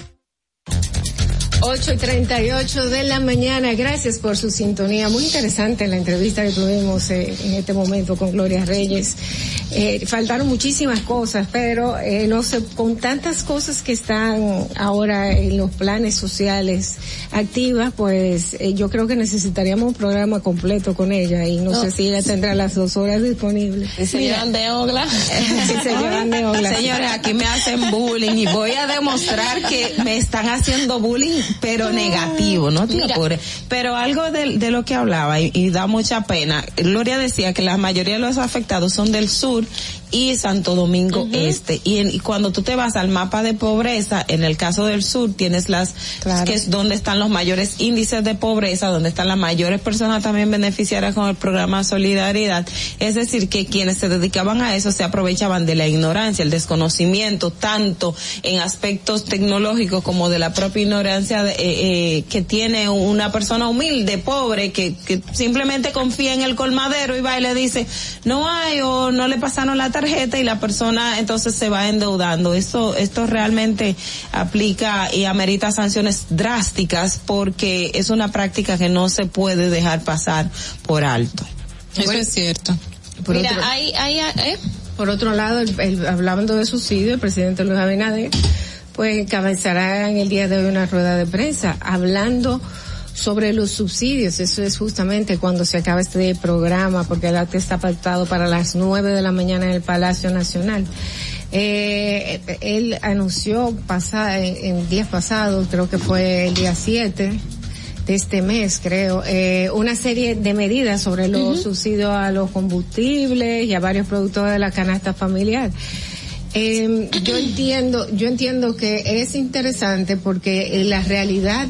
8 y 38 de la mañana. Gracias por su sintonía. Muy interesante la entrevista que tuvimos eh, en este momento con Gloria Reyes. Eh, faltaron muchísimas cosas, pero eh, no sé, con tantas cosas que están ahora en los planes sociales activas, pues eh, yo creo que necesitaríamos un programa completo con ella y no, No. sé si ella tendrá las dos horas disponibles. Si se llevan de ogla. Si se llevan de ogla. Señores, aquí me hacen bullying y voy a demostrar que me están haciendo bullying, pero negativo, no apures. Pero algo de, de lo que hablaba y, y da mucha pena. Gloria decía que la mayoría de los afectados son del sur y Santo Domingo Este. Y, en- y cuando tú te vas al mapa de pobreza, en el caso del sur tienes las, que es donde están los mayores índices de pobreza, donde están las mayores personas también beneficiarias con el programa Solidaridad. Es decir, que quienes se dedicaban a eso se aprovechaban de la ignorancia, el desconocimiento, tanto en aspectos tecnológicos como de la propia ignorancia de- eh, eh, que tiene una persona humilde, pobre, que, que simplemente confía en el colmadero y va y le dice, no hay o no le pasaron la tarjeta y la persona entonces se va endeudando. Esto, esto realmente aplica y amerita sanciones drásticas porque es una práctica que no se puede dejar pasar por alto. Eso es cierto. Por Mira, otro- hay, hay, eh, Por otro lado, el- el- hablando de subsidio, el presidente Luis Abinader, pues encabezará en el día de hoy una rueda de prensa hablando sobre los subsidios. Eso es justamente cuando se acaba este programa, porque el acto está pactado para las nueve de la mañana en el Palacio Nacional. Eh, él anunció pasa, en, en días pasados, creo que fue el día 7 de este mes, creo, eh, una serie de medidas sobre los subsidios a los combustibles y a varios productos de la canasta familiar. Eh, yo entiendo, yo entiendo que es interesante porque la realidad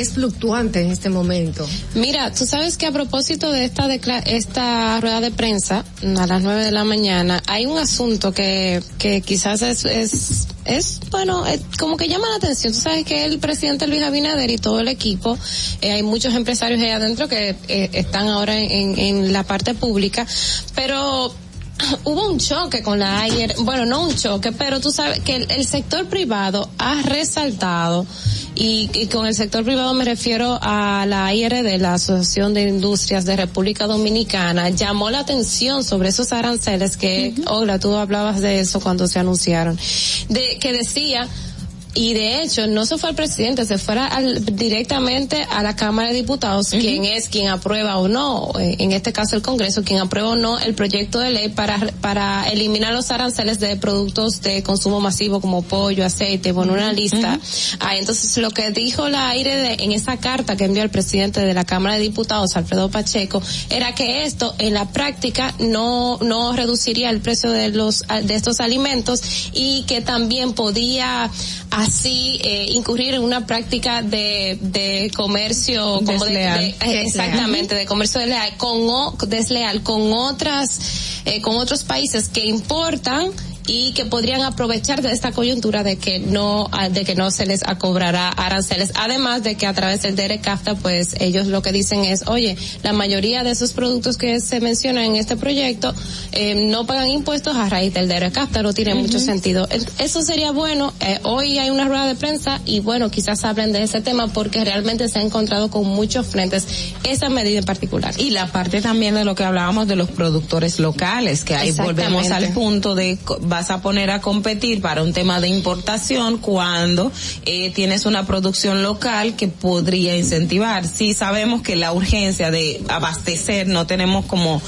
es fluctuante en este momento. Mira, tú sabes que a propósito de esta decla- esta rueda de prensa a las nueve de la mañana hay un asunto que que quizás es es es bueno eh, como que llama la atención. Tú sabes que el presidente Luis Abinader y todo el equipo eh, hay muchos empresarios ahí adentro que eh, están ahora en la parte pública, pero hubo un choque con la ayer, bueno, no un choque, pero tú sabes que el, el sector privado ha resaltado Y, y con el sector privado me refiero a la IRD, la Asociación de Industrias de República Dominicana, llamó la atención sobre esos aranceles que, Olga, tú hablabas de eso cuando se anunciaron, de que decía y de hecho no se fue al presidente, se fuera al, directamente a la Cámara de Diputados, quien es quien aprueba o no, eh, en este caso el Congreso, quien aprueba o no el proyecto de ley para, para eliminar los aranceles de productos de consumo masivo como pollo, aceite, bueno, una lista. Ah, entonces lo que dijo la aire de, en esa carta que envió el presidente de la Cámara de Diputados, Alfredo Pacheco, era que esto en la práctica no, no reduciría el precio de los, de estos alimentos y que también podía así eh, incurrir en una práctica de, de comercio como de- Desleal. de- eh, exactamente de comercio desleal con o- desleal con otras eh, con otros países que importan y que podrían aprovechar de esta coyuntura de que no de que no se les cobrará aranceles. Además de que a través del DERECAFTA pues ellos lo que dicen es oye la mayoría de esos productos que se mencionan en este proyecto eh, no pagan impuestos a raíz del DERECAFTA no tiene mucho sentido eso sería bueno eh, hoy hay una rueda de prensa y bueno quizás hablen de ese tema porque realmente se ha encontrado con muchos frentes esa medida en particular. Y la parte también de lo que hablábamos de los productores locales, que ahí volvemos al punto de vas a poner a competir para un tema de importación cuando eh, tienes una producción local que podría incentivar. Sí sabemos que la urgencia de abastecer no tenemos como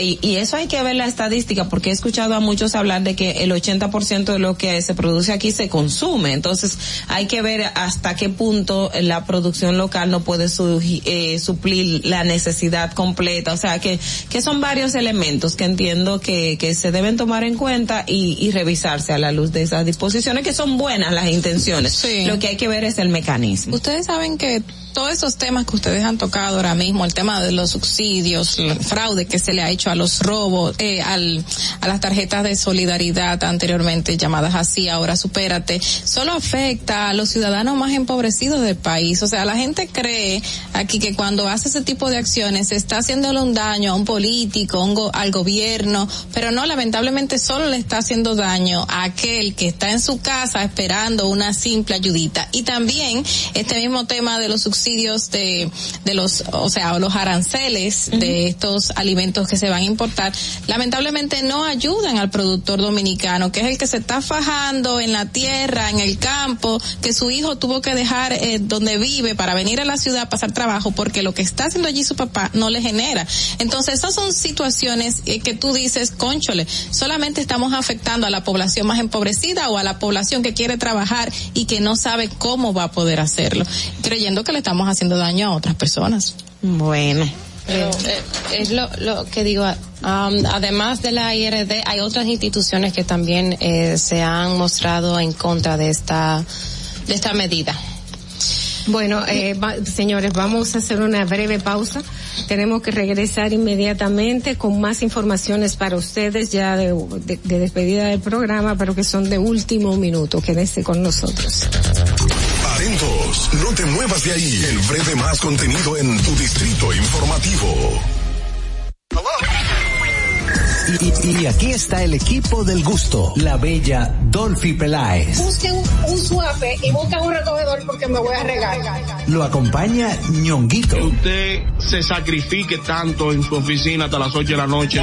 y, y eso hay que ver la estadística porque he escuchado a muchos hablar de que el 80% de lo que se produce aquí se consume. Entonces hay que ver hasta qué punto la producción local no puede su- eh, suplir la necesidad completa. O sea que, que son varios elementos que entiendo que, que se deben tomar en cuenta y, y revisarse a la luz de esas disposiciones que son buenas las intenciones. Lo que hay que ver es el mecanismo. Ustedes saben que todos esos temas que ustedes han tocado ahora mismo, el tema de los subsidios, el fraude que se le ha hecho a los robos, eh, al, a las tarjetas de solidaridad anteriormente llamadas así, ahora supérate, solo afecta a los ciudadanos más empobrecidos del país. O sea, la gente cree aquí que cuando hace ese tipo de acciones se está haciéndole un daño a un político, un go- al gobierno, pero no, lamentablemente solo le está haciendo daño a aquel que está en su casa esperando una simple ayudita. Y también este mismo tema de los subsidios de, de los, o sea, los aranceles de estos alimentos que se van a importar, lamentablemente no ayudan al productor dominicano, que es el que se está fajando en la tierra, en el campo, que su hijo tuvo que dejar eh, donde vive para venir a la ciudad a pasar trabajo, porque lo que está haciendo allí su papá no le genera. Entonces, esas son situaciones eh, que tú dices, conchole, solamente estamos afectando a la población más empobrecida o a la población que quiere trabajar y que no sabe cómo va a poder hacerlo, creyendo que le estamos haciendo daño a otras personas. Bueno. Pero, eh, es lo, lo que digo, am, además de la IRD, hay otras instituciones que también eh, se han mostrado en contra de esta, de esta medida. Bueno, eh, va- señores, vamos a hacer una breve pausa. Tenemos que regresar inmediatamente con más informaciones para ustedes ya de, de- de despedida del programa, pero que son de último minuto. Quédense con nosotros. Atentos, no te muevas de ahí. El breve más contenido en tu distrito informativo. Y, y- y aquí está el equipo del gusto, la bella Dolphy Peláez. Busquen un suape y busquen un recogedor porque me voy a regar. Lo acompaña ñonguito. Usted se sacrifique tanto en su oficina hasta las 8 de la noche.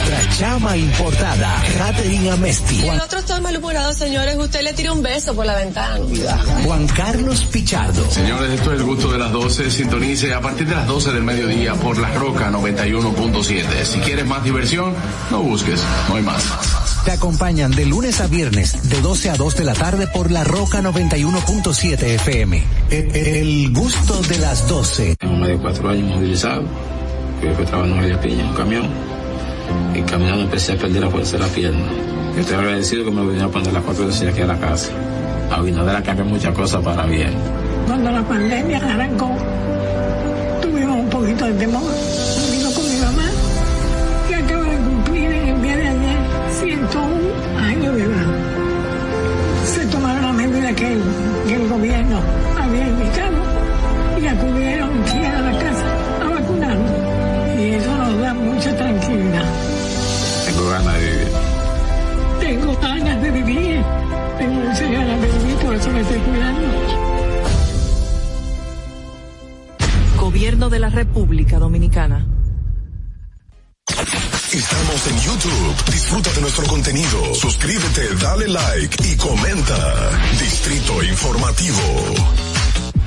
Nuestra chama importada, Catherine Amesti. El otro está malhumorado, señores. Usted le tira un beso por la ventana. Juan Carlos Pichardo. Señores, esto es el gusto de las 12. Sintonice a partir de las 12 del mediodía por La Roca 91.7. Si quieres más diversión, no busques, no hay más. Te acompañan de lunes a viernes, de 12 a 2 de la tarde por La Roca 91.7 FM. El, el gusto de las 12. Tengo más de cuatro años movilizado, que fue trabajando en Piña, en un camión, y caminando empecé a perder la fuerza de la pierna. Yo estoy agradecido que me vinieron a poner las cuatro veces aquí a la casa. A Abinader ha cambiado muchas cosas para bien. cuando la pandemia arrancó, tuvimos un poquito de temor. Vino con mi mamá, que acaba de cumplir en el día de ayer 101 años de edad. Se tomaron las medidas que, el- que el gobierno había indicado y acudieron Tengo ganas de vivir. Tengo muchas ganas de vivir, por eso me estoy cuidando. Gobierno de la República Dominicana. Estamos en YouTube. Disfruta de nuestro contenido. Suscríbete, dale like y comenta. Distrito Informativo.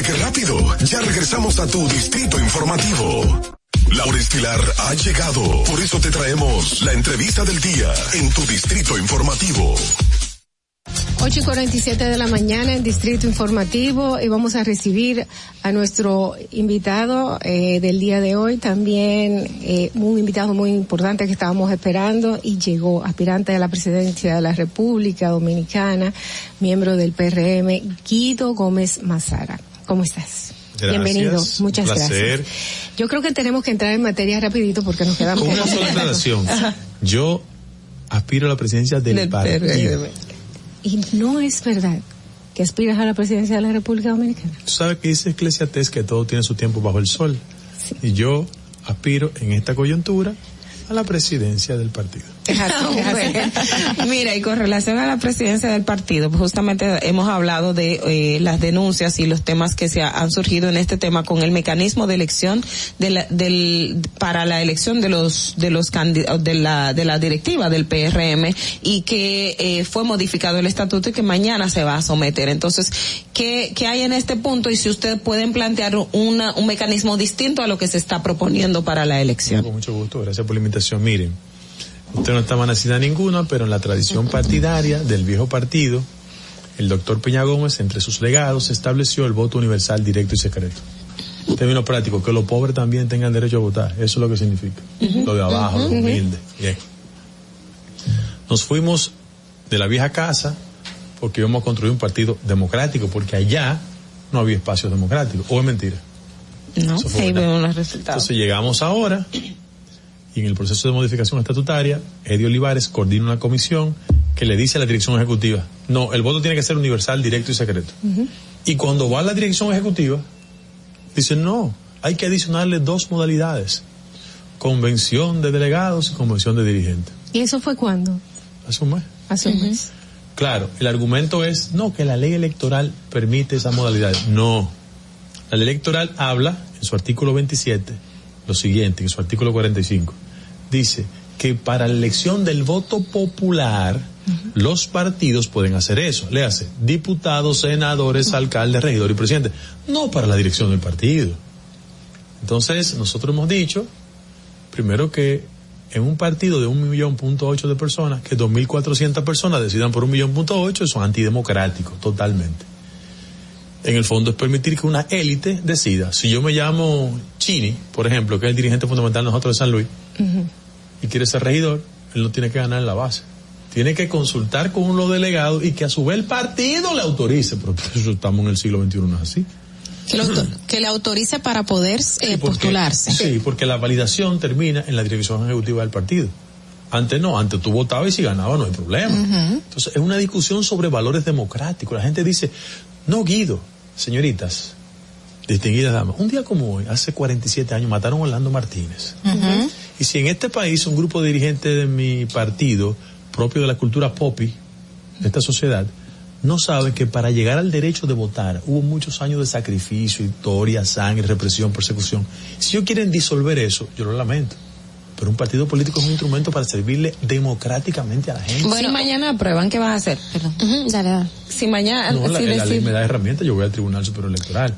¿Viste qué rápido? Ya regresamos a tu Distrito Informativo. Laura Estilar ha llegado. Por eso te traemos la entrevista del día en tu Distrito Informativo. 8 y 47 de la mañana en Distrito Informativo y vamos a recibir a nuestro invitado eh, del día de hoy, también eh, un invitado muy importante que estábamos esperando y llegó, aspirante a la presidencia de la República Dominicana, miembro del PRM, Guido Gómez Mazara. ¿Cómo estás? Gracias, Bienvenido, un muchas placer. gracias. Yo creo que tenemos que entrar en materia rapidito porque nos quedamos Con una sola aclaración. Yo aspiro a la presidencia del, Del partido. Y no es verdad que aspiras a la presidencia de la República Dominicana. Tú sabes que dice Eclesiastés que todo tiene su tiempo bajo el sol. Y yo aspiro en esta coyuntura a la presidencia del partido. Mira, y con relación a la presidencia del partido, pues justamente hemos hablado de eh, las denuncias y los temas que se ha- han surgido en este tema con el mecanismo de elección de la, del, para la elección de los de los de la de la directiva del PRM y que eh, fue modificado el estatuto y que mañana se va a someter. Entonces, ¿qué, qué hay en este punto y si ustedes pueden plantear una, un mecanismo distinto a lo que se está proponiendo para la elección? Con mucho gusto, gracias por la invitación. Miren, usted no estaba nacida ninguna, pero en la tradición partidaria del viejo partido, el doctor Peña Gómez, entre sus legados, estableció el voto universal directo y secreto. Término práctico, que los pobres también tengan derecho a votar. Eso es lo que significa. Lo de abajo, lo humilde. Bien. Nos fuimos de la vieja casa porque íbamos a construir un partido democrático, porque allá no había espacios democráticos. ¿O es mentira? No, verdad. vemos los resultados. Entonces llegamos ahora y en el proceso de modificación estatutaria, Eddie Olivares coordina una comisión que le dice a la dirección ejecutiva, no, el voto tiene que ser universal, directo y secreto. Y cuando va a la dirección ejecutiva, dice, no, hay que adicionarle dos modalidades, convención de delegados y convención de dirigentes. ¿Y eso fue cuándo? Hace un mes. Hace un mes. Claro, el argumento es, no, que la ley electoral permite esa modalidad. No. La ley electoral habla, en su artículo 27, lo siguiente, en su artículo 45, dice que para la elección del voto popular, los partidos pueden hacer eso. Le hace diputados, senadores, alcaldes, regidores y presidentes. No para la dirección del partido. Entonces, nosotros hemos dicho, primero que en un partido de un millón punto ocho de personas, que 2.400 personas decidan por un millón punto ocho, eso es antidemocrático, totalmente. En el fondo es permitir que una élite decida. Si yo me llamo Chini, por ejemplo, que es el dirigente fundamental de nosotros de San Luis, y quiere ser regidor, él no tiene que ganar en la base. Tiene que consultar con los delegados y que a su vez el partido le autorice, pero eso estamos en el siglo XXI, no es así. Que, lo auto- que le autorice para poder eh, postularse. Sí, porque la validación termina en la dirección ejecutiva del partido. Antes no, antes tú votabas y si ganabas no hay problema. Entonces es una discusión sobre valores democráticos. La gente dice, no Guido, señoritas, distinguidas damas, un día como hoy, hace 47 años, mataron a Orlando Martínez. Y si en este país un grupo de dirigentes de mi partido, propio de la cultura popi, de esta sociedad, no saben que para llegar al derecho de votar hubo muchos años de sacrificio, historia, sangre, represión, persecución. Si ellos quieren disolver eso, yo lo lamento. Pero un partido político es un instrumento para servirle democráticamente a la gente. Bueno, si mañana aprueban, ¿qué vas a hacer? Perdón. dale, dale. Si mañana... No, la, la ley me da herramientas, yo voy al Tribunal Superior Electoral.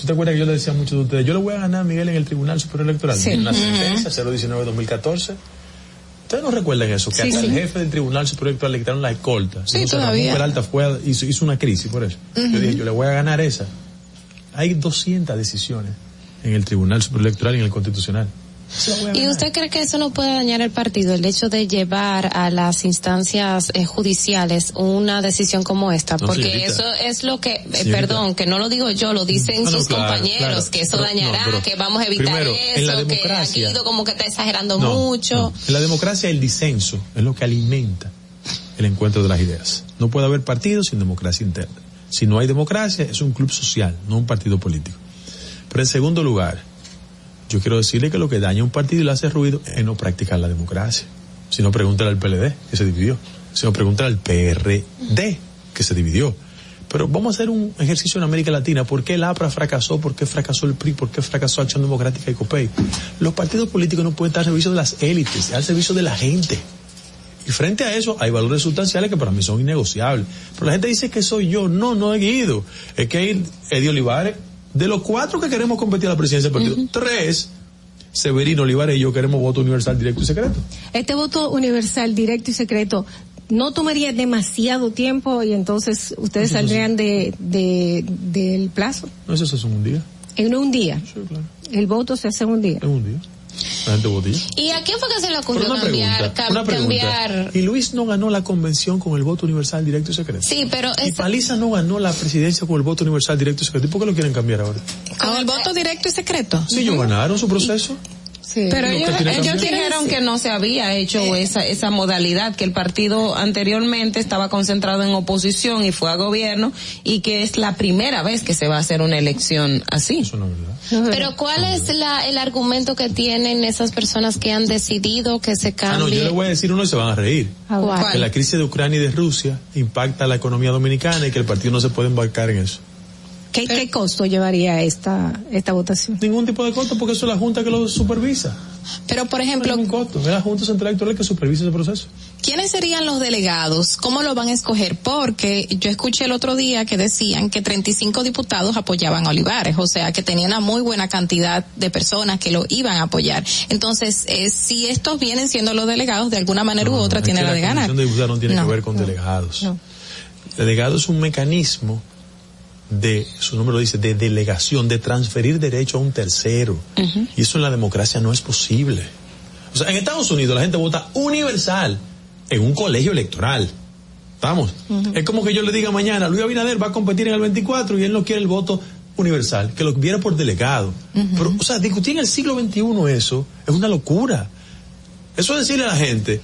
¿Tú te acuerdas que yo le decía a muchos de ustedes, yo le voy a ganar a Miguel en el Tribunal Superior Electoral? Sí. Una Ujú. sentencia 019-2014. ¿Ustedes no recuerdan eso? Que Sí, hasta sí. el jefe del Tribunal Superior Electoral le quitaron la escolta. Sí, Entonces, todavía. Peralta fue hizo, hizo una crisis por eso. Yo dije, yo le voy a ganar esa. Hay 200 decisiones en el Tribunal Superior Electoral y en el Constitucional. ¿Y usted cree que eso no puede dañar el partido, el hecho de llevar a las instancias eh, judiciales una decisión como esta? No, Porque señorita. eso es lo que, eh, perdón, que no lo digo yo, lo dicen Ah, no, sus claro, compañeros, claro. que eso Pero- dañará, pero que vamos a evitar primero, en la eso, que democracia- como que está exagerando No, mucho. no. En la democracia el disenso es lo que alimenta el encuentro de las ideas. No puede haber partido sin democracia interna. Si no hay democracia, es un club social, no un partido político. Pero en segundo lugar, yo quiero decirle que lo que daña un partido y le hace ruido es no practicar la democracia. Si no, pregúntale al PLD, que se dividió. Si no, pregúntale al PRD, que se dividió. Pero vamos a hacer un ejercicio en América Latina. ¿Por qué el APRA fracasó? ¿Por qué fracasó el PRI? ¿Por qué fracasó Acción Democrática y COPEI? Los partidos políticos no pueden estar al servicio de las élites, al servicio de la gente. Y frente a eso hay valores sustanciales que para mí son innegociables. Pero la gente dice que soy yo. No, no he Guido. Es que Eddie Olivares. De los cuatro que queremos competir a la presidencia del partido, tres, Severino Olivares y yo queremos voto universal directo y secreto. Este voto universal, directo y secreto, no tomaría demasiado tiempo y entonces ustedes saldrían de, de- del plazo. No, eso se hace en un día. En un día. Sí, claro. El voto se hace en un día. En un día. La gente votilla. ¿Y a quién fue que se le ocurrió una cambiar, pregunta, cam- una pregunta. cambiar? Y Luis no ganó la convención con el voto universal directo y secreto. Sí, pero Y Paliza no ganó la presidencia con el voto universal directo y secreto. ¿Y por qué lo quieren cambiar ahora? con el voto directo y secreto. Sí, ellos ganaron su proceso. Que ellos, dijeron que no se había hecho esa, esa modalidad, que el partido anteriormente estaba concentrado en oposición y fue a gobierno y que es la primera vez que se va a hacer una elección así. Pero ¿cuál es la, el argumento que tienen esas personas que han decidido que se Ah, no, cambie? yo le voy a decir uno y se van a reír. ¿Cuál? Que la crisis de Ucrania y de Rusia impacta a la economía dominicana y que el partido no se puede embarcar en eso. ¿Qué, qué costo llevaría esta, esta votación? Ningún tipo de costo porque eso es la Junta que lo supervisa. Pero, por ejemplo, un costo. Es la Junta Central Electoral que supervisa ese proceso. ¿Quiénes serían los delegados? ¿Cómo lo van a escoger? Porque yo escuché el otro día que decían que 35 diputados apoyaban a Olivares, o sea que tenía una muy buena cantidad de personas que lo iban a apoyar. Entonces, eh, si estos vienen siendo los delegados, de alguna manera u otra tiene la de ganar. comisión de diputados no tiene No, que ver con delegados. Delegado es un mecanismo de, su nombre lo dice, de delegación, de transferir derecho a un tercero. Y eso en la democracia no es posible. O sea, en Estados Unidos la gente vota universal en un colegio electoral. ¿Estamos? Es como que yo le diga mañana, Luis Abinader va a competir en el 24 y él no quiere el voto universal, que lo viera por delegado. Pero, o sea, discutir en el siglo XXI eso es una locura. Eso es decirle a la gente,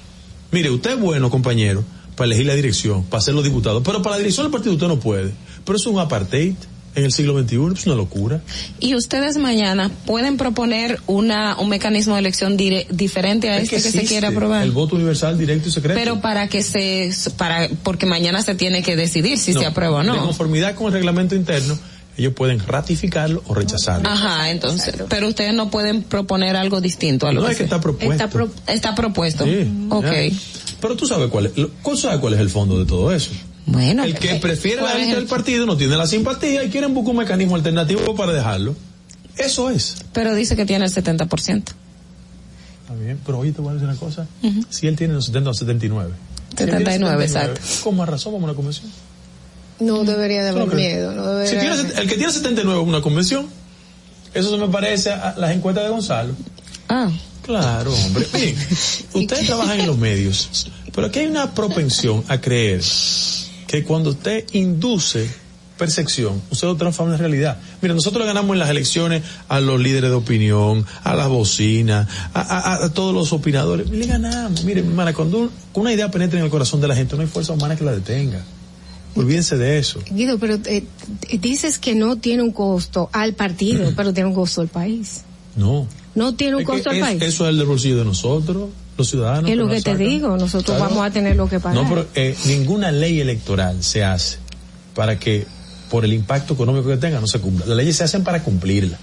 mire, usted es bueno, compañero, para elegir la dirección, para ser los diputados, pero para la dirección del partido usted no puede. Pero eso es un apartheid en el siglo XXI, es una locura. Y ustedes mañana pueden proponer una, un mecanismo de elección dire- diferente a Es este que, se quiere aprobar. El voto universal, directo y secreto. Pero para que se, para, porque mañana se tiene que decidir si No, se aprueba o De no. conformidad con el reglamento interno, ellos pueden ratificarlo o rechazarlo. Ajá, entonces, pero ustedes no pueden proponer algo distinto a lo No, que es que está propuesto. Está, pro- está propuesto. Sí, ok. ya. Pero tú sabes cuál es, lo- ¿tú sabes cuál es el fondo de todo eso. Bueno. El que prefiere la ¿cuál es élite el- del partido no tiene la simpatía y quieren buscar un mecanismo alternativo para dejarlo. Eso es. Pero dice que tiene el 70%. Está bien, pero oye, te voy a decir una cosa. Si él tiene los 70 o 79. Si él tiene 79, exacto. Con más razón vamos a una convención. No debería de haber miedo. No debería Si tiene, el que tiene 79 es una convención. Eso se me parece a las encuestas de Gonzalo. Ah. Claro, hombre. Miren, ustedes trabajan en los medios, pero aquí hay una propensión a creer que cuando usted induce percepción, usted lo transforma en realidad. Mira, nosotros le ganamos en las elecciones a los líderes de opinión, a las bocinas, a, a- a todos los opinadores. Le ganamos. Mire, mi hermana, cuando un- una idea penetra en el corazón de la gente, no hay fuerza humana que la detenga. Olvídense de eso. Guido, pero eh, dices que no tiene un costo al partido, pero tiene un costo al país. No. No tiene un Es costo al es- país. Eso es el del bolsillo de nosotros, los ciudadanos. es lo que te digo, nosotros Claro. vamos a tener lo que pagar. No, pero eh, ninguna ley electoral se hace para que por el impacto económico que tenga no se cumpla. Las leyes se hacen para cumplirla.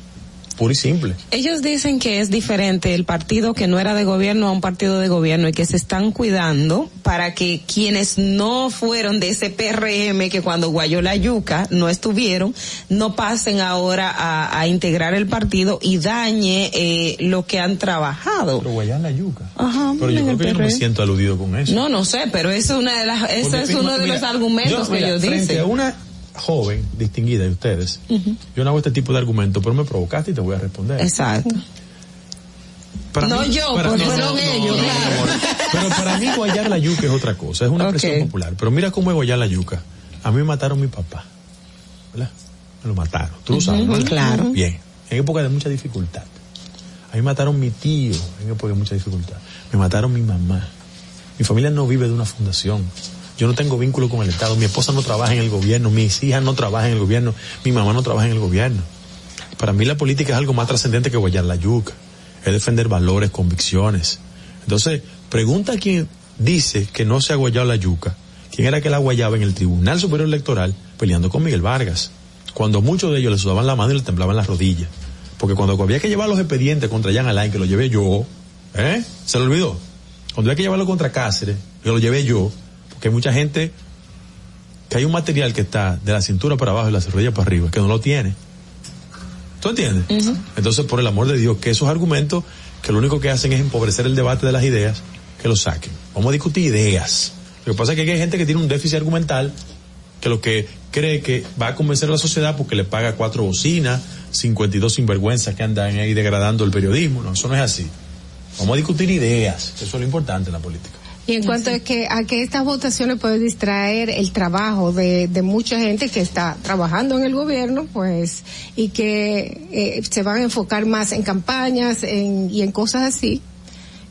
Puro y simple. Ellos dicen que es diferente el partido que no era de gobierno a un partido de gobierno y que se están cuidando para que quienes no fueron de ese PRM que cuando guayó la yuca no estuvieron, no pasen ahora a, a integrar el partido y dañe eh, lo que han trabajado. Pero guayar la yuca. Ajá, Pero yo creo que yo no me siento aludido con eso. No, no sé, pero eso es una de las, ese es uno de mira, los argumentos yo, que mira, ellos dicen. a una joven distinguida de ustedes, yo no hago este tipo de argumentos, pero me provocaste y te voy a responder. Exacto. Para no mí- yo, para- pues no, fueron no, ellos, no, claro. Pero para mí guayar la yuca es otra cosa, es una Ok. expresión popular. Pero mira cómo es guayar la yuca. A mí me mataron mi papá, ¿verdad? Me lo mataron. Tú lo sabes, ¿verdad? claro. Bien. En época de mucha dificultad. A mí mataron mi tío en época de mucha dificultad. Me mataron mi mamá. Mi familia no vive de una fundación. Yo no tengo vínculo con el Estado. Mi esposa no trabaja en el gobierno. Mis hijas no trabajan en el gobierno. Mi mamá no trabaja en el gobierno. Para mí la política es algo más trascendente que guayar la yuca. Es defender valores, convicciones. Entonces, pregunta a quien dice que no se ha guayado la yuca. ¿Quién era que la guayaba en el Tribunal Superior Electoral peleando con Miguel Vargas? Cuando muchos de ellos le sudaban la mano y le temblaban las rodillas. Porque cuando había que llevar los expedientes contra Jan Alain, que lo llevé yo, ¿eh? ¿Se lo olvidó? Cuando había que llevarlo contra Cáceres, que lo llevé yo, hay mucha gente que hay un material que está de la cintura para abajo y la rodilla para arriba, que no lo tiene. ¿Tú entiendes? Entonces, por el amor de Dios, que esos argumentos que lo único que hacen es empobrecer el debate de las ideas, que lo saquen. Vamos a discutir ideas. Lo que pasa es que hay gente que tiene un déficit argumental que lo que cree que va a convencer a la sociedad porque le paga cuatro bocinas, 52 sinvergüenzas que andan ahí degradando el periodismo. No, eso no es así. Vamos a discutir ideas, que eso es lo importante en la política. Y en cuanto a que, a que estas votaciones pueden distraer el trabajo de, de mucha gente que está trabajando en el gobierno, pues, y que eh, se van a enfocar más en campañas en, y en cosas así,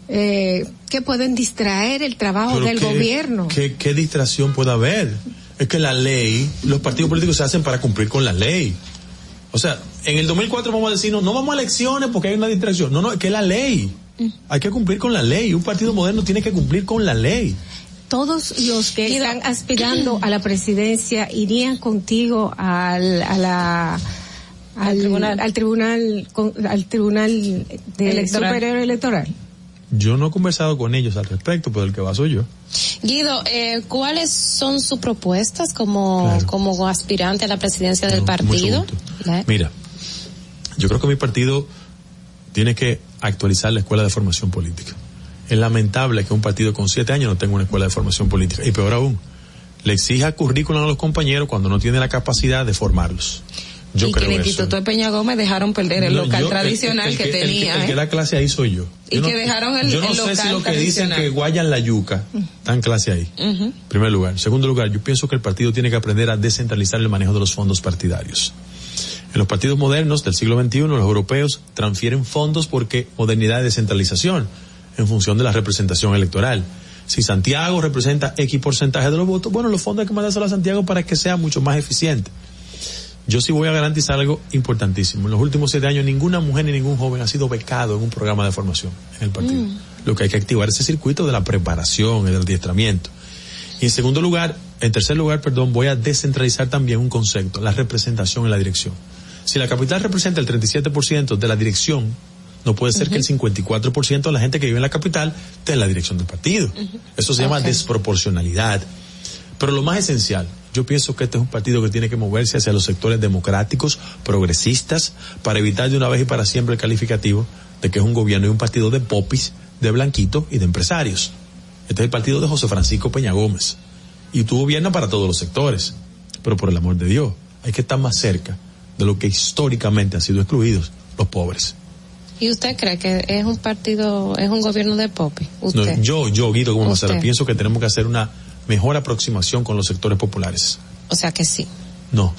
eh, que pueden distraer el trabajo Pero del ¿qué- gobierno. ¿qué, ¿Qué distracción puede haber? Es que la ley, los partidos políticos se hacen para cumplir con la ley. O sea, en el 2004 vamos a decir, no, no vamos a elecciones porque hay una distracción. No, no, es que la ley. Hay que cumplir con la ley. Un partido moderno tiene que cumplir con la ley. Todos los que están aspirando a la presidencia irían contigo al, a la, al, tribunal, al tribunal, con- al tribunal de Electoral. superior electoral. Yo no he conversado con ellos al respecto, pero el que va soy yo. Guido, eh, ¿cuáles son sus propuestas como, como aspirante a la presidencia del partido? ¿Eh? Mira, yo creo que mi partido tiene que actualizar la escuela de formación política. Es lamentable que un partido con siete años no tenga una escuela de formación política. Y peor aún, le exija currículum a los compañeros cuando no tiene la capacidad de formarlos. Yo y que creo el eso. Instituto de Peña Gómez dejaron perder el No, local yo- el- tradicional el que, tenía. El, que ¿eh? da clase ahí soy yo. Y Yo que dejaron el- Yo no sé si local lo que dicen que guayan la yuca, dan clase ahí. Ujú. Primer lugar. Segundo lugar, yo pienso que el partido tiene que aprender a descentralizar el manejo de los fondos partidarios. En los partidos modernos del siglo XXI, los europeos transfieren fondos porque modernidad y descentralización, en función de la representación electoral. Si Santiago representa X porcentaje de los votos, bueno, los fondos hay que mandárselo a Santiago para que sea mucho más eficiente. Yo sí voy a garantizar algo importantísimo. En los últimos siete años, ninguna mujer ni ningún joven ha sido becado en un programa de formación en el partido. Lo que hay que activar es ese circuito de la preparación, el adiestramiento. Y en segundo lugar, en tercer lugar, perdón, voy a descentralizar también un concepto, la representación en la dirección. Si la capital representa el 37% de la dirección, no puede ser que el 54% de la gente que vive en la capital esté en la dirección del partido. Eso se llama desproporcionalidad. Pero lo más esencial, yo pienso que este es un partido que tiene que moverse hacia los sectores democráticos, progresistas, para evitar de una vez y para siempre el calificativo de que es un gobierno y un partido de popis, de blanquitos y de empresarios. Este es el partido de José Francisco Peña Gómez. Y tú gobiernas para todos los sectores. Pero por el amor de Dios, hay que estar más cerca de lo que históricamente han sido excluidos, los pobres. ¿Y usted cree que es un partido, es un gobierno de Popi? No, Usted. yo, yo, Guido como Macera, pienso que tenemos que hacer una mejor aproximación con los sectores populares. O sea que sí. No,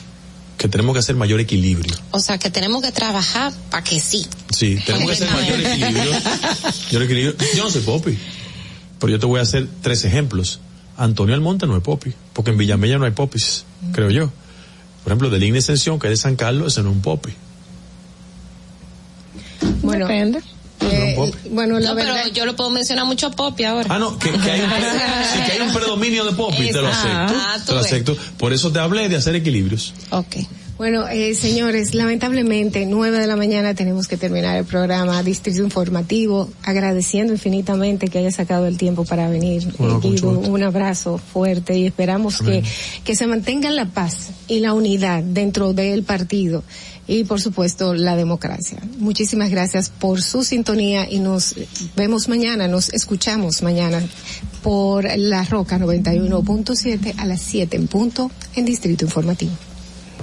que tenemos que hacer mayor equilibrio. O sea que tenemos que trabajar para que sí. Sí, tenemos que hacer mayor equilibrio. Mayor equilibrio. Yo no soy popi, pero yo te voy a hacer tres ejemplos. Antonio Almonte no es popi, porque en Villamella no hay popis, creo yo. Por ejemplo, de Línea Extensión, que es de San Carlos, ese no es un popi. Bueno, Depende. eh, No, bueno, la no, verdad. pero yo lo puedo mencionar mucho a Popi ahora. Ah, no, que, que hay, un, sí, que hay un predominio de popi, te lo acepto. ah, te lo ves. acepto. Por eso te hablé de hacer equilibrios. Ok. Bueno, eh, señores, lamentablemente, nueve de la mañana tenemos que terminar el programa Distrito Informativo, agradeciendo infinitamente que haya sacado el tiempo para venir. Bueno, Eh, Guido, un abrazo fuerte y esperamos que, que se mantenga la paz y la unidad dentro del partido y, por supuesto, la democracia. Muchísimas gracias por su sintonía y nos vemos mañana, nos escuchamos mañana por La Roca 91.7 a las 7 en punto en Distrito Informativo.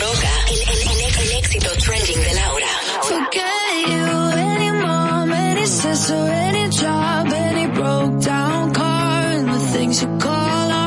Roca, el, el- el- el éxito trending de. Forget you, any mom, any sister, any job, any broke down car, and the things you call art.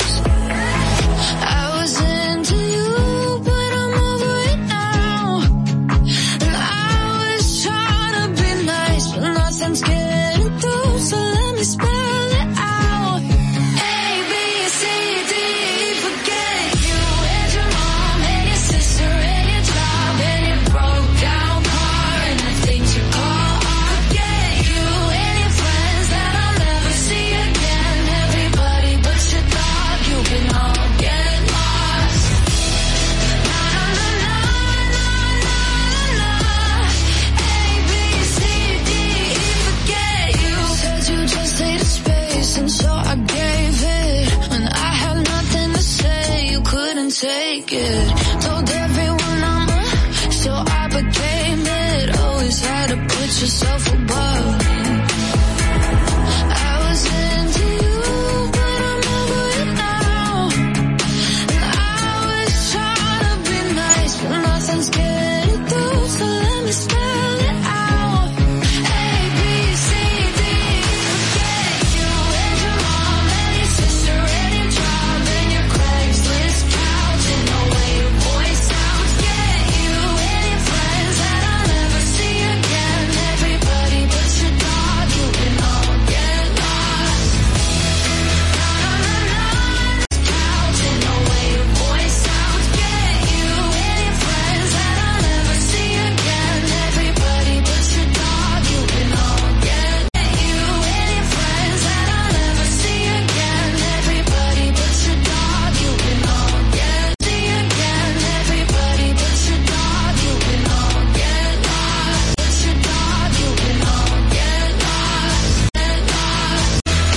Told everyone I'm a, so I became it. Always had to put yourself